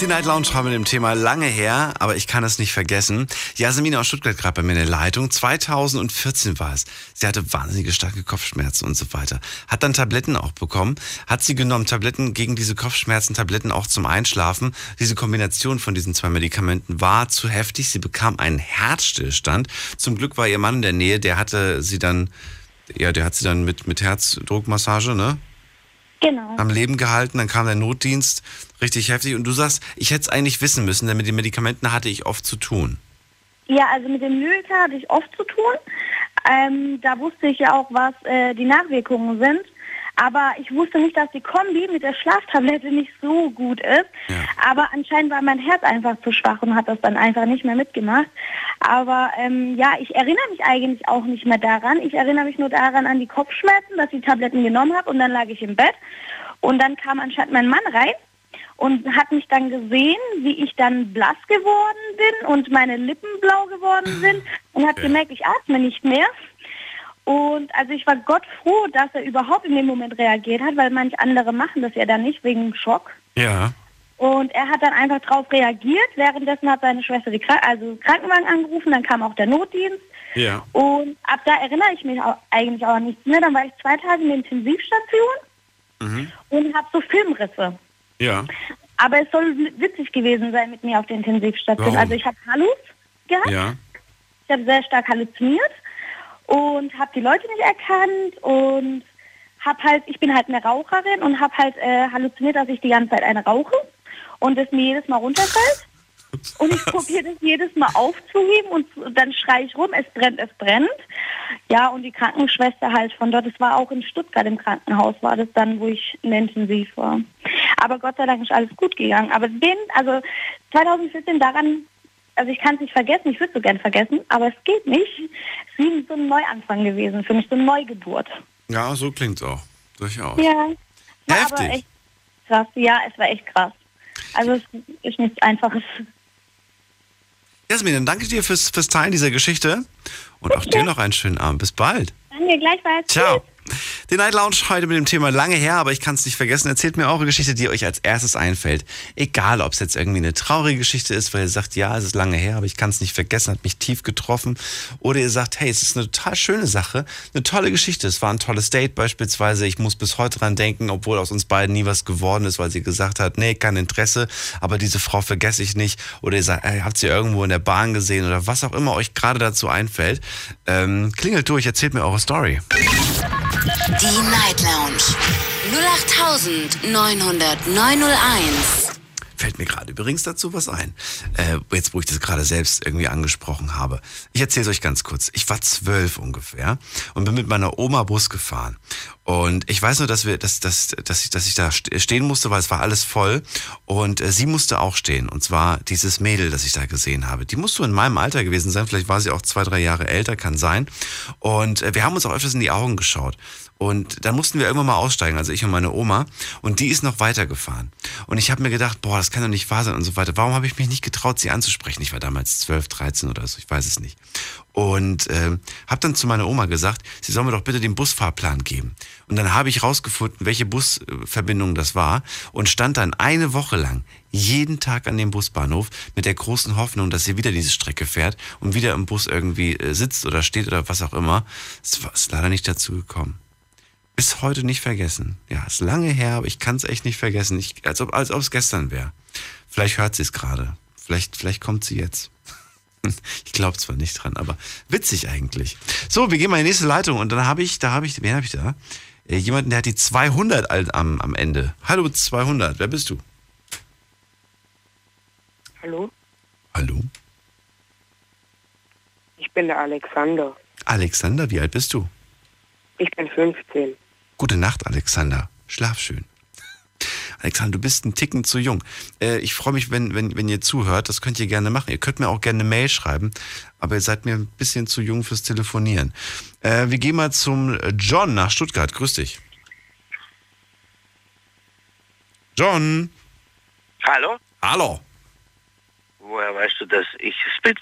Die Night Lounge wir mit dem Thema lange her, aber ich kann es nicht vergessen. Jasmin aus Stuttgart gerade bei mir in der Leitung. 2014 war es. Sie hatte wahnsinnige starke Kopfschmerzen und so weiter. Hat dann Tabletten auch bekommen. Hat sie genommen, Tabletten gegen diese Kopfschmerzen, Tabletten auch zum Einschlafen. Diese Kombination von diesen zwei Medikamenten war zu heftig. Sie bekam einen Herzstillstand. Zum Glück war ihr Mann in der Nähe. Der hatte sie dann, ja, der hat sie dann mit, mit Herzdruckmassage, ne? Genau. am Leben gehalten, dann kam der Notdienst, richtig heftig. Und du sagst, ich hätte es eigentlich wissen müssen, denn mit den Medikamenten hatte ich oft zu tun. Ja, also mit dem Lyrica hatte ich oft zu tun. Ähm, da wusste ich ja auch, was äh, die Nachwirkungen sind. Aber ich wusste nicht, dass die Kombi mit der Schlaftablette nicht so gut ist. Aber anscheinend war mein Herz einfach zu schwach und hat das dann einfach nicht mehr mitgemacht. Aber ähm, ja, ich erinnere mich eigentlich auch nicht mehr daran. Ich erinnere mich nur daran an die Kopfschmerzen, dass ich die Tabletten genommen habe und dann lag ich im Bett. Und dann kam anscheinend mein Mann rein und hat mich dann gesehen, wie ich dann blass geworden bin und meine Lippen blau geworden sind und hat gemerkt, ich atme nicht mehr. Und also ich war Gott froh, dass er überhaupt in dem Moment reagiert hat, weil manch andere machen das ja dann nicht wegen Schock. Ja. Und er hat dann einfach darauf reagiert. Währenddessen hat seine Schwester die Krank also Krankenwagen angerufen, dann kam auch der Notdienst. Ja. Und ab da erinnere ich mich auch, eigentlich auch nichts mehr. Dann war ich zwei Tage in der Intensivstation Mhm. und habe so Filmrisse. Ja. Aber es soll witzig gewesen sein mit mir auf der Intensivstation. Warum? Also ich habe Hallus gehabt Ja. Ich habe sehr stark halluziniert und habe die Leute nicht erkannt und habe halt, ich bin halt eine Raucherin und habe halt äh, halluziniert, dass ich die ganze Zeit eine rauche und es mir jedes Mal runterfällt. Und ich probiere das jedes Mal aufzuheben und dann schreie ich rum, es brennt, es brennt. Ja, und die Krankenschwester halt von dort, es war auch in Stuttgart im Krankenhaus, war das dann, wo ich in Intensiv war. Aber Gott sei Dank ist alles gut gegangen. Aber den, also 2014 daran, also ich kann es nicht vergessen, ich würde so gern vergessen, aber es geht nicht. Es ist wie so ein Neuanfang gewesen für mich, so eine Neugeburt. Ja, so klingt's auch. Durchaus. Ja. Heftig. aber echt krass. Ja, es war echt krass. Also es ist nichts Einfaches. Jasmin, dann danke dir fürs, fürs Teilen dieser Geschichte und auch dir noch einen schönen Abend. Bis bald. Danke, gleichfalls. Ciao. Die Night Lounge heute mit dem Thema lange her, aber ich kann es nicht vergessen. Erzählt mir eure Geschichte, die euch als erstes einfällt. Egal, ob es jetzt irgendwie eine traurige Geschichte ist, weil ihr sagt, ja, es ist lange her, aber ich kann es nicht vergessen, hat mich tief getroffen. Oder ihr sagt, hey, es ist eine total schöne Sache, eine tolle Geschichte. Es war ein tolles Date beispielsweise. Ich muss bis heute dran denken, obwohl aus uns beiden nie was geworden ist, weil sie gesagt hat, nee, kein Interesse, aber diese Frau vergesse ich nicht. Oder ihr sagt, ey, habt sie irgendwo in der Bahn gesehen oder was auch immer euch gerade dazu einfällt. Ähm, klingelt durch, erzählt mir eure Story. Die Night Lounge 0890901. Fällt mir gerade übrigens dazu was ein. Äh, jetzt, wo ich das gerade selbst irgendwie angesprochen habe. Ich erzähle es euch ganz kurz. Ich war zwölf ungefähr und bin mit meiner Oma Bus gefahren. Und ich weiß nur, dass wir, dass, dass, dass ich, dass ich da ste- stehen musste, weil es war alles voll. Und äh, sie musste auch stehen. Und zwar dieses Mädel, das ich da gesehen habe. Die muss so in meinem Alter gewesen sein. Vielleicht war sie auch zwei, drei Jahre älter, kann sein. Und äh, wir haben uns auch öfters in die Augen geschaut. Und dann mussten wir irgendwann mal aussteigen, also ich und meine Oma. Und die ist noch weitergefahren. Und ich habe mir gedacht, boah, das kann doch nicht wahr sein und so weiter. Warum habe ich mich nicht getraut, sie anzusprechen? Ich war damals 12, 13 oder so, ich weiß es nicht. Und äh, habe dann zu meiner Oma gesagt, sie soll mir doch bitte den Busfahrplan geben. Und dann habe ich rausgefunden, welche Busverbindung das war und stand dann eine Woche lang jeden Tag an dem Busbahnhof mit der großen Hoffnung, dass sie wieder diese Strecke fährt und wieder im Bus irgendwie äh, sitzt oder steht oder was auch immer. Es ist leider nicht dazu gekommen bis heute nicht vergessen. Ja, ist lange her, aber ich kann es echt nicht vergessen. Ich, als ob als ob es gestern wäre. Vielleicht hört sie es gerade. Vielleicht, vielleicht kommt sie jetzt. Ich glaube zwar nicht dran, aber witzig eigentlich. So, wir gehen mal in die nächste Leitung und dann habe ich, da habe ich, wen habe ich da? Äh, Jemanden, der hat die 200 alt am, am Ende. Hallo 200, wer bist du? Hallo, Hallo? ich bin der Alexander. Alexander, wie alt bist du? Ich bin 15. Gute Nacht, Alexander. Schlaf schön. Alexander, du bist ein Ticken zu jung. Äh, ich freue mich, wenn, wenn, wenn ihr zuhört. Das könnt ihr gerne machen. Ihr könnt mir auch gerne eine Mail schreiben, aber ihr seid mir ein bisschen zu jung fürs Telefonieren. Äh, wir gehen mal zum John nach Stuttgart. Grüß dich. John. Hallo? Hallo. Woher weißt du, dass ich es bin?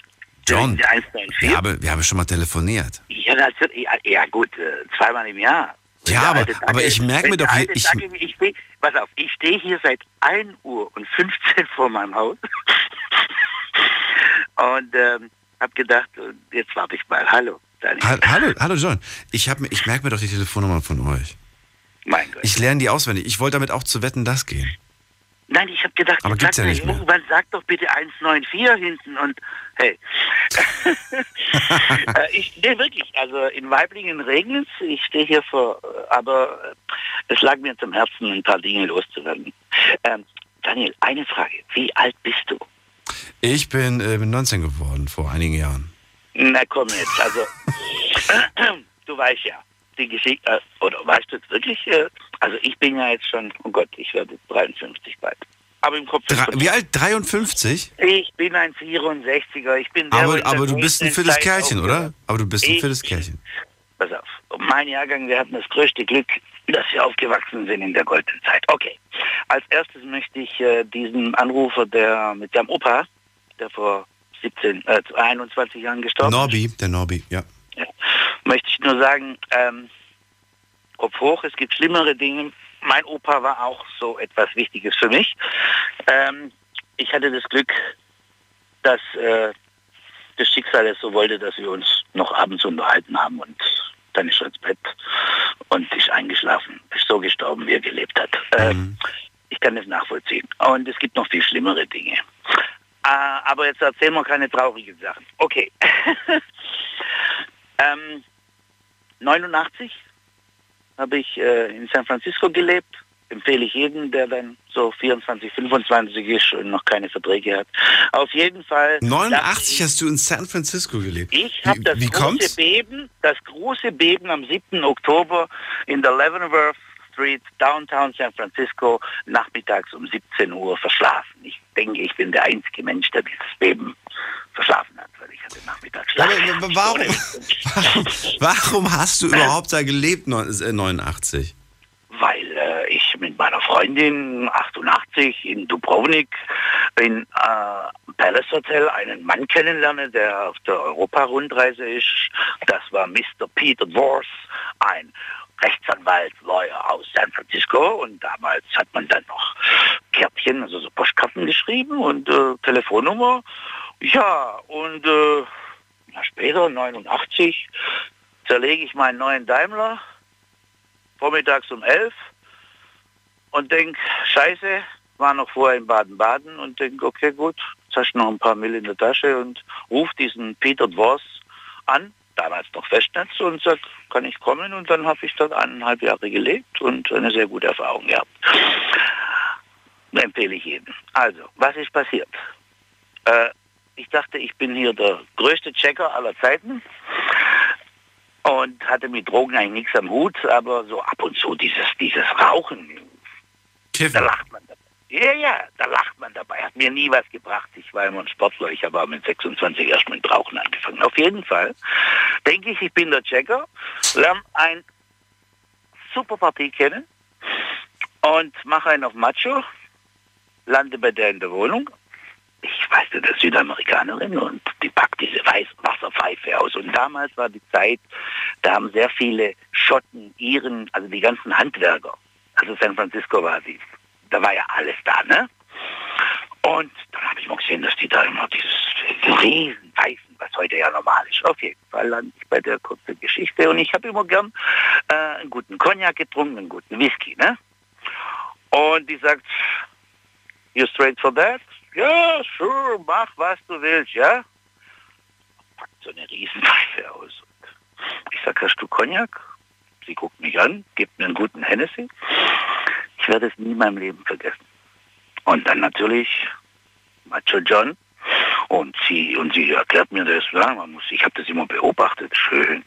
John. Der 194? Wir haben, wir haben schon mal telefoniert. Ja, natürlich. Ja, ja gut, äh, zweimal im Jahr. Ja, aber, alte aber ich merke mir doch, alte ich, Dackel- ich steh, pass auf, ich stehe hier seit 1 Uhr und 15 vor meinem Haus und ähm, hab gedacht, jetzt warte ich mal. Hallo, Daniel. Ha- hallo, hallo John. Ich, hab ich merke mir doch die Telefonnummer von euch. Mein Gott. Ich lerne die auswendig. Ich wollte damit auch zu wetten, das gehen. Nein, ich habe gedacht, Aber gibt's ja nicht mehr. irgendwann sag doch bitte 194 hinten und hey. Äh, ich nee, wirklich, also in Weiblingen regnet es, ich stehe hier vor, aber äh, es lag mir zum Herzen, ein paar Dinge loszuwerden. Ähm, Daniel, eine Frage, wie alt bist du? Ich bin, äh, bin 19 geworden vor einigen Jahren. Na komm jetzt, also du weißt ja, die Geschichte, äh, oder weißt du jetzt wirklich, äh, also ich bin ja jetzt schon, oh Gott, ich werde 53 bald. Aber im Kopf Drei, wie alt? 53? Ich bin ein 64er. Ich bin der, Aber, aber du bist ein fittes Kerlchen, oder? Aber du bist ein fittes Kerlchen. Pass auf. Mein Jahrgang, wir hatten das größte Glück, dass wir aufgewachsen sind in der goldenen Zeit. Okay. Als erstes möchte ich äh, diesen Anrufer, der mit seinem Opa, der vor 17, äh, 21 Jahren gestorben ist, Norbi, der Norbi, ja. Möchte ich nur sagen, ähm, Kopf hoch, es gibt schlimmere Dinge. Mein Opa war auch so etwas Wichtiges für mich. Ähm, ich hatte das Glück, dass äh, das Schicksal es so wollte, dass wir uns noch abends unterhalten haben und dann ist er ins Bett und ist eingeschlafen, ist so gestorben, wie er gelebt hat. Ähm, ich kann das nachvollziehen. Und es gibt noch viel schlimmere Dinge. Äh, aber jetzt erzählen wir keine traurigen Sachen. Okay. ähm, 89 habe ich äh, in San Francisco gelebt. Empfehle ich jedem, der dann so 24, 25 ist und noch keine Verträge hat. Auf jeden Fall. 89 hast du in San Francisco gelebt. Ich habe das wie große kommt's? Beben, das große Beben am 7. Oktober in der Leavenworth Street, Downtown San Francisco, nachmittags um 17 Uhr verschlafen. Ich denke, ich bin der einzige Mensch, der dieses Beben verschlafen hat, weil ich hatte nachmittags Aber, Schlaf. aber warum, warum, warum hast du überhaupt da gelebt, neun- äh, 89? Weil äh, ich mit meiner Freundin 88 in Dubrovnik in äh, Palace Hotel einen Mann kennenlerne, der auf der Europa-Rundreise ist. Das war Mr. Peter Dwars, ein Rechtsanwalt, Lawyer aus San Francisco und damals hat man dann noch Kärtchen, also so Postkarten geschrieben und äh, Telefonnummer. Ja, und äh, später, 89, zerlege ich meinen neuen Daimler vormittags um elf und denk, scheiße, war noch vorher in Baden-Baden und denk, okay, gut, jetzt hast du noch ein paar Mill in der Tasche und ruf diesen Peter Dwors an, damals noch Festnetz, und sag, kann ich kommen? Und dann habe ich dort eineinhalb Jahre gelebt und eine sehr gute Erfahrung gehabt. Empfehle ich jedem. Also, was ist passiert? Äh, ich dachte, ich bin hier der größte Checker aller Zeiten und hatte mit Drogen eigentlich nichts am Hut, aber so ab und zu dieses, dieses Rauchen, da lacht man dabei. Ja, ja, da lacht man dabei. Hat mir nie was gebracht. Ich war immer ein Sportler. Ich habe mit 26 erst mit Rauchen angefangen. Auf jeden Fall denke ich, ich bin der Checker, lerne ein super Partie kennen und mache einen auf Macho, lande bei der in der Wohnung. Ich weiß nicht, ist Südamerikanerin und die packt diese weiße Wasserpfeife aus. Und damals war die Zeit, da haben sehr viele Schotten, Iren, also die ganzen Handwerker, also San Francisco war die, da war ja alles da, ne? Und dann habe ich mal gesehen, dass die da immer dieses, diese riesen Weißen, was heute ja normal ist. Auf jeden Fall lande ich bei der kurzen Geschichte. Und ich habe immer gern äh, einen guten Cognac getrunken, einen guten Whisky, ne? Und die sagt, you straight for that? Ja, sure, mach was du willst, ja? Packt so eine Riesenpfeife aus. Ich sag, hast du Cognac? Sie guckt mich an, gibt mir einen guten Hennessy. Ich werde es nie in meinem Leben vergessen. Und dann natürlich Macho John. Und sie, und sie erklärt mir das, ja, man muss, ich habe das immer beobachtet, schön.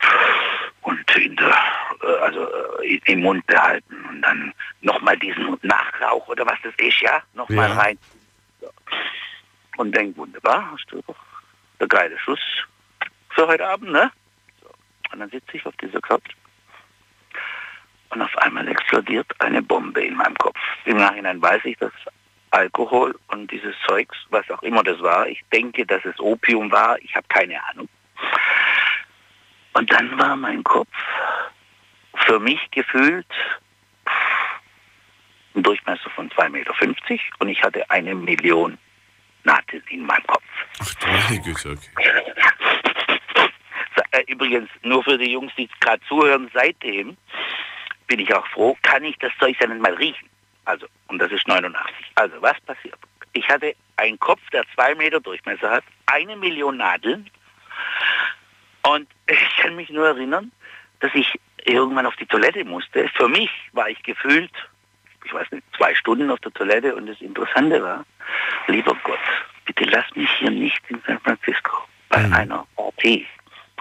Und in der, äh, also äh, im Mund behalten. Und dann nochmal diesen Nachrauch oder was das ist, ja, nochmal Ja. rein. Und denk, wunderbar, hast du der geile Schuss für heute Abend, ne? So. Und dann sitze ich auf dieser Couch und auf einmal explodiert eine Bombe in meinem Kopf. Im Nachhinein weiß ich, dass Alkohol und dieses Zeugs, was auch immer das war, ich denke, dass es Opium war, ich habe keine Ahnung. Und dann war mein Kopf für mich gefühlt ein Durchmesser von 2,50 Meter und ich hatte eine Million Nadeln in meinem Kopf. Meine Güte, okay. Äh, Übrigens, nur für die Jungs, die gerade zuhören, seitdem bin ich auch froh, kann ich das Zeug dann mal riechen. Also, und das ist 89. Also, was passiert? Ich hatte einen Kopf, der zwei Meter Durchmesser hat, eine Million Nadeln. Und ich kann mich nur erinnern, dass ich irgendwann auf die Toilette musste. Für mich war ich gefühlt, ich weiß nicht, zwei Stunden auf der Toilette. Und das Interessante war, lieber Gott, bitte lass mich hier nicht in San Francisco bei einer OP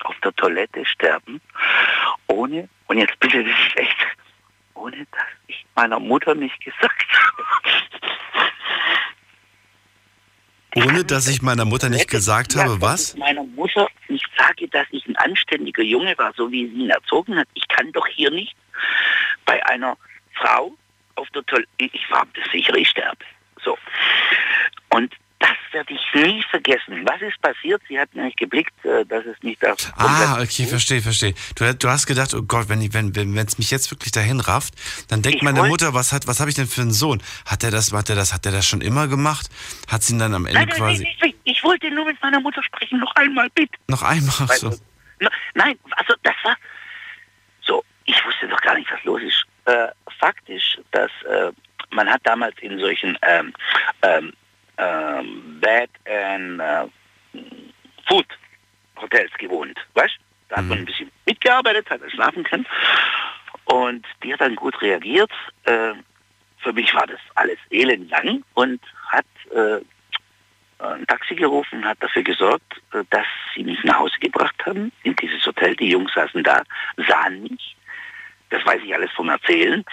auf der Toilette sterben, ohne, und jetzt bitte, das ist echt, ohne dass ich meiner Mutter nicht gesagt habe. Ohne dass ich meiner Mutter nicht gesagt habe, was? ich meiner Mutter nicht sage, dass ich ein anständiger Junge war, so wie sie ihn erzogen hat. Ich kann doch hier nicht bei einer Frau auf der Toilette, ich war sicher, ich sterbe. So. Und das werde ich nie vergessen. Was ist passiert? Sie hat nämlich geblickt, äh, dass es nicht auf Ah, okay, verstehe, verstehe. Du, du hast gedacht, oh Gott, wenn es wenn, wenn, mich jetzt wirklich dahin rafft, dann denkt Ich meine wollt- Mutter, was hat, was habe ich denn für einen Sohn? Hat er das, hat er das, hat er das schon immer gemacht? Hat sie ihn dann am Ende Nein, quasi nein, nein, ich wollte nur mit meiner Mutter sprechen, noch einmal, bitte. noch einmal Weißt so? nein, also das war so, ich wusste doch gar nicht, was los ist. Fakt ist, dass äh, man hat damals in solchen ähm, ähm, ähm, Bed and äh, Food Hotels gewohnt, weißt? Da hat man ein bisschen mitgearbeitet, hat er schlafen können. Und die hat dann gut reagiert. Äh, für mich war das alles elendlang und hat äh, ein Taxi gerufen, hat dafür gesorgt, äh, dass sie mich nach Hause gebracht haben, in dieses Hotel. Die Jungs saßen da, sahen mich, das weiß ich alles vom Erzählen,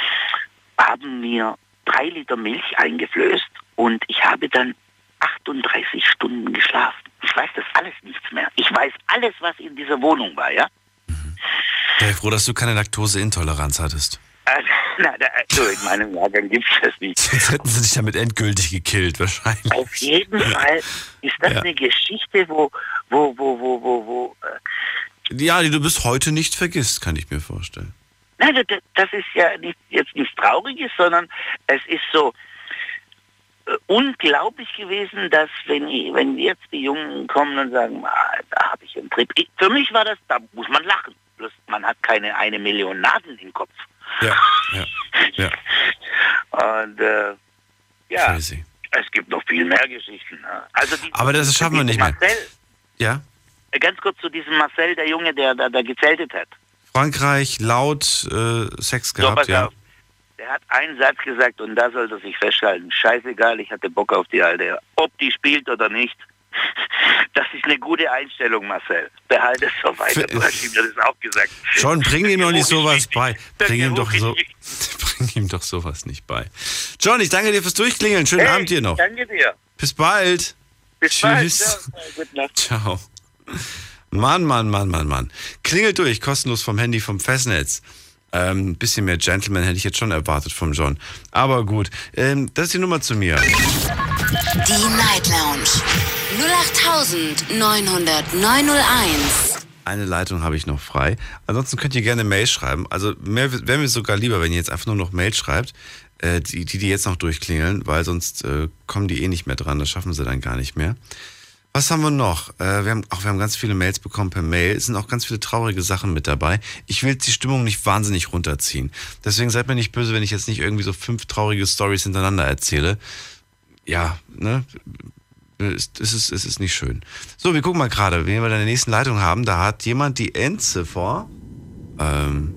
haben mir drei Liter Milch eingeflößt und ich habe dann 38 Stunden geschlafen. Ich weiß das alles nichts mehr. Ich weiß alles, was in dieser Wohnung war, ja? Sei froh, dass du keine Laktoseintoleranz hattest. Äh, na, also in meinem Jahrgang gibt es das nicht. Sonst hätten sie dich damit endgültig gekillt, wahrscheinlich. Auf jeden Fall ist das Ja. eine Geschichte, wo, wo, wo, wo, wo, wo, äh, Ja, die du bis heute nicht vergisst, kann ich mir vorstellen. Nein, das, ist ja nicht, jetzt nichts Trauriges, sondern es ist so äh, unglaublich gewesen, dass wenn, ich- wenn jetzt die Jungen kommen und sagen, ah, da habe ich einen Trip. Ich, für mich war das, da muss man lachen. Bloß man hat keine eine Million Nadeln im Kopf. Ja, ja, ja. Und äh, ja, Crazy. es gibt noch viel mehr Geschichten. ne? Also die, Aber das schaffen wir nicht mehr. Marcel, Ja? äh, ganz kurz zu diesem Marcel, der Junge, der da, da gezeltet hat. Frankreich laut äh, Sex So, gehabt, pass ja. auf. Der hat einen Satz gesagt und da sollte er sich festhalten. Scheißegal, ich hatte Bock auf die Alte. Ob die spielt oder nicht. Das ist eine gute Einstellung, Marcel. Behalte es so weiter. Du hast ihm das auch gesagt. Schon, bring ihm doch nicht sowas bei. Bring ihm doch so. Bring ihm doch sowas nicht bei. John, ich danke dir fürs Durchklingeln. Schönen Hey, Abend dir noch. Danke dir. Bis bald. Bis bald. Tschüss. Ciao. Gute Nacht. Ciao. Mann, Mann, Mann, Mann, Mann. Klingelt durch, kostenlos vom Handy, vom Festnetz. Ähm, ein bisschen mehr Gentleman hätte ich jetzt schon erwartet vom John. Aber gut, ähm, das ist die Nummer zu mir. Die Night Lounge 0890901. Eine Leitung habe ich noch frei. Ansonsten könnt ihr gerne Mail schreiben. Also mehr wäre mir sogar lieber, wenn ihr jetzt einfach nur noch Mail schreibt, äh, die, die, die jetzt noch durchklingeln, weil sonst äh, kommen die eh nicht mehr dran. Das schaffen sie dann gar nicht mehr. Was haben wir noch? Äh, wir, haben, auch, wir haben ganz viele Mails bekommen per Mail. Es sind auch ganz viele traurige Sachen mit dabei. Ich will die Stimmung nicht wahnsinnig runterziehen. Deswegen seid mir nicht böse, wenn ich jetzt nicht irgendwie so fünf traurige Stories hintereinander erzähle. Ja, ne? Es es ist, es ist nicht schön. So, wir gucken mal gerade, wen wir da in der nächsten Leitung haben. Da hat jemand die Endziffer ähm,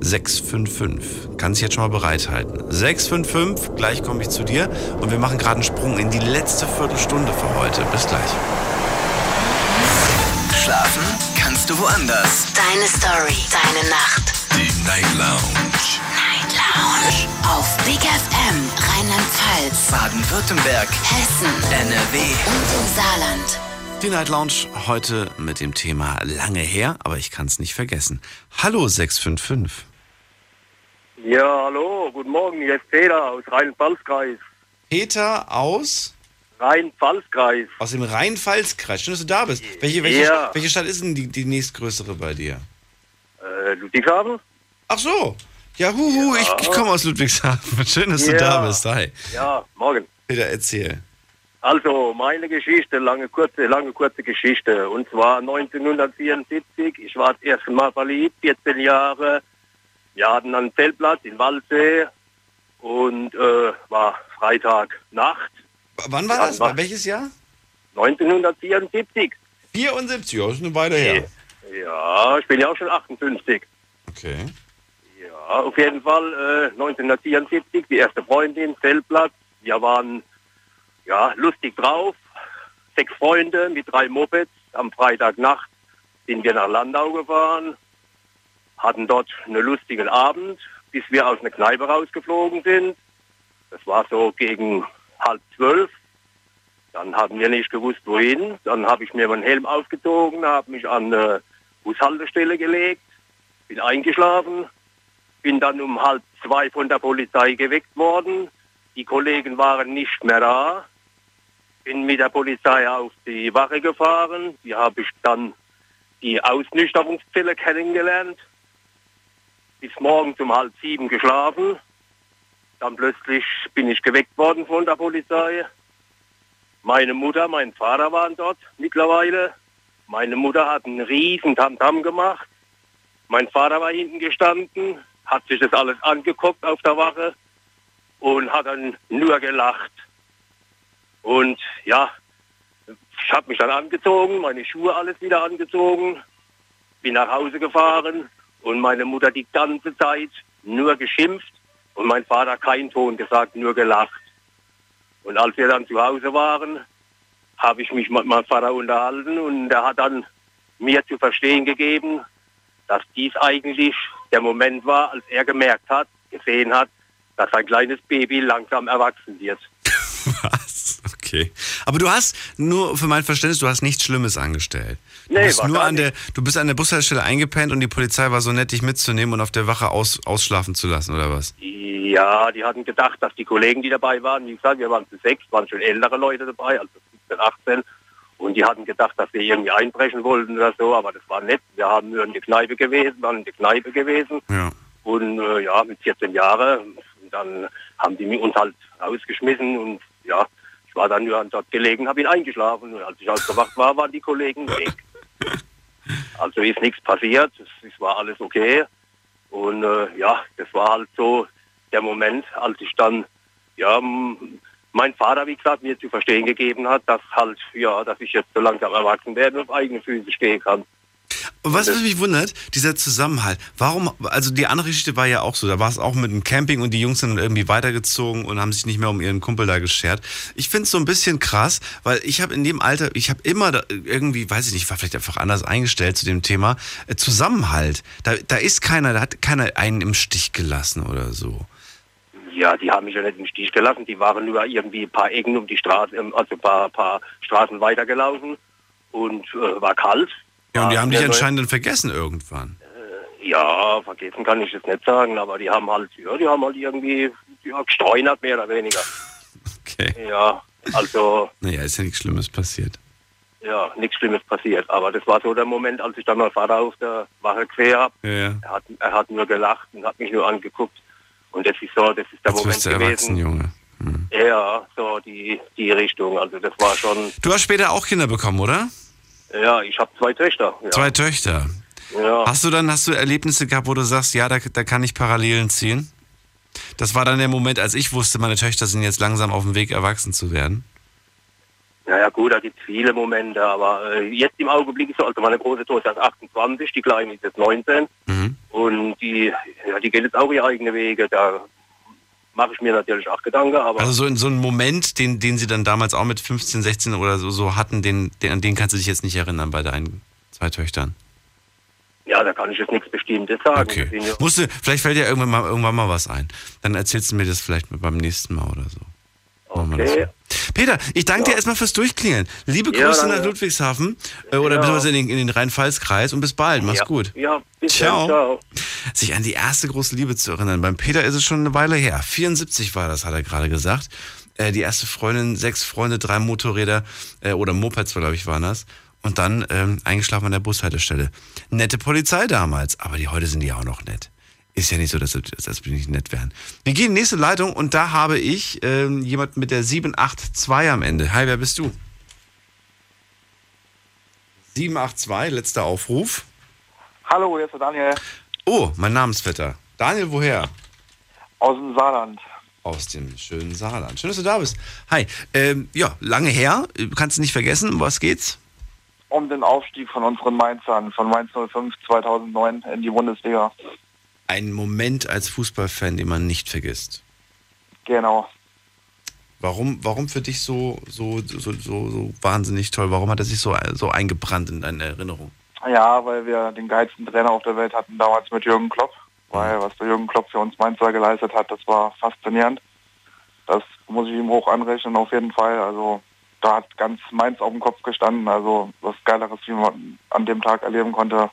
655. Kann sich jetzt schon mal bereithalten. 655, gleich komme ich zu dir. Und wir machen gerade einen Sprung in die letzte Viertelstunde für heute. Bis gleich. Schlafen kannst du woanders. Deine Story, deine Nacht. Die Night Lounge. Night Lounge. Auf Big FM, Rheinland-Pfalz, Baden-Württemberg. Hessen, NRW. und im Saarland. Die Night Lounge heute mit dem Thema lange her, aber ich kann es nicht vergessen. Hallo 655. Ja, hallo, guten Morgen, hier ist Peter aus Rhein-Pfalz-Kreis. Peter aus? Rhein-Pfalz-Kreis. Aus dem Rhein-Pfalz-Kreis. Schön, dass du da bist. Welche, welche, Ja. welche Stadt ist denn die, die nächstgrößere bei dir? Äh, Ludwigshafen? Ach so. Ja, huhu, Ja. ich, ich komme aus Ludwigshafen. Schön, dass du Ja. da bist. Hi. Ja, morgen. Peter, erzähl. Also, meine Geschichte, lange, kurze, lange, kurze Geschichte. Und zwar 1974. Ich war das erste Mal verliebt, 14 Jahre. Wir hatten einen Zeltplatz in Waldsee und äh, war Freitagnacht. Wann war das? war- Welches Jahr? 1974. 74, ja, das ist eine Weile her. Ja, ich bin ja auch schon 58. Okay. Ja, auf jeden Fall äh, 1974, die erste Freundin, Zeltplatz. Wir waren ja lustig drauf. Sechs Freunde mit drei Mopeds. Am Freitagnacht sind wir nach Landau gefahren, hatten dort einen lustigen Abend, bis wir aus einer Kneipe rausgeflogen sind. Das war so gegen halb zwölf. Dann haben wir nicht gewusst, wohin. Dann habe ich mir meinen Helm aufgezogen, habe mich an eine Bushaltestelle gelegt, bin eingeschlafen, bin dann um halb zwei von der Polizei geweckt worden. Die Kollegen waren nicht mehr da. Bin mit der Polizei auf die Wache gefahren. Hier habe ich dann die Ausnüchterungszelle kennengelernt. Bis morgens um halb sieben geschlafen. Dann plötzlich bin ich geweckt worden von der Polizei. Meine Mutter, mein Vater waren dort mittlerweile. Meine Mutter hat einen riesen Tamtam gemacht. Mein Vater war hinten gestanden, hat sich das alles angeguckt auf der Wache und hat dann nur gelacht. Und ja, ich habe mich dann angezogen, meine Schuhe alles wieder angezogen, bin nach Hause gefahren und meine Mutter die ganze Zeit nur geschimpft und mein Vater keinen Ton gesagt, nur gelacht. Und als wir dann zu Hause waren, habe ich mich mit meinem Vater unterhalten und er hat dann mir zu verstehen gegeben, dass dies eigentlich der Moment war, als er gemerkt hat, gesehen hat, dass sein kleines Baby langsam erwachsen wird. Okay. Aber du hast, nur für mein Verständnis, du hast nichts Schlimmes angestellt. Du, Nee, bist war nur gar an der, du bist an der Bushaltestelle eingepennt und die Polizei war so nett, dich mitzunehmen und auf der Wache aus, ausschlafen zu lassen, oder was? Ja, die hatten gedacht, dass die Kollegen, die dabei waren, wie gesagt, wir waren zu sechs, waren schon ältere Leute dabei, also 17, 18. Und die hatten gedacht, dass wir irgendwie einbrechen wollten oder so, aber das war nett. Wir haben nur in der Kneipe gewesen, waren in der Kneipe gewesen. Ja. Und äh, ja, mit 14 Jahren. Dann haben die uns halt rausgeschmissen und ja, ich war dann nur dort gelegen, habe ihn eingeschlafen. Und als ich aufgewacht war, waren die Kollegen weg. Also ist nichts passiert, es, es war alles okay. Und äh, ja, das war halt so der Moment, als ich dann, ja, mein Vater, wie gesagt, mir zu verstehen gegeben hat, dass halt, ja, dass ich jetzt so langsam erwachsen werde und auf eigene Füße stehen kann. Und was mich wundert, dieser Zusammenhalt. Warum, also die andere Geschichte war ja auch so, da war es auch mit dem Camping und die Jungs sind irgendwie weitergezogen und haben sich nicht mehr um ihren Kumpel da geschert. Ich finde es so ein bisschen krass, weil ich habe in dem Alter, ich habe immer da irgendwie, weiß ich nicht, war vielleicht einfach anders eingestellt zu dem Thema, äh, Zusammenhalt. Da, da ist keiner, da hat keiner einen im Stich gelassen oder so. Ja, die haben mich ja nicht im Stich gelassen, die waren nur irgendwie ein paar Ecken um die Straße, also ein paar, paar Straßen weitergelaufen und äh, war kalt. Ja, und die haben dich neu. anscheinend dann vergessen irgendwann. Ja, vergessen kann ich es nicht sagen, aber die haben halt, ja, die haben halt irgendwie ja, gestreunert, mehr oder weniger. Okay. Ja, also, Naja, ist ja nichts Schlimmes passiert. ja, nichts Schlimmes passiert. Aber das war so der Moment, als ich dann meinen Vater auf der Wache quer habe. Ja, ja. Er hat, er hat nur gelacht und hat mich nur angeguckt. Und das ist so, das ist der Jetzt Moment du gewesen. Junge. Ja, so die, die Richtung. Also das war schon, Du hast später auch Kinder bekommen, oder? Ja, ich habe zwei Töchter. Ja. Zwei Töchter. Ja. Hast du dann, hast du Erlebnisse gehabt, wo du sagst, ja, da, da kann ich Parallelen ziehen? Das war dann der Moment, als ich wusste, meine Töchter sind jetzt langsam auf dem Weg, erwachsen zu werden. Naja gut, da gibt es viele Momente, aber äh, jetzt im Augenblick ist so, also meine große Tochter ist 28, die kleine ist jetzt 19 Mhm. und die, ja, die geht jetzt auch ihre eigenen Wege, da mache ich mir natürlich auch Gedanken, aber Also so, in so einen Moment, den, den sie dann damals auch mit 15, 16 oder so, so hatten, den, den, an den kannst du dich jetzt nicht erinnern bei deinen zwei Töchtern. ja, da kann ich jetzt nichts Bestimmtes sagen. Das sind ja- Musst du, vielleicht fällt dir irgendwann mal, irgendwann mal was ein. Dann erzählst du mir das vielleicht beim nächsten Mal oder so. Okay. Peter, ich danke dir erstmal fürs Durchklingeln. Liebe Ja, Grüße danke. nach Ludwigshafen äh, oder Ja. beziehungsweise in den, in den Rhein-Pfalz-Kreis und bis bald. Mach's ja, gut. Ja, bis Ciao. ciao. Sich an die erste große Liebe zu erinnern. Beim Peter ist es schon eine Weile her. 74 war das, hat er gerade gesagt. Äh, die erste Freundin, sechs Freunde, drei Motorräder äh, oder Mopeds, glaube ich, waren das. Und dann ähm, eingeschlafen an der Bushaltestelle. Nette Polizei damals, aber die heute sind die auch noch nett. Ist ja nicht so, dass, dass wir nicht nett wären. Wir gehen in die nächste Leitung und da habe ich ähm, jemand mit der 782 am Ende. Hi, wer bist du? 782, letzter Aufruf. Hallo, hier ist der Daniel Oh, mein Namensvetter. Daniel, woher? aus dem Saarland. Aus dem schönen Saarland. Schön, dass du da bist. Hi. Ähm, ja, lange her. Kannst du nicht vergessen. Um was geht's? Um den Aufstieg von unseren Mainzern, von Mainz 05 2009 in die Bundesliga. Ein Moment als Fußballfan, den man nicht vergisst. Genau. Warum, warum für dich so, so, so, so, so wahnsinnig toll? Warum hat er sich so, so eingebrannt in deine Erinnerung? Ja, weil wir den geilsten Trainer auf der Welt hatten damals mit Jürgen Klopp. Weil was der Jürgen Klopp für uns Mainzer geleistet hat, das war faszinierend. Das muss ich ihm hoch anrechnen auf jeden Fall. Also da hat ganz Mainz auf dem Kopf gestanden. Also was Geileres, wie man an dem Tag erleben konnte,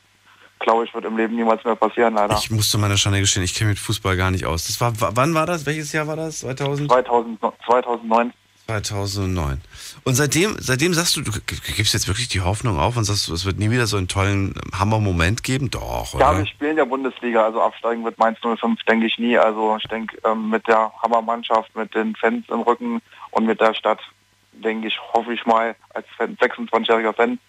glaube ich, wird im Leben niemals mehr passieren, leider. Ich muss zu meiner Schande gestehen, ich kenne mit Fußball gar nicht aus. Das war, wann war das? Welches Jahr war das? 2000? 2000, 2009. 2009. Und seitdem, seitdem sagst du, du gibst jetzt wirklich die Hoffnung auf und sagst, es wird nie wieder so einen tollen Hammer-Moment geben? Doch, Ja, oder? wir spielen ja Bundesliga, also absteigen wird Mainz 05, denke ich nie. Also ich denke, ähm, mit der Hammermannschaft, mit den Fans im Rücken und mit der Stadt, denke ich, hoffe ich mal, als Fan, 26-jähriger Fan,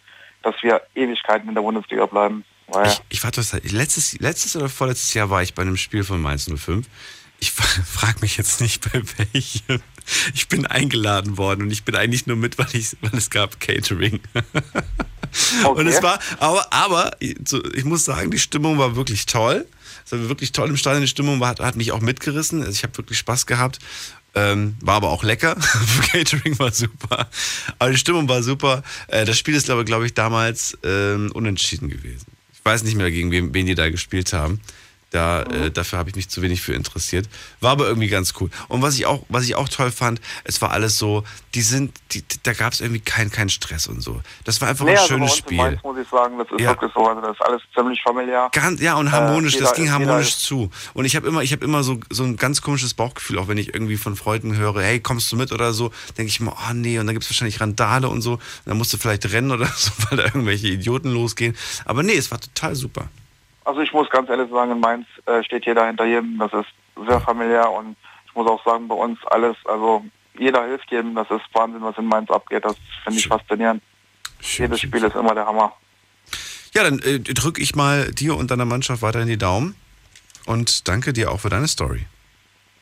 dass wir Ewigkeiten in der Bundesliga bleiben. Weil Ich, ich warte, was, letztes, letztes oder vorletztes Jahr war ich bei einem Spiel von Mainz 05. Ich frage mich jetzt nicht, bei welchem. Ich bin eingeladen worden und ich bin eigentlich nur mit, weil, ich, weil es gab Catering. Und es war, aber, aber ich muss sagen, die Stimmung war wirklich toll. Es war wirklich toll im Stadion. Die Stimmung war, hat, hat mich auch mitgerissen. Also ich habe wirklich Spaß gehabt. Ähm, war aber auch lecker. Catering war super. Aber die Stimmung war super. Äh, das Spiel ist, glaube glaub ich, damals ähm, unentschieden gewesen. Ich weiß nicht mehr, gegen wen, wen die da gespielt haben. Da, äh, dafür habe ich mich zu wenig für interessiert. War aber irgendwie ganz cool. Und was ich auch, was ich auch toll fand, es war alles so, die sind, die, da gab es irgendwie keinen kein Stress und so. Das war einfach Nee, ein also schönes Spiel. Mainz muss ich sagen, das ist Ja. wirklich so. Also das ist alles ziemlich familiär. Ganz, ja, und harmonisch, Äh, das ging harmonisch zu. Und ich habe immer, ich habe immer so, so ein ganz komisches Bauchgefühl, auch wenn ich irgendwie von Freunden höre, hey, kommst du mit oder so, denke ich mir, oh nee, und dann gibt es wahrscheinlich Randale und so. Und dann musst du vielleicht rennen oder so, weil da irgendwelche Idioten losgehen. Aber nee, es war total super. Also ich muss ganz ehrlich sagen, in Mainz äh, steht jeder hinter jedem. Das ist sehr familiär und ich muss auch sagen, bei uns alles, also jeder hilft jedem. Das ist Wahnsinn, was in Mainz abgeht. Das finde ich faszinierend. Jedes Spiel ist immer der Hammer. Ja, dann äh, drücke ich mal dir und deiner Mannschaft weiterhin die Daumen. Und danke dir auch für deine Story.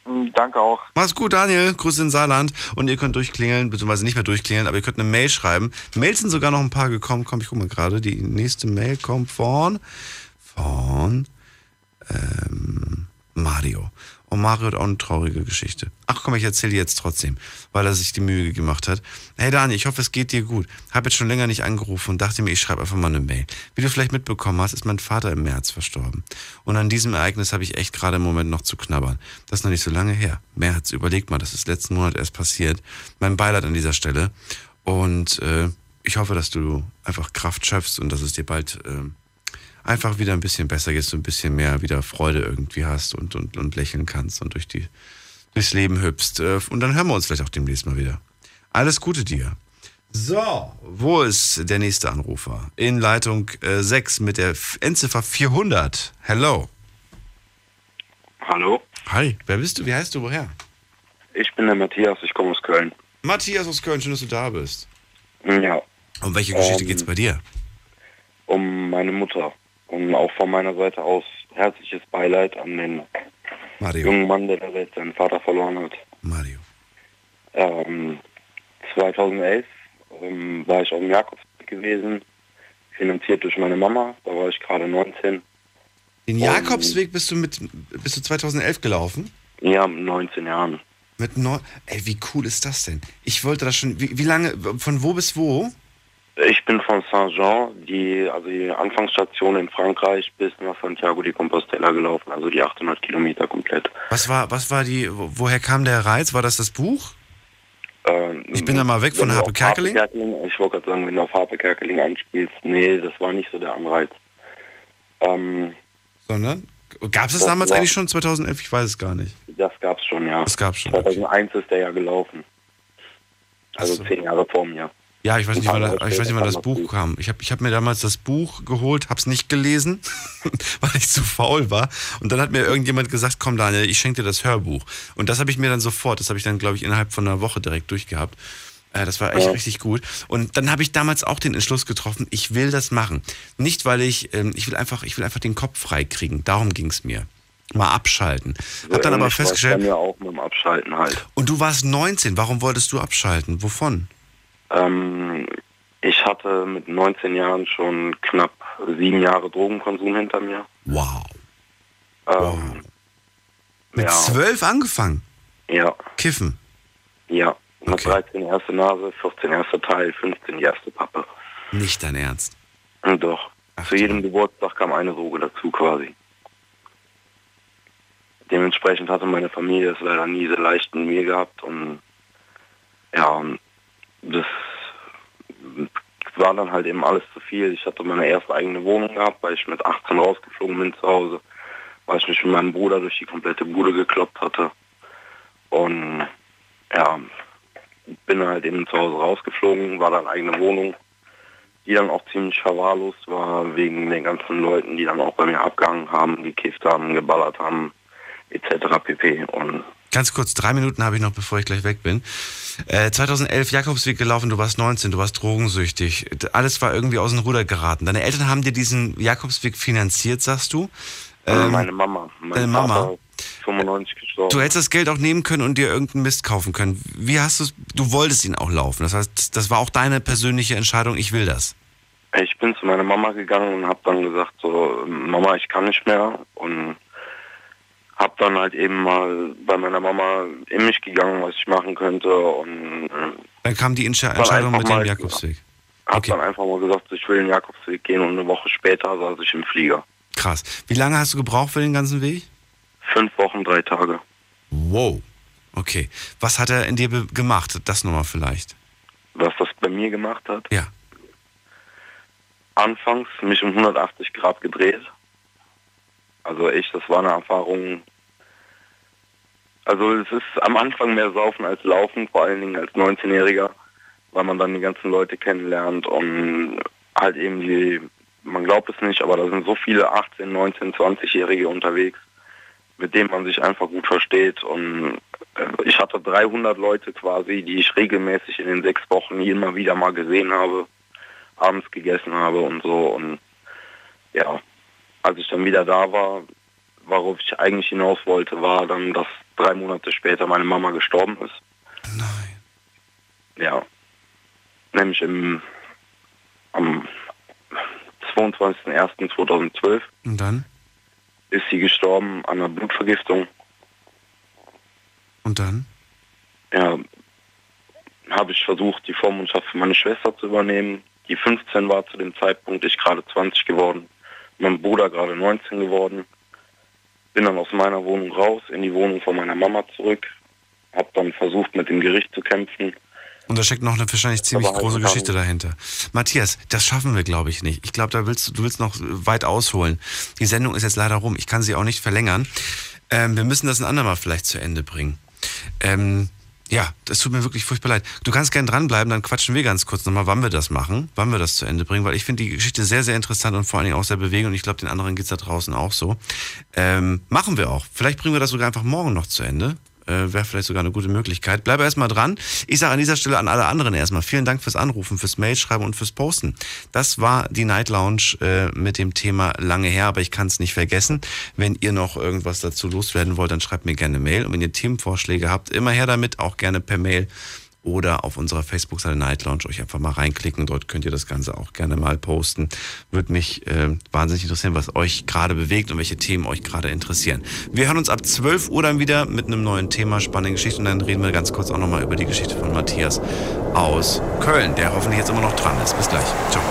Mm, Danke auch. Mach's gut, Daniel. Grüße in Saarland. Und ihr könnt durchklingeln, beziehungsweise nicht mehr durchklingeln, aber ihr könnt eine Mail schreiben. Mails sind sogar noch ein paar gekommen. Komm, ich guck mal gerade. Die nächste Mail kommt von, von ähm, Mario. Und Mario hat auch eine traurige Geschichte. Ach komm, ich erzähle jetzt trotzdem, weil er sich die Mühe gemacht hat. Hey Daniel, ich hoffe, es geht dir gut. Hab jetzt schon länger nicht angerufen und dachte mir, ich schreibe einfach mal eine Mail. Wie du vielleicht mitbekommen hast, ist mein Vater im März verstorben. Und an diesem Ereignis habe ich echt gerade im Moment noch zu knabbern. Das ist noch nicht so lange her. März, überleg mal, das ist letzten Monat erst passiert. Mein Beileid an dieser Stelle. Und äh, ich hoffe, dass du einfach Kraft schöpfst und dass es dir bald äh, einfach wieder ein bisschen besser geht, so ein bisschen mehr wieder Freude irgendwie hast und, und, und lächeln kannst und durch die, durchs Leben hüpfst. Äh, Und dann hören wir uns vielleicht auch demnächst mal wieder. Alles Gute dir. So, wo ist der nächste Anrufer? In Leitung äh, 6 mit der Endziffer 400. Hello. Hallo, Hi, wer bist du? Wie heißt du? Woher? ich bin der Matthias, ich komme aus Köln. Matthias aus Köln, schön, dass du da bist. Ja, Um welche Geschichte Ähm, geht's bei dir? um meine Mutter. Und auch von meiner Seite aus herzliches Beileid an den Mario. jungen Mann, der da jetzt seinen Vater verloren hat. Mario. Ähm, 2011 ähm, war ich auf dem Jakobsweg gewesen, finanziert durch meine Mama. Da war ich gerade 19. Den Jakobsweg bist du mit bist du 2011 gelaufen? Ja, mit 19 Jahren. Mit neun. Ey, wie cool ist das denn? Ich wollte das schon. Wie, wie lange? Von wo bis wo? Ich bin von Saint-Jean, die, also die Anfangsstation in Frankreich, bis nach Santiago de Compostela gelaufen, also die 800 Kilometer komplett. Was war, was war die, wo- woher kam der Reiz? War das das Buch? Ähm, Ich bin da mal weg von Harpe auf Kerkeling. Ich wollte gerade sagen, wenn du auf Harpe Kerkeling anspielst, nee, das war nicht so der Anreiz. Ähm, Sondern? Gab es das Das damals war- eigentlich schon 2011? Ich weiß es gar nicht. das gab's schon, ja. Das gab's schon. 2001 ist der ja gelaufen. Also zehn Jahre vor mir. Ja, ich weiß nicht, wann, ich weiß nicht, wann das Buch kam. Ich habe ich hab mir damals das Buch geholt, habe es nicht gelesen, weil ich zu faul war. Und dann hat mir irgendjemand gesagt, komm Daniel, ich schenke dir das Hörbuch. Und das habe ich mir dann sofort, das habe ich dann, glaube ich, innerhalb von einer Woche direkt durchgehabt. Äh, Das war echt Ja. richtig gut. Und dann habe ich damals auch den Entschluss getroffen, ich will das machen. Nicht, weil ich, ähm, ich will einfach, ich will einfach den Kopf frei kriegen. Darum ging es mir. Mal abschalten. Hab dann aber festgestellt, mir auch mit dem Abschalten halt. und du warst 19, warum wolltest du abschalten? Wovon? Ähm, ich hatte mit 19 Jahren schon knapp sieben Jahre Drogenkonsum hinter mir. Wow. Ähm, Mit ja, zwölf angefangen? ja, Kiffen. ja. Mit 13 erste Nase, 14 erster Teil, 15 die erste Pappe. Nicht dein Ernst. Doch. Zu jedem Geburtstag kam eine Droge dazu quasi. Dementsprechend hatte meine Familie es leider nie sehr leicht mit mir gehabt und ja, das war dann halt eben alles zu viel. Ich hatte meine erste eigene Wohnung gehabt, weil ich mit 18 rausgeflogen bin zu Hause, weil ich mich mit meinem Bruder durch die komplette Bude gekloppt hatte. Und ja, bin halt eben zu Hause rausgeflogen, war dann eigene Wohnung, die dann auch ziemlich verwahrlost war wegen den ganzen Leuten, die dann auch bei mir abgehangen haben, gekifft haben, geballert haben, etc. pp. Und Ganz kurz, drei Minuten habe ich noch, bevor ich gleich weg bin. Äh, 2011 Jakobsweg gelaufen, du warst 19, du warst drogensüchtig. Alles war irgendwie aus dem Ruder geraten. Deine Eltern haben dir diesen Jakobsweg finanziert, sagst du? Ähm, meine Mama. Mein deine Mama? Vater 95 gestorben. Du hättest das Geld auch nehmen können und dir irgendeinen Mist kaufen können. Wie hast du es? Du wolltest ihn auch laufen. Das heißt, das war auch deine persönliche Entscheidung. Ich will das. Ich bin zu meiner Mama gegangen und habe dann gesagt, so, Mama, ich kann nicht mehr. Und habe dann halt eben mal bei meiner Mama in mich gegangen, was ich machen könnte. Und äh, Dann kam die Dann Entscheidung mit dem Jakobsweg. habe dann einfach mal gesagt, ich will den Jakobsweg gehen und eine Woche später saß ich im Flieger. Krass. Wie lange hast du gebraucht für den ganzen Weg? Fünf Wochen, drei Tage. Wow. Okay. Was hat er in dir gemacht? Das nochmal vielleicht. Was das bei mir gemacht hat? Ja. Anfangs mich um 180 Grad gedreht. Also echt, das war eine Erfahrung. Also es ist am Anfang mehr Saufen als Laufen, vor allen Dingen als 19-Jähriger, weil man dann die ganzen Leute kennenlernt und halt eben die, man glaubt es nicht, aber da sind so viele 18, 19, 20-Jährige unterwegs, mit denen man sich einfach gut versteht und äh, ich hatte 300 Leute quasi, die ich regelmäßig in den sechs Wochen immer wieder mal gesehen habe, abends gegessen habe und so und ja, als ich dann wieder da war, worauf ich eigentlich hinaus wollte, war dann, dass drei Monate später meine Mama gestorben ist. Nein. Ja. Nämlich im am 22.01.2012 Und dann? ist sie gestorben an einer Blutvergiftung. Und dann? Ja, habe ich versucht, die Vormundschaft für meine Schwester zu übernehmen. Die 15 war zu dem Zeitpunkt, ich gerade 20 geworden. Mein Bruder gerade 19 geworden. Bin dann aus meiner Wohnung raus, in die Wohnung von meiner Mama zurück. Hab dann versucht, mit dem Gericht zu kämpfen. Und da steckt noch eine wahrscheinlich ziemlich halt große Geschichte dahinter. Matthias, das schaffen wir, glaube ich, nicht. Ich glaube, da willst du, du willst noch weit ausholen. Die Sendung ist jetzt leider rum. Ich kann sie auch nicht verlängern. Ähm, wir müssen das ein andermal vielleicht zu Ende bringen. Ähm, ja, das tut mir wirklich furchtbar leid. Du kannst gerne dranbleiben, dann quatschen wir ganz kurz nochmal, wann wir das machen, wann wir das zu Ende bringen, weil ich finde die Geschichte sehr, sehr interessant und vor allen Dingen auch sehr bewegend und ich glaube, den anderen geht's da draußen auch so. Ähm, machen wir auch. Vielleicht bringen wir das sogar einfach morgen noch zu Ende. Äh, Wäre vielleicht sogar eine gute Möglichkeit. Bleibe erstmal dran. Ich sage an dieser Stelle an alle anderen erstmal vielen Dank fürs Anrufen, fürs Mailschreiben und fürs Posten. Das war die Night Lounge äh, mit dem Thema lange her, aber ich kann es nicht vergessen. Wenn ihr noch irgendwas dazu loswerden wollt, dann schreibt mir gerne Mail. Und wenn ihr Themenvorschläge habt, immer her damit, auch gerne per Mail oder auf unserer Facebook-Seite Night Lounge euch einfach mal reinklicken. Dort könnt ihr das Ganze auch gerne mal posten. Würde mich äh, wahnsinnig interessieren, was euch gerade bewegt und welche Themen euch gerade interessieren. Wir hören uns ab 12 Uhr dann wieder mit einem neuen Thema, spannende Geschichte und dann reden wir ganz kurz auch nochmal über die Geschichte von Matthias aus Köln, der hoffentlich jetzt immer noch dran ist. Bis gleich. Ciao.